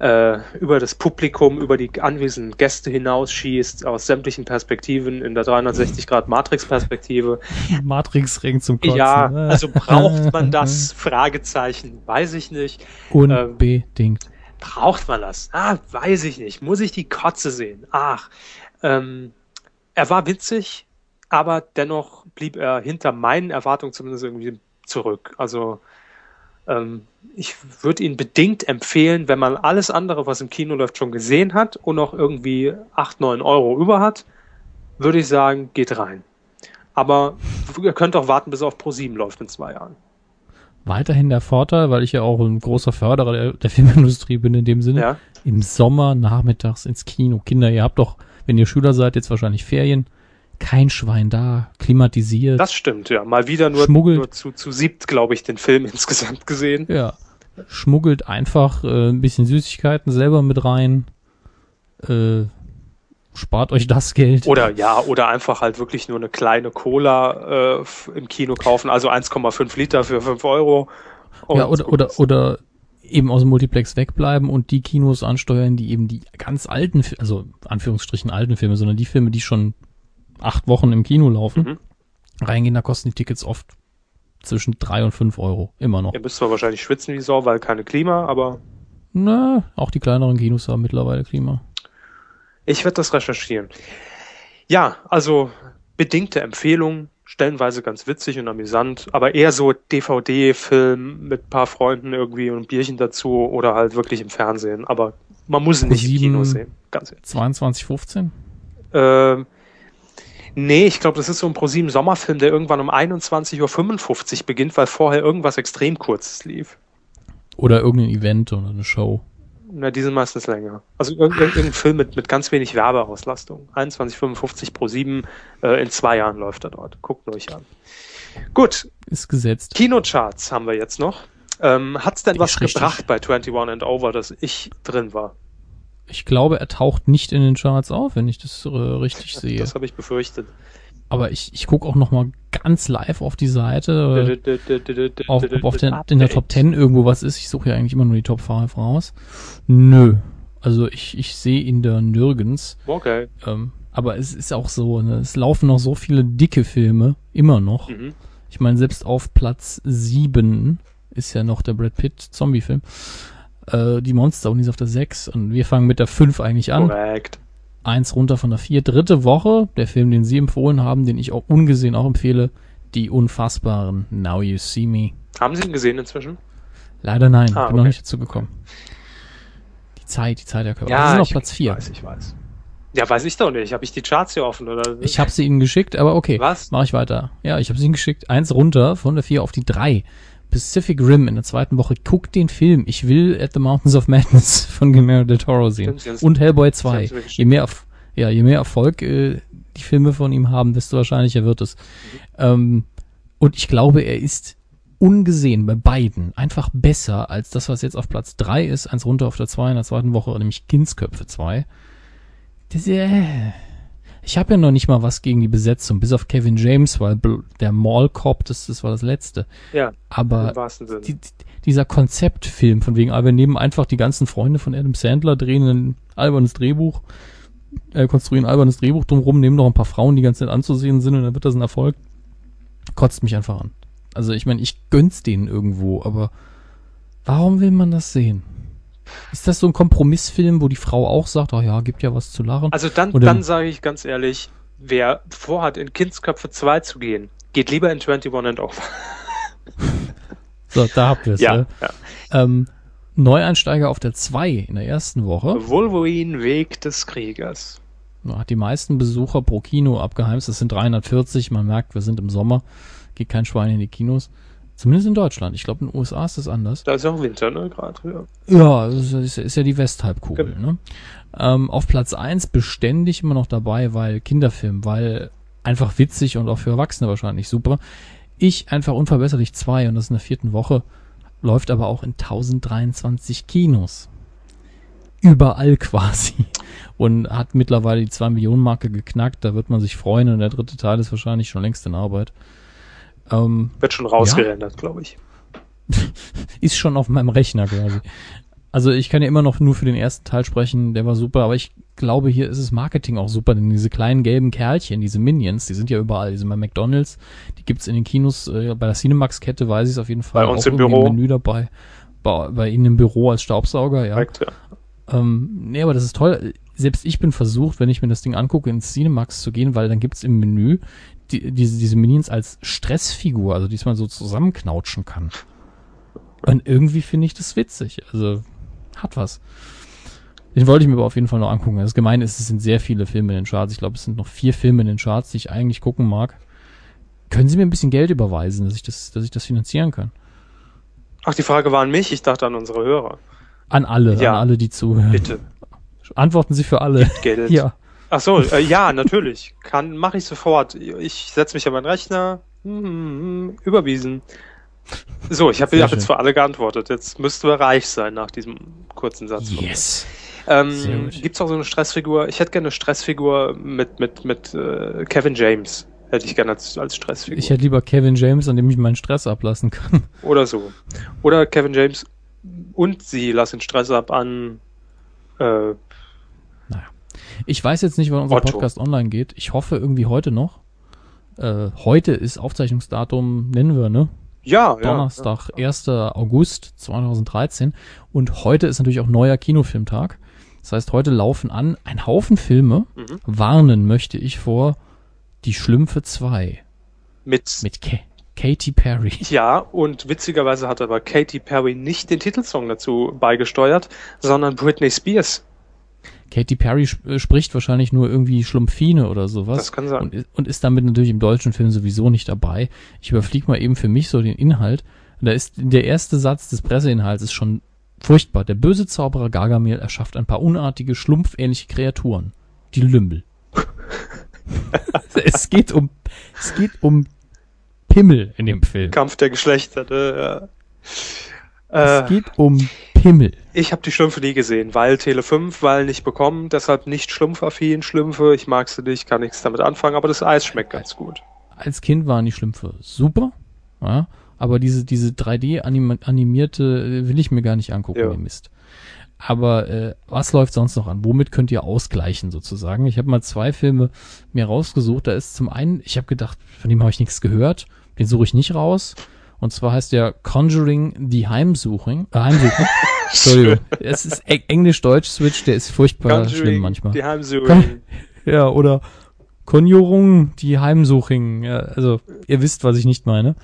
[SPEAKER 2] äh, über das Publikum, über die anwesenden Gäste hinausschießt, aus sämtlichen Perspektiven in der 360-Grad-Matrix-Perspektive.
[SPEAKER 1] Matrix-Ring zum Kotzen.
[SPEAKER 2] Ja,
[SPEAKER 1] ne?
[SPEAKER 2] also braucht man das? Fragezeichen, weiß ich nicht.
[SPEAKER 1] Unbedingt.
[SPEAKER 2] Braucht man das? Ah, weiß ich nicht. Muss ich die Kotze sehen? Ach, ähm, er war witzig, aber dennoch blieb er hinter meinen Erwartungen zumindest irgendwie zurück. Also ähm, ich würde ihn bedingt empfehlen, wenn man alles andere, was im Kino läuft, schon gesehen hat und noch irgendwie 8, 9 Euro über hat, würde ich sagen, geht rein. Aber ihr könnt auch warten, bis er auf Pro7 läuft in zwei Jahren.
[SPEAKER 1] Weiterhin der Vorteil, weil ich ja auch ein großer Förderer der, der Filmindustrie bin in dem Sinne,
[SPEAKER 2] Ja,
[SPEAKER 1] im Sommer nachmittags ins Kino. Kinder, ihr habt doch, wenn ihr Schüler seid, jetzt wahrscheinlich Ferien, kein Schwein da, klimatisiert.
[SPEAKER 2] das stimmt, ja. Mal wieder nur,
[SPEAKER 1] Schmuggelt.
[SPEAKER 2] nur zu, zu siebt, glaube ich, den Film insgesamt gesehen.
[SPEAKER 1] Ja. Schmuggelt einfach äh, ein bisschen Süßigkeiten selber mit rein. Äh, spart euch das Geld.
[SPEAKER 2] Oder ja, oder einfach halt wirklich nur eine kleine Cola äh, im Kino kaufen, also 1,5 Liter für 5 Euro.
[SPEAKER 1] Ja, oder, oder, oder eben aus dem Multiplex wegbleiben und die Kinos ansteuern, die eben die ganz alten, also Anführungsstrichen alten Filme, sondern die Filme, die schon acht Wochen im Kino laufen,
[SPEAKER 2] Mhm.
[SPEAKER 1] reingehen, da kosten die Tickets oft zwischen drei und fünf Euro. Immer noch.
[SPEAKER 2] Ihr müsst zwar wahrscheinlich schwitzen wie Sau, weil keine Klima, aber
[SPEAKER 1] Na, auch die kleineren Kinos haben mittlerweile Klima.
[SPEAKER 2] Ich werde das recherchieren. Ja, also bedingte Empfehlung, stellenweise ganz witzig und amüsant, aber eher so DVD-Film mit paar Freunden irgendwie und ein Bierchen dazu oder halt wirklich im Fernsehen. Aber man muss ihn nicht im. Kino sehen, ganz ehrlich.
[SPEAKER 1] 22,15?
[SPEAKER 2] Ähm, nee, ich glaube, das ist so ein ProSieben Sommerfilm, der irgendwann um 21.55 Uhr beginnt, weil vorher irgendwas extrem kurzes lief.
[SPEAKER 1] Oder irgendein Event oder eine Show.
[SPEAKER 2] Na, die sind meistens länger. Also irg irg irgendein Film mit, mit ganz wenig Werbeauslastung. 21,55 pro 7, äh, in zwei Jahren läuft er dort. Guckt euch an. Gut,
[SPEAKER 1] Ist gesetzt.
[SPEAKER 2] Kinocharts haben wir jetzt noch. Ähm, hat's denn
[SPEAKER 1] Die
[SPEAKER 2] was
[SPEAKER 1] richtig.
[SPEAKER 2] gebracht bei 21 and Over, dass ich drin war?
[SPEAKER 1] Ich glaube, er taucht nicht in den Charts auf, wenn ich das äh, richtig sehe.
[SPEAKER 2] Das habe ich befürchtet.
[SPEAKER 1] Aber ich, ich gucke auch noch mal ganz live auf die Seite, äh, auf, ob auf der, in der Top 10 irgendwo was ist. Ich suche ja eigentlich immer nur die Top 5 raus. Nö. Also ich, ich sehe ihn da nirgends.
[SPEAKER 2] Okay.
[SPEAKER 1] Ähm, aber es ist auch so, ne? es laufen noch so viele dicke Filme, immer noch.
[SPEAKER 2] Mhm.
[SPEAKER 1] Ich meine, selbst auf Platz 7 ist ja noch der Brad Pitt Zombie-Film. Äh, die Monster und die ist auf der 6 und wir fangen mit der 5 eigentlich an.
[SPEAKER 2] Korrekt.
[SPEAKER 1] Eins runter von der 4. Dritte Woche, der Film, den Sie empfohlen haben, den ich auch ungesehen auch empfehle, Die Unfassbaren, Now You See Me.
[SPEAKER 2] Haben Sie ihn gesehen inzwischen?
[SPEAKER 1] Leider nein,
[SPEAKER 2] Ah,
[SPEAKER 1] ich bin noch
[SPEAKER 2] okay.
[SPEAKER 1] nicht dazu gekommen. Die Zeit, die Zeit der Körper. das ist auf
[SPEAKER 2] ich
[SPEAKER 1] Platz 4.
[SPEAKER 2] Weiß, ich weiß. Ja, weiß ich doch nicht. Habe ich die Charts hier offen, oder?
[SPEAKER 1] Ich habe sie Ihnen geschickt, aber okay.
[SPEAKER 2] Was?
[SPEAKER 1] Mach ich weiter. Ja, ich habe sie Ihnen geschickt. Eins runter von der 4 auf die 3. Pacific Rim in der zweiten Woche. Guckt den Film. Ich will At the Mountains of Madness von Guillermo del Toro sehen.
[SPEAKER 2] Stimmt,
[SPEAKER 1] Und Hellboy
[SPEAKER 2] Sie
[SPEAKER 1] 2.
[SPEAKER 2] haben's mir geschickt.
[SPEAKER 1] Je mehr, ja, je mehr Erfolg äh, die Filme von ihm haben, desto wahrscheinlicher wird es. Ähm, und ich glaube, er ist ungesehen bei beiden einfach besser als das, was jetzt auf Platz 3 ist. Eins runter auf der 2 in der zweiten Woche, nämlich Kindsköpfe 2. Das, äh, ich habe ja noch nicht mal was gegen die Besetzung, bis auf Kevin James, weil der Mall Cop, das, das war das letzte.
[SPEAKER 2] Ja,
[SPEAKER 1] Aber die, die, dieser Konzeptfilm, von wegen, ah, wir nehmen einfach die ganzen Freunde von Adam Sandler, drehen ein albernes Drehbuch, äh, konstruieren ein albernes Drehbuch drumrum, nehmen noch ein paar Frauen, die ganz nett anzusehen sind und dann wird das ein Erfolg. Kotzt mich einfach an. Also ich meine, ich gönn's denen irgendwo, aber warum will man das sehen? Ist das so ein Kompromissfilm, wo die Frau auch sagt, oh ja, gibt ja was zu lachen?
[SPEAKER 2] Also dann, dann sage ich ganz ehrlich, wer vorhat, in Kindsköpfe 2 zu gehen, geht lieber in 21 and Over.
[SPEAKER 1] So, da habt ihr es.
[SPEAKER 2] Ja,
[SPEAKER 1] ne?
[SPEAKER 2] ja.
[SPEAKER 1] ähm, Neueinsteiger auf der 2 in der ersten Woche.
[SPEAKER 2] Wolverine Weg des Kriegers.
[SPEAKER 1] Hat die meisten Besucher pro Kino abgeheimst. Das sind 340. Man merkt, wir sind im Sommer. geht kein Schwein in die Kinos. Zumindest in Deutschland. Ich glaube, in den USA ist das anders.
[SPEAKER 2] Da ist ja auch Winter, ne, gerade.
[SPEAKER 1] Ja, ja das ist, ist ja die Westhalbkugel. Ne? Ähm, auf Platz eins beständig immer noch dabei, weil Kinderfilm, weil einfach witzig und auch für Erwachsene wahrscheinlich super. Ich einfach unverbesserlich zwei und das in der vierten Woche, läuft aber auch in 1023 Kinos. Überall quasi. Und hat mittlerweile die 2 Millionen Marke geknackt, da wird man sich freuen und der dritte Teil ist wahrscheinlich schon längst in Arbeit. Ähm,
[SPEAKER 2] Wird schon rausgerendert, glaube ich.
[SPEAKER 1] ist schon auf meinem Rechner quasi. Also ich kann ja immer noch nur für den ersten Teil sprechen, der war super, aber ich glaube, hier ist das Marketing auch super, denn diese kleinen gelben Kerlchen, diese Minions, die sind ja überall, die sind bei McDonalds, die gibt's in den Kinos, äh, bei der Cinemax-Kette weiß ich es auf jeden Fall.
[SPEAKER 2] Bei uns
[SPEAKER 1] auch
[SPEAKER 2] im Büro.
[SPEAKER 1] Menü dabei. Bei, bei Ihnen im Büro als Staubsauger, ja.
[SPEAKER 2] Korrekt, ja.
[SPEAKER 1] Ähm, nee, aber das ist toll. Selbst ich bin versucht, wenn ich mir das Ding angucke, ins Cinemax zu gehen, weil dann gibt's im Menü die, diese, diese Minions als Stressfigur, also die man so zusammenknautschen kann. Und irgendwie finde ich das witzig. Also, hat was. Den wollte ich mir aber auf jeden Fall noch angucken. Das Gemeine ist, es sind sehr viele Filme in den Charts. Ich glaube, es sind noch vier Filme in den Charts, die ich eigentlich gucken mag. Können Sie mir ein bisschen Geld überweisen, dass ich das, dass ich das finanzieren kann?
[SPEAKER 2] Ach, die Frage war an mich, ich dachte an unsere Hörer.
[SPEAKER 1] An alle,
[SPEAKER 2] Ja.
[SPEAKER 1] an alle, die zuhören.
[SPEAKER 2] Bitte,
[SPEAKER 1] Antworten Sie für alle.
[SPEAKER 2] Geld.
[SPEAKER 1] Ja.
[SPEAKER 2] Ach so, äh, ja, natürlich. Kann, mache ich sofort. Ich setze mich an meinen Rechner. Hm, überwiesen. So, ich habe hab jetzt für alle geantwortet. Jetzt müssten wir reich sein nach diesem kurzen Satz.
[SPEAKER 1] Yes.
[SPEAKER 2] Ähm, gibt's auch so eine Stressfigur? Ich hätte gerne eine Stressfigur mit, mit, mit äh, Kevin James. Hätte ich gerne als, als Stressfigur.
[SPEAKER 1] Ich hätte lieber Kevin James, an dem ich meinen Stress ablassen kann.
[SPEAKER 2] Oder so. Oder Kevin James und sie lassen Stress ab an äh,
[SPEAKER 1] Ich weiß jetzt nicht, wann unser
[SPEAKER 2] Otto.
[SPEAKER 1] Podcast online geht. Ich hoffe irgendwie heute noch. Äh, heute ist Aufzeichnungsdatum, nennen wir, ne?
[SPEAKER 2] ja,
[SPEAKER 1] Donnerstag, 1. August 2013. Und heute ist natürlich auch neuer Kinofilmtag. Das heißt, heute laufen an ein Haufen Filme.
[SPEAKER 2] Ja. Mhm.
[SPEAKER 1] Warnen möchte ich vor Die Schlümpfe 2
[SPEAKER 2] Mit,
[SPEAKER 1] mit Ka Katy Perry.
[SPEAKER 2] ja, und witzigerweise hat aber Katy Perry nicht den Titelsong dazu beigesteuert, sondern Britney Spears.
[SPEAKER 1] Katy Perry sp äh, spricht wahrscheinlich nur irgendwie Schlumpfine oder sowas.
[SPEAKER 2] Das kann sein.
[SPEAKER 1] Und, und ist damit natürlich im deutschen Film sowieso nicht dabei. Ich überfliege mal eben für mich so den Inhalt. Da ist der erste Satz des Presseinhalts ist schon furchtbar. Der böse Zauberer Gargamel erschafft ein paar unartige, schlumpfähnliche Kreaturen. Die Lümmel. es geht um, es geht um Pimmel in dem Film.
[SPEAKER 2] Kampf der Geschlechter. Ne? Ja.
[SPEAKER 1] Es
[SPEAKER 2] Äh,
[SPEAKER 1] geht um Pimmel.
[SPEAKER 2] ich habe die Schlümpfe nie gesehen, weil Tele 5, weil nicht bekommen, deshalb nicht schlumpfaffin, Schlümpfe, ich mag sie nicht, kann nichts damit anfangen, aber das Eis schmeckt ganz gut.
[SPEAKER 1] als Kind waren die Schlümpfe super, ja, aber diese, diese 3D-animierte will ich mir gar nicht angucken,
[SPEAKER 2] Ja.
[SPEAKER 1] Mist. Aber äh, was läuft sonst noch an? Womit könnt ihr ausgleichen sozusagen? Ich habe mal zwei Filme mir rausgesucht. Da ist zum einen, ich habe gedacht, von dem habe ich nichts gehört. Den suche ich nicht raus. Und zwar heißt der Conjuring die Heimsuchung. Äh, Heimsuchung. Entschuldigung. Es ist Eng- Englisch-Deutsch-Switch, der ist furchtbar schlimm manchmal.
[SPEAKER 2] Die Heimsuchung.
[SPEAKER 1] Ja, oder Konjurung, die Heimsuching. Ja, also, ihr wisst, was ich nicht meine.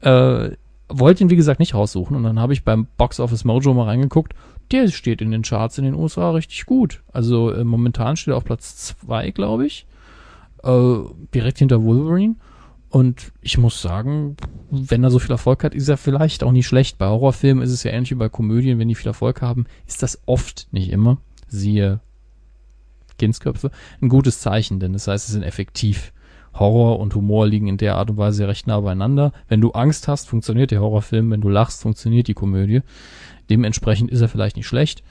[SPEAKER 1] Äh, wollte ihn, wie gesagt, nicht raussuchen. Und dann habe ich beim Box Office Mojo mal reingeguckt. Der steht in den Charts in den USA richtig gut. Also, äh, momentan steht er auf Platz zwei, glaube ich. Äh, direkt hinter Wolverine. Und ich muss sagen, wenn er so viel Erfolg hat, ist er vielleicht auch nicht schlecht. Bei Horrorfilmen ist es ja ähnlich wie bei Komödien, wenn die viel Erfolg haben, ist das oft, nicht immer, siehe Kindsköpfe, ein gutes Zeichen, denn das heißt, sie sind effektiv. Horror und Humor liegen in der Art und Weise recht nah beieinander. Wenn du Angst hast, funktioniert der Horrorfilm. Wenn du lachst, funktioniert die Komödie. Dementsprechend ist er vielleicht nicht schlecht.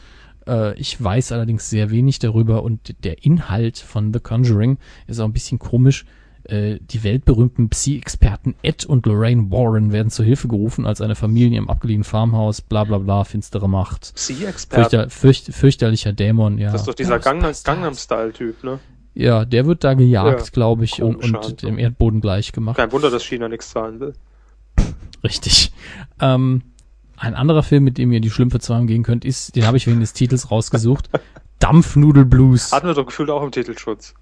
[SPEAKER 1] Äh, ich weiß allerdings sehr wenig darüber und der Inhalt von The Conjuring ist auch ein bisschen komisch. Äh, die weltberühmten Psy-Experten Ed und Lorraine Warren werden zur Hilfe gerufen, als eine Familie im abgelegenen Farmhaus, bla bla bla, finstere Macht.
[SPEAKER 2] Psi-Experte.
[SPEAKER 1] Fürchter, fürcht, fürchterlicher Dämon, ja.
[SPEAKER 2] Das ist doch dieser Gangnam-
[SPEAKER 1] Ghostbusters.
[SPEAKER 2] Gangnam-Style-Typ, ne?
[SPEAKER 1] Ja, der wird da gejagt,
[SPEAKER 2] Ja,
[SPEAKER 1] glaube ich, und, und dem Erdboden gleich gemacht.
[SPEAKER 2] Kein Wunder, dass China nichts zahlen will.
[SPEAKER 1] Richtig. Ähm, ein anderer Film, mit dem ihr die Schlümpfe zweimal gehen könnt, ist, den habe ich wegen des Titels rausgesucht, Dampfnudelblues.
[SPEAKER 2] Hatten wir doch gefühlt auch im Titelschutz.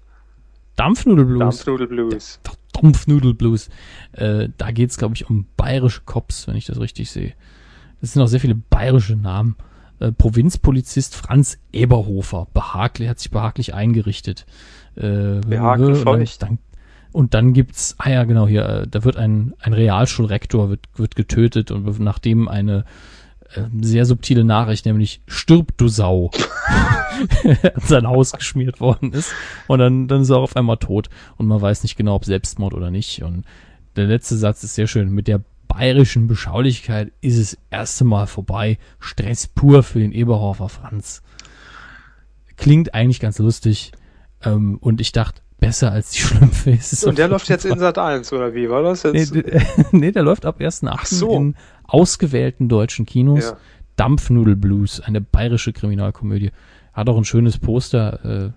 [SPEAKER 1] Dampfnudelblues.
[SPEAKER 2] Dampfnudel Blues.
[SPEAKER 1] Dampfnudelblues. Äh, da geht's, glaube ich, um bayerische Cops, wenn ich das richtig sehe. Es sind auch sehr viele bayerische Namen. Äh, Provinzpolizist Franz Eberhofer. Behaglich, hat sich behaglich eingerichtet. Äh,
[SPEAKER 2] Behaglich
[SPEAKER 1] und dann,
[SPEAKER 2] feucht.
[SPEAKER 1] dann, Und dann gibt's, ah ja, genau hier, äh, da wird ein, ein Realschulrektor wird, wird getötet und nachdem eine sehr subtile Nachricht, nämlich stirb du Sau, an sein Haus geschmiert worden ist. Und dann, dann ist er auf einmal tot. Und man weiß nicht genau, ob Selbstmord oder nicht. Und der letzte Satz ist sehr schön. Mit der bayerischen Beschaulichkeit ist es erste Mal vorbei. Stress pur für den Eberhofer Franz. Klingt eigentlich ganz lustig. Ähm, und ich dachte, besser als die Schlümpfe
[SPEAKER 2] Und der läuft jetzt in Sat 1, oder wie war das
[SPEAKER 1] Nee,
[SPEAKER 2] jetzt?
[SPEAKER 1] d- nee, der läuft ab 1.8.
[SPEAKER 2] Ach so.
[SPEAKER 1] in ausgewählten deutschen Kinos.
[SPEAKER 2] Ja.
[SPEAKER 1] Dampfnudelblues, eine bayerische Kriminalkomödie. Hat auch ein schönes Poster,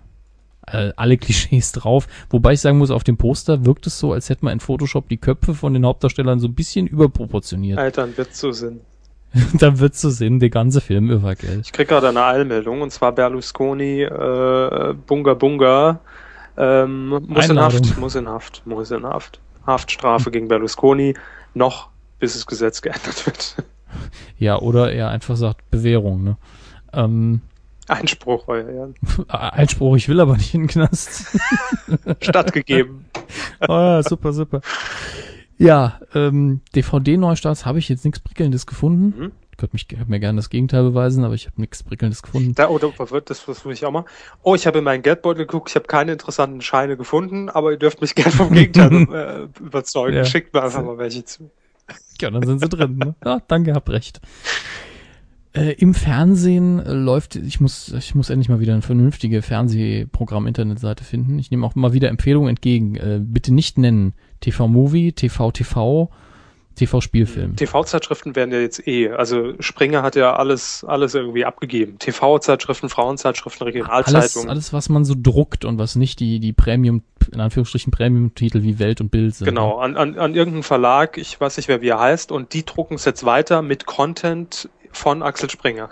[SPEAKER 1] äh, alle Klischees drauf. Wobei ich sagen muss, auf dem Poster wirkt es so, als hätte man in Photoshop die Köpfe von den Hauptdarstellern so ein bisschen überproportioniert.
[SPEAKER 2] Alter, ein Witz zu Sinn.
[SPEAKER 1] da wird so Sinn, der ganze Film über, gell?
[SPEAKER 2] Ich krieg gerade eine Eilmeldung, und zwar Berlusconi, äh, Bunga Bunga, ähm, muss in
[SPEAKER 1] Einladung.
[SPEAKER 2] Haft, muss in Haft, muss in Haft. Haftstrafe gegen Berlusconi, noch bis das Gesetz geändert wird.
[SPEAKER 1] Ja, oder er einfach sagt Bewährung, ne? Ähm,
[SPEAKER 2] Einspruch, euer Ehren.
[SPEAKER 1] Einspruch, ich will aber nicht in den Knast.
[SPEAKER 2] Stattgegeben.
[SPEAKER 1] oh, ja, super, super. Ja, ähm, DVD-Neustarts habe ich jetzt nichts Prickelndes gefunden.
[SPEAKER 2] Mhm.
[SPEAKER 1] Ich könnte mich, mir gerne das Gegenteil beweisen, aber ich habe nichts Prickelndes gefunden.
[SPEAKER 2] Da, oder wird das versuche ich auch mal. Oh, ich habe in meinen Geldbeutel geguckt, ich habe keine interessanten Scheine gefunden, aber ihr dürft mich gerne vom Gegenteil äh, überzeugen.
[SPEAKER 1] Ja.
[SPEAKER 2] Schickt mir einfach mal welche zu.
[SPEAKER 1] Ja, dann sind sie drin. Ne? Ja, danke, hab recht. Äh, Im Fernsehen äh, läuft, ich muss, ich muss endlich mal wieder eine vernünftige Fernsehprogramm-Internetseite finden. Ich nehme auch mal wieder Empfehlungen entgegen. Äh, bitte nicht nennen TV-Movie, TV-TV, TV-Spielfilm.
[SPEAKER 2] TV-Zeitschriften werden ja jetzt eh, also Springer hat ja alles, alles irgendwie abgegeben. TV-Zeitschriften, Frauenzeitschriften,
[SPEAKER 1] Alles,
[SPEAKER 2] Regionalzeitungen.
[SPEAKER 1] alles, was man so druckt und was nicht die, die Premium, in Anführungsstrichen Premium-Titel wie Welt und Bild sind.
[SPEAKER 2] Genau, an, an, an irgendeinen Verlag, ich weiß nicht mehr, wie er heißt, und die drucken es jetzt weiter mit Content von Axel Springer.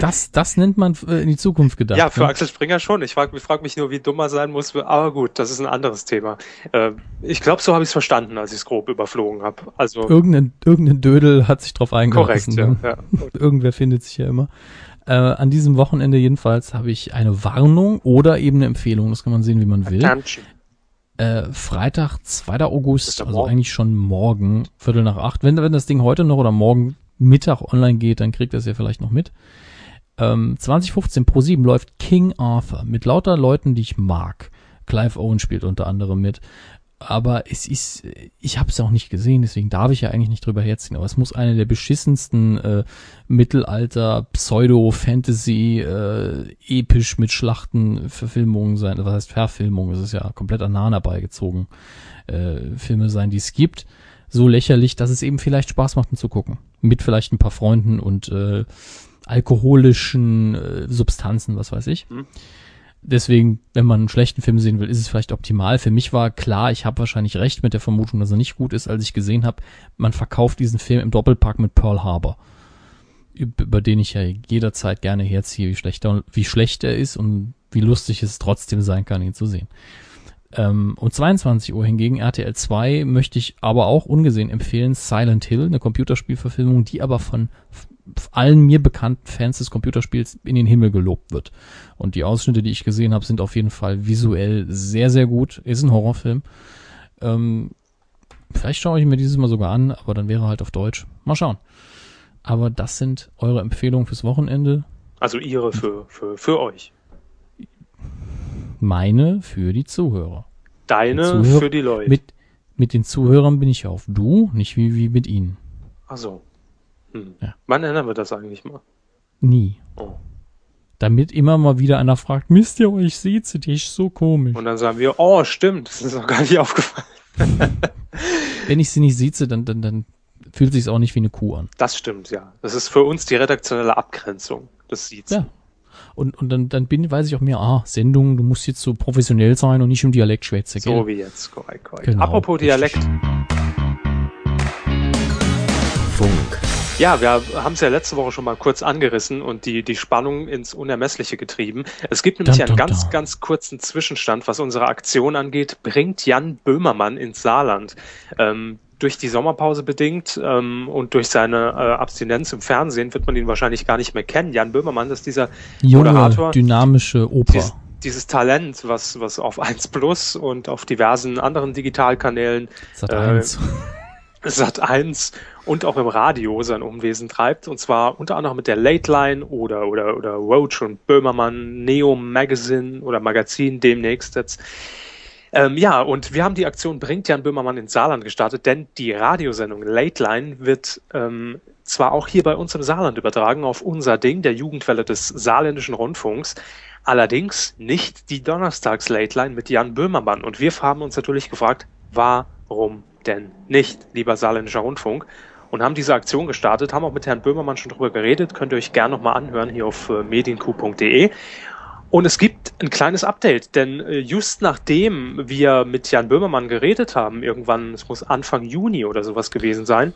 [SPEAKER 1] Das, das nennt man äh, in die Zukunft gedacht.
[SPEAKER 2] ja, für
[SPEAKER 1] ne?
[SPEAKER 2] Axel Springer schon. Ich frage frag mich nur, wie dumm er sein muss. Aber gut, das ist ein anderes Thema. Äh, ich glaube, so habe ich es verstanden, als ich es grob überflogen habe. Also
[SPEAKER 1] Irgendein, irgendein Dödel hat sich drauf
[SPEAKER 2] korrekt,
[SPEAKER 1] eingelassen.
[SPEAKER 2] ja.
[SPEAKER 1] ne?
[SPEAKER 2] ja.
[SPEAKER 1] Irgendwer findet sich ja immer. Äh, an diesem Wochenende jedenfalls habe ich eine Warnung oder eben eine Empfehlung. Das kann man sehen, wie man will.
[SPEAKER 2] Attention.
[SPEAKER 1] Äh, Freitag, 2.
[SPEAKER 2] Ist
[SPEAKER 1] August, also
[SPEAKER 2] morgen.
[SPEAKER 1] eigentlich schon morgen, Viertel nach acht. Wenn, wenn das Ding heute noch oder morgen Mittag online geht, dann kriegt das ja vielleicht noch mit. Ähm, 2015 Pro 7 läuft King Arthur mit lauter Leuten, die ich mag. Clive Owen spielt unter anderem mit. Aber es ist, ich habe es auch nicht gesehen, deswegen darf ich ja eigentlich nicht drüber herziehen. Aber es muss eine der beschissensten äh, Mittelalter, Pseudo-Fantasy, äh, episch mit Schlachten Verfilmungen sein. Was heißt Verfilmung? Es ist ja komplett aneinander beigezogen. Äh, Filme sein, die es gibt. So lächerlich, dass es eben vielleicht Spaß macht, ihn zu gucken. Mit vielleicht ein paar Freunden und äh, alkoholischen äh, Substanzen, was weiß ich.
[SPEAKER 2] Hm.
[SPEAKER 1] Deswegen, wenn man einen schlechten Film sehen will, ist es vielleicht optimal. Für mich war klar, ich habe wahrscheinlich recht mit der Vermutung, dass er nicht gut ist, als ich gesehen habe, man verkauft diesen Film im Doppelpack mit Pearl Harbor, über, den ich ja jederzeit gerne herziehe, wie schlecht, er, wie schlecht er ist und wie lustig es trotzdem sein kann, ihn zu sehen. Ähm, um 22 Uhr hingegen RTL 2 möchte ich aber auch ungesehen empfehlen Silent Hill, eine Computerspielverfilmung, die aber von allen mir bekannten Fans des Computerspiels in den Himmel gelobt wird. Und die Ausschnitte, die ich gesehen habe, sind auf jeden Fall visuell sehr, sehr gut. Ist ein Horrorfilm. Ähm, vielleicht schaue ich mir dieses Mal sogar an, aber dann wäre halt auf Deutsch. Mal schauen. Aber das sind eure Empfehlungen fürs Wochenende.
[SPEAKER 2] Also ihre für, für, für euch.
[SPEAKER 1] Meine für die Zuhörer.
[SPEAKER 2] Deine
[SPEAKER 1] Zuhörer-
[SPEAKER 2] für die Leute.
[SPEAKER 1] Mit, mit den Zuhörern bin ich auf du, nicht wie, wie mit ihnen.
[SPEAKER 2] Ach so. Hm.
[SPEAKER 1] Ja.
[SPEAKER 2] Wann ändern wir das eigentlich mal?
[SPEAKER 1] Nie.
[SPEAKER 2] Oh.
[SPEAKER 1] Damit immer mal wieder einer fragt, Mist ihr euch seht sie dich so komisch.
[SPEAKER 2] Und dann sagen wir, oh, stimmt, das ist noch gar nicht aufgefallen.
[SPEAKER 1] Wenn ich sie nicht sieze, dann, dann, dann fühlt sich's auch nicht wie eine Kuh an.
[SPEAKER 2] Das stimmt, ja. Das ist für uns die redaktionelle Abgrenzung. Das sieht's.
[SPEAKER 1] Ja. Und, und dann, dann bin, weiß ich auch mehr, ah, Sendung, du musst jetzt so professionell sein und nicht im Dialekt schwätzen,
[SPEAKER 2] So
[SPEAKER 1] gell?
[SPEAKER 2] wie jetzt, korrekt, korrekt.
[SPEAKER 1] Genau,
[SPEAKER 2] Apropos Dialekt.
[SPEAKER 3] Funk,
[SPEAKER 2] Ja, wir haben es ja letzte Woche schon mal kurz angerissen und die, die Spannung ins Unermessliche getrieben. Es gibt nämlich
[SPEAKER 1] Dun,
[SPEAKER 2] einen
[SPEAKER 1] dun,
[SPEAKER 2] ganz,
[SPEAKER 1] dun.
[SPEAKER 2] ganz kurzen Zwischenstand, was unsere Aktion angeht. Bringt Jan Böhmermann ins Saarland. Ähm, durch die Sommerpause bedingt ähm, und durch seine äh, Abstinenz im Fernsehen wird man ihn wahrscheinlich gar nicht mehr kennen. Jan Böhmermann ist dieser
[SPEAKER 1] Junge,
[SPEAKER 2] Moderator.
[SPEAKER 1] dynamische Oper.
[SPEAKER 2] Dies, dieses Talent, was, was auf 1 Plus und auf diversen anderen Digitalkanälen
[SPEAKER 1] Sat
[SPEAKER 2] Äh,
[SPEAKER 1] 1.
[SPEAKER 2] Sat 1 und auch im Radio sein Unwesen treibt. Und zwar unter anderem mit der Late Line oder, oder, oder Roach und Böhmermann, Neo Magazine oder Magazin demnächst jetzt. Ähm, ja, und wir haben die Aktion Bringt Jan Böhmermann ins Saarland gestartet, denn die Radiosendung Late Line wird ähm, zwar auch hier bei uns im Saarland übertragen auf unser Ding, der Jugendwelle des saarländischen Rundfunks, allerdings nicht die Donnerstags Late Line mit Jan Böhmermann. Und wir haben uns natürlich gefragt, warum denn nicht, lieber saarländischer Rundfunk? Und haben diese Aktion gestartet, haben auch mit Herrn Böhmermann schon drüber geredet, könnt ihr euch gerne nochmal anhören hier auf äh, medienq.de. Und es gibt ein kleines Update, denn äh, just nachdem wir mit Jan Böhmermann geredet haben, irgendwann, es muss Anfang Juni oder sowas gewesen sein,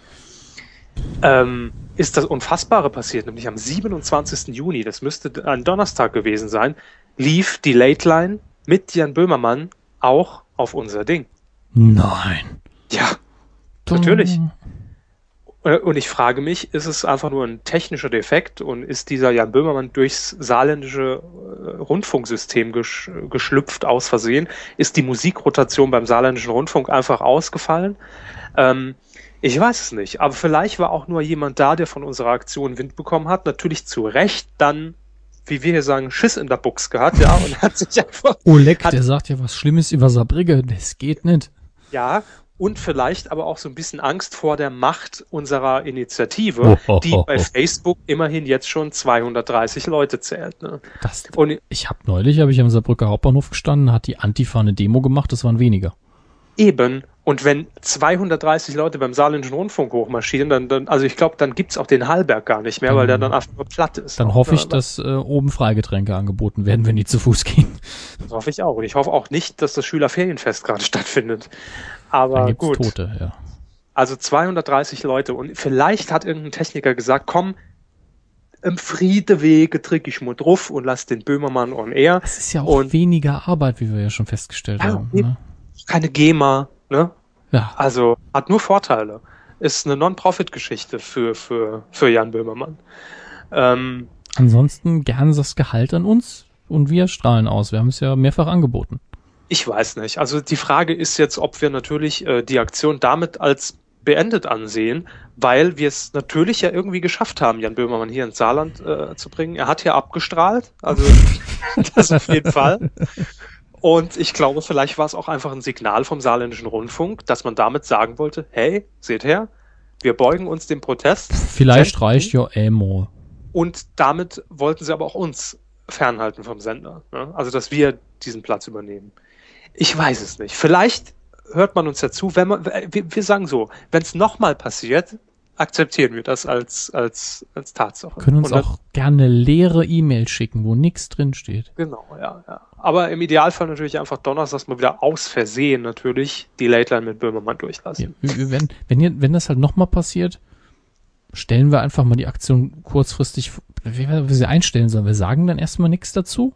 [SPEAKER 2] ähm, ist das Unfassbare passiert, nämlich am 27. Juni, das müsste ein Donnerstag gewesen sein, lief die Late Line mit Jan Böhmermann auch auf unser Ding.
[SPEAKER 1] Nein.
[SPEAKER 2] Ja, Natürlich. Äh, Und ich frage mich, ist es einfach nur ein technischer Defekt und ist dieser Jan Böhmermann durchs saarländische äh, Rundfunksystem gesch geschlüpft aus Versehen? Ist die Musikrotation beim saarländischen Rundfunk einfach ausgefallen? Ähm, ich weiß es nicht, aber vielleicht war auch nur jemand da, der von unserer Aktion Wind bekommen hat, natürlich zu Recht dann, wie wir hier sagen, Schiss in der Buchs gehabt, ja, und hat sich einfach
[SPEAKER 1] Oleg,
[SPEAKER 2] Hat-
[SPEAKER 1] der sagt ja was Schlimmes über Saarbrücke. Das geht nicht.
[SPEAKER 2] Ja, und vielleicht aber auch so ein bisschen Angst vor der Macht unserer Initiative,
[SPEAKER 1] Oh,
[SPEAKER 2] die
[SPEAKER 1] oh,
[SPEAKER 2] bei
[SPEAKER 1] oh.
[SPEAKER 2] Facebook immerhin jetzt schon 230 Leute zählt. Ne?
[SPEAKER 1] Das,
[SPEAKER 2] Und
[SPEAKER 1] ich habe neulich, habe ich am Saarbrücker Hauptbahnhof gestanden, hat die Antifa eine Demo gemacht, das waren weniger.
[SPEAKER 2] eben, und wenn 230 Leute beim Saarländischen Rundfunk hochmarschieren, dann, dann also ich glaube, dann gibt's auch den Hallberg gar nicht mehr, weil der dann einfach nur platt ist.
[SPEAKER 1] Dann hoffe
[SPEAKER 2] ne?
[SPEAKER 1] ich, dass äh, oben Freigetränke angeboten werden, wenn die zu Fuß gehen.
[SPEAKER 2] Das hoffe ich auch. Und ich hoffe auch nicht, dass das Schülerferienfest gerade stattfindet. Aber gut.
[SPEAKER 1] Tote, ja.
[SPEAKER 2] Also 230 Leute und vielleicht hat irgendein Techniker gesagt, komm, im Friedewege drück ich mal drauf und lass den Böhmermann on air.
[SPEAKER 1] Es ist ja auch
[SPEAKER 2] Und-
[SPEAKER 1] weniger Arbeit, wie wir ja schon festgestellt
[SPEAKER 2] Ja,
[SPEAKER 1] haben. Ne?
[SPEAKER 2] Keine GEMA, ne?
[SPEAKER 1] Ja,
[SPEAKER 2] Also hat nur Vorteile. Ist eine Non-Profit-Geschichte für, für, für Jan Böhmermann. Ähm,
[SPEAKER 1] ansonsten gern das Gehalt an uns und wir strahlen aus. Wir haben es ja mehrfach angeboten.
[SPEAKER 2] Ich weiß nicht. Also die Frage ist jetzt, ob wir natürlich äh, die Aktion damit als beendet ansehen, weil wir es natürlich ja irgendwie geschafft haben, Jan Böhmermann hier ins Saarland äh, zu bringen. Er hat hier abgestrahlt, also das auf jeden Fall. Und ich glaube, vielleicht war es auch einfach ein Signal vom saarländischen Rundfunk, dass man damit sagen wollte, hey, seht her, wir beugen uns dem Protest.
[SPEAKER 1] Vielleicht
[SPEAKER 2] Senden.
[SPEAKER 1] reicht ja Emo.
[SPEAKER 2] Und damit wollten sie aber auch uns fernhalten vom Sender. Ne? Also, dass wir diesen Platz übernehmen. Ich weiß es nicht. Vielleicht hört man uns ja zu, wenn man, wir, sagen so, wenn es nochmal passiert, akzeptieren wir das als, als, als Tatsache.
[SPEAKER 1] Können uns
[SPEAKER 2] dann-
[SPEAKER 1] auch gerne leere E-Mails schicken, wo nichts drin steht.
[SPEAKER 2] Genau, ja, ja. Aber im Idealfall natürlich einfach donnerstags mal wieder aus Versehen natürlich die Late Line mit Böhmermann
[SPEAKER 1] Ja,
[SPEAKER 2] durchlassen.
[SPEAKER 1] wir- wenn, wenn, ihr, wenn das halt nochmal passiert, stellen wir einfach mal die Aktion kurzfristig, wie wir sie einstellen sollen. Wir sagen dann erstmal nichts dazu.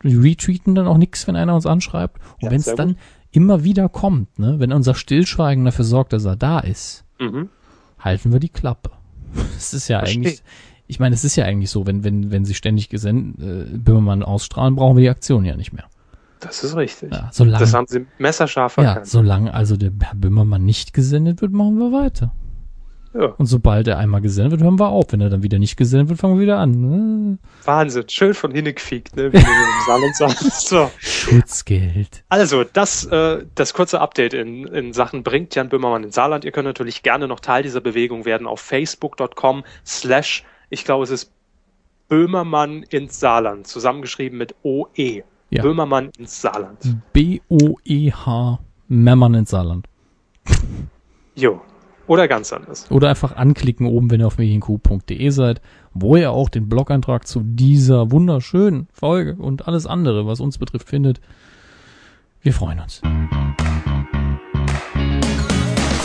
[SPEAKER 1] Wir retweeten dann auch nichts, wenn einer uns anschreibt. Und
[SPEAKER 2] Ja,
[SPEAKER 1] wenn es dann immer wieder kommt, ne, wenn unser Stillschweigen dafür sorgt, dass er da ist,
[SPEAKER 2] Mhm.
[SPEAKER 1] halten wir die Klappe. Es ist ja
[SPEAKER 2] Verstehe.
[SPEAKER 1] eigentlich, ich meine, es ist ja eigentlich so, wenn, wenn, wenn sie ständig gesendet, äh, Böhmermann ausstrahlen, brauchen wir die Aktion ja nicht mehr.
[SPEAKER 2] Das ist richtig.
[SPEAKER 1] Ja, solange,
[SPEAKER 2] Das haben sie messerscharf
[SPEAKER 1] ja,
[SPEAKER 2] erkannt.
[SPEAKER 1] solange also der Herr Böhmermann nicht gesendet wird, machen wir weiter.
[SPEAKER 2] Ja.
[SPEAKER 1] Und sobald er einmal gesendet wird, hören wir auf. Wenn er dann wieder nicht gesendet wird, fangen wir wieder an.
[SPEAKER 2] Wahnsinn. Schön von hinten gefiegt, ne? Wie wir im Saarland sagen. So.
[SPEAKER 1] Schutzgeld.
[SPEAKER 2] Also, das, äh, das kurze Update in, in Sachen bringt Jan Böhmermann ins Saarland. Ihr könnt natürlich gerne noch Teil dieser Bewegung werden auf facebook.com slash, ich glaube, es ist Böhmermann ins Saarland, zusammengeschrieben mit OE.
[SPEAKER 1] Ja.
[SPEAKER 2] Böhmermann ins Saarland.
[SPEAKER 1] B-O-E-H Mämmern ins Saarland.
[SPEAKER 2] Jo. Oder ganz anders.
[SPEAKER 1] Oder einfach anklicken oben, wenn ihr auf medienq.de seid, wo ihr auch den Blog-Eintrag zu dieser wunderschönen Folge und alles andere, was uns betrifft, findet. Wir freuen uns.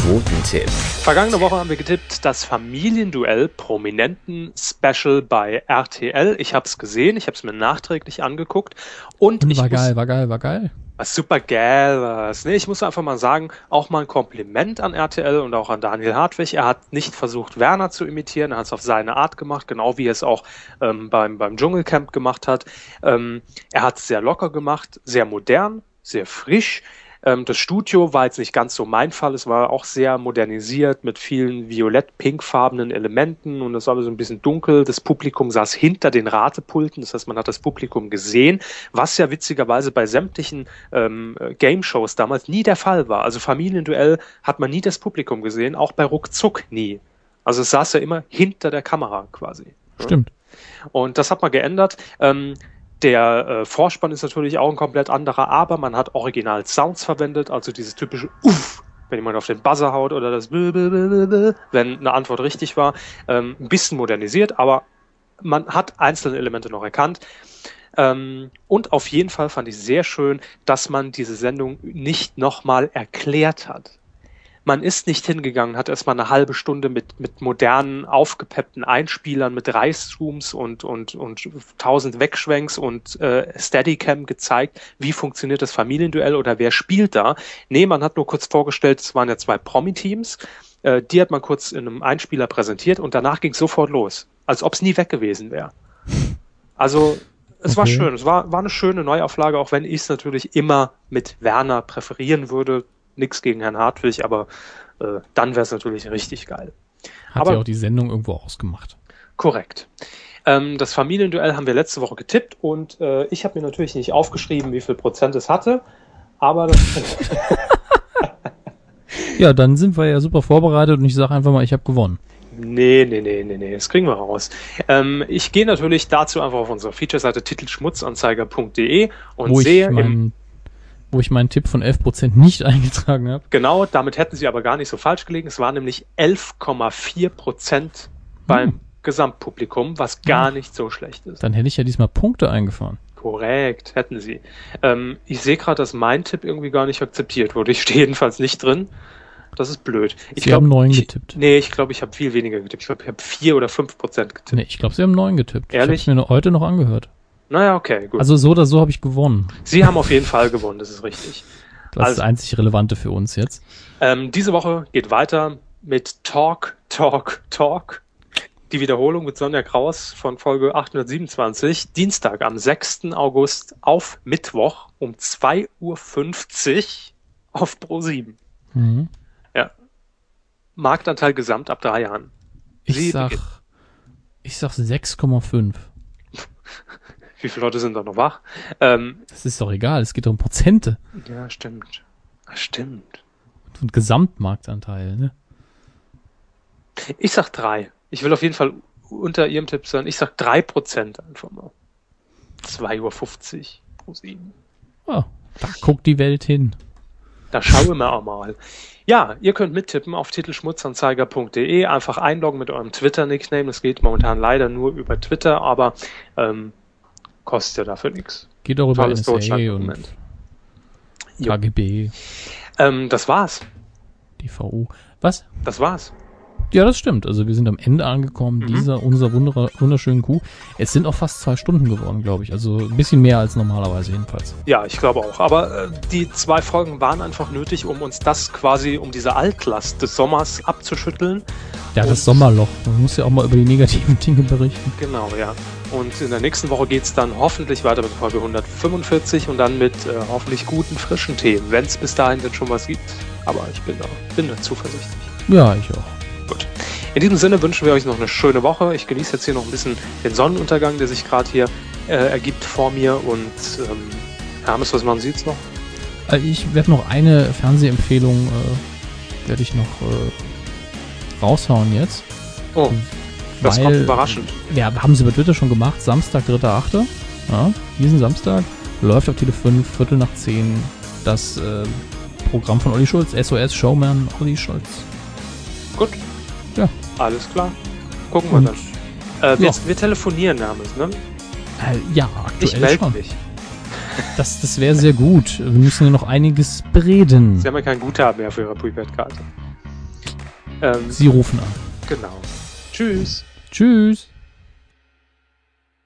[SPEAKER 3] Quotentipp.
[SPEAKER 2] Vergangene Woche haben wir getippt, das Familienduell Prominenten Special bei RTL. Ich habe es gesehen, ich habe es mir nachträglich angeguckt und,
[SPEAKER 1] Und
[SPEAKER 2] ich
[SPEAKER 1] war geil, war geil, war geil.
[SPEAKER 2] Was super geil was. Nee, ich muss einfach mal sagen, auch mal ein Kompliment an RTL und auch an Daniel Hartwig. Er hat nicht versucht, Werner zu imitieren, er hat es auf seine Art gemacht, genau wie er es auch ähm, beim, beim Dschungelcamp gemacht hat. Ähm, er hat es sehr locker gemacht, sehr modern, sehr frisch. Ähm, das Studio war jetzt nicht ganz so mein Fall. Es war auch sehr modernisiert mit vielen violett-pinkfarbenen Elementen und es war so ein bisschen dunkel. Das Publikum saß hinter den Ratepulten, das heißt, man hat das Publikum gesehen, was ja witzigerweise bei sämtlichen ähm, Game-Shows damals nie der Fall war. Also Familienduell hat man nie das Publikum gesehen, auch bei Ruckzuck nie. Also es saß ja immer hinter der Kamera quasi.
[SPEAKER 1] Stimmt.
[SPEAKER 2] Und das hat man geändert. Ähm, der äh, Vorspann ist natürlich auch ein komplett anderer, aber man hat original Sounds verwendet, also dieses typische Uff, wenn jemand auf den Buzzer haut oder das wenn eine Antwort richtig war. Ähm, ein bisschen modernisiert, aber man hat einzelne Elemente noch erkannt. Ähm, und auf jeden Fall fand ich sehr schön, dass man diese Sendung nicht nochmal erklärt hat man ist nicht hingegangen, hat erstmal eine halbe Stunde mit, mit modernen, aufgepeppten Einspielern, mit Reißzooms und, und, und tausend Wegschwenks und äh, Steadicam gezeigt, wie funktioniert das Familienduell oder wer spielt da. Nee, man hat nur kurz vorgestellt, es waren ja zwei Promi-Teams, äh, die hat man kurz in einem Einspieler präsentiert und danach ging es sofort los, als ob es nie weg gewesen wäre. Also es war
[SPEAKER 1] Okay.
[SPEAKER 2] schön, es war, war eine schöne Neuauflage, auch wenn ich es natürlich immer mit Werner präferieren würde. Nix gegen Herrn Hartwig, aber äh, dann wäre es natürlich richtig geil.
[SPEAKER 1] Hat
[SPEAKER 2] Aber-
[SPEAKER 1] ja auch die Sendung irgendwo ausgemacht.
[SPEAKER 2] Korrekt. Ähm, das Familienduell haben wir letzte Woche getippt und äh, ich habe mir natürlich nicht aufgeschrieben, wie viel Prozent es hatte, aber das,
[SPEAKER 1] Ja, dann sind wir ja super vorbereitet und ich sage einfach mal, ich habe gewonnen.
[SPEAKER 2] nee, nee, nee, nee, nee, das kriegen wir raus. Ähm, ich gehe natürlich dazu einfach auf unsere Featureseite titelschmutzanzeiger.de und
[SPEAKER 1] wo ich,
[SPEAKER 2] sehe im
[SPEAKER 1] wo ich meinen Tipp von 11% nicht eingetragen habe.
[SPEAKER 2] Genau, damit hätten sie aber gar nicht so falsch gelegen. Es waren nämlich 11,4 Prozent beim
[SPEAKER 1] Hm.
[SPEAKER 2] Gesamtpublikum, was gar nicht so schlecht ist.
[SPEAKER 1] Dann hätte ich ja diesmal Punkte eingefahren.
[SPEAKER 2] Korrekt, hätten sie. Ähm, ich sehe gerade, dass mein Tipp irgendwie gar nicht akzeptiert wurde. Ich stehe jedenfalls nicht drin. Das ist blöd. Ich
[SPEAKER 1] Sie haben neun
[SPEAKER 2] ich,
[SPEAKER 1] getippt.
[SPEAKER 2] Nee, ich glaube, ich habe viel weniger getippt. Ich glaube, ich habe vier oder fünf Prozent getippt.
[SPEAKER 1] Nee, ich glaube, sie haben 9 getippt.
[SPEAKER 2] Ehrlich?
[SPEAKER 1] Ich habe mir heute noch angehört.
[SPEAKER 2] Naja, okay, gut.
[SPEAKER 1] Also so oder so habe ich gewonnen.
[SPEAKER 2] sie haben auf jeden Fall gewonnen, das ist richtig.
[SPEAKER 1] Das ist
[SPEAKER 2] Also-
[SPEAKER 1] das einzig Relevante für uns jetzt.
[SPEAKER 2] Ähm, diese Woche geht weiter mit Talk, Talk, Talk. Die Wiederholung mit Sonja Kraus von Folge 827, Dienstag am 6. August auf Mittwoch um 2.50 Uhr auf Pro7.
[SPEAKER 1] Mhm.
[SPEAKER 2] Ja. Marktanteil gesamt ab drei Jahren.
[SPEAKER 1] Ich
[SPEAKER 2] Sie
[SPEAKER 1] sag, ich sag 6,5.
[SPEAKER 2] Wie viele Leute sind da noch wach? Ähm,
[SPEAKER 1] Das ist doch egal, es geht doch um Prozente
[SPEAKER 2] ja, stimmt. Stimmt.
[SPEAKER 1] und Gesamtmarktanteil. Ne?
[SPEAKER 2] Ich sag drei. Ich will auf jeden Fall unter Ihrem Tipp sein. Ich sag drei Prozent einfach mal. 2.50 Uhr pro 7.
[SPEAKER 1] Oh, da guckt die Welt hin.
[SPEAKER 2] Da schauen wir auch mal. Ja, ihr könnt mittippen auf titelschmutzanzeiger.de. Einfach einloggen mit eurem Twitter-Nickname. Das geht momentan leider nur über Twitter, aber ähm, kostet ja dafür nichts.
[SPEAKER 1] Geht auch über
[SPEAKER 2] Tolles
[SPEAKER 1] NSA und. KGB,
[SPEAKER 2] Ähm, das war's.
[SPEAKER 1] die VU. Was?
[SPEAKER 2] Das war's.
[SPEAKER 1] Ja, das stimmt. Also wir sind am Ende angekommen,
[SPEAKER 2] Mhm.
[SPEAKER 1] dieser unserer wunder wunderschönen Kuh. Es sind auch fast zwei Stunden geworden, glaube ich. Also ein bisschen mehr als normalerweise jedenfalls.
[SPEAKER 2] Ja, ich glaube auch. Aber äh, die zwei Folgen waren einfach nötig, um uns das quasi, um diese Altlast des Sommers abzuschütteln.
[SPEAKER 1] Ja, das Sommerloch. Man muss ja auch mal über die negativen Dinge berichten.
[SPEAKER 2] Genau, ja. Und in der nächsten Woche geht's dann hoffentlich weiter mit Folge 145 und dann mit äh, hoffentlich guten, frischen Themen, wenn es bis dahin denn schon was gibt. Aber ich bin da, bin da zuversichtlich.
[SPEAKER 1] Ja, ich auch.
[SPEAKER 2] In diesem Sinne wünschen wir euch noch eine schöne Woche. Ich genieße jetzt hier noch ein bisschen den Sonnenuntergang, der sich gerade hier äh, ergibt vor mir. Und ähm, Hermes, was machen Sie jetzt noch?
[SPEAKER 1] Äh, Ich werde noch eine Fernsehempfehlung, äh, werde ich noch äh, raushauen jetzt.
[SPEAKER 2] Oh, das
[SPEAKER 1] weil-
[SPEAKER 2] kommt überraschend.
[SPEAKER 1] Ja, haben sie über Twitter schon gemacht. Samstag, 3.8. Ja, diesen Samstag läuft auf Tele 5, Viertel nach 10, das äh, Programm von Olli Schulz, SOS Showman Olli Schulz.
[SPEAKER 2] Gut.
[SPEAKER 1] Ja.
[SPEAKER 2] Alles klar. Gucken wir
[SPEAKER 1] Und,
[SPEAKER 2] dann. Äh, wir,
[SPEAKER 1] ja.
[SPEAKER 2] wir telefonieren, Hermes, ne?
[SPEAKER 1] äh, ja,
[SPEAKER 2] Ich
[SPEAKER 1] aktuell
[SPEAKER 2] melde
[SPEAKER 1] schon.
[SPEAKER 2] mich.
[SPEAKER 1] Das, das wäre sehr gut. Wir müssen ja noch einiges bereden.
[SPEAKER 2] Sie haben ja kein Guthaben mehr für Ihre Prepaid-Karte. Ähm,
[SPEAKER 1] Sie rufen an.
[SPEAKER 2] genau. Tschüss.
[SPEAKER 1] Tschüss.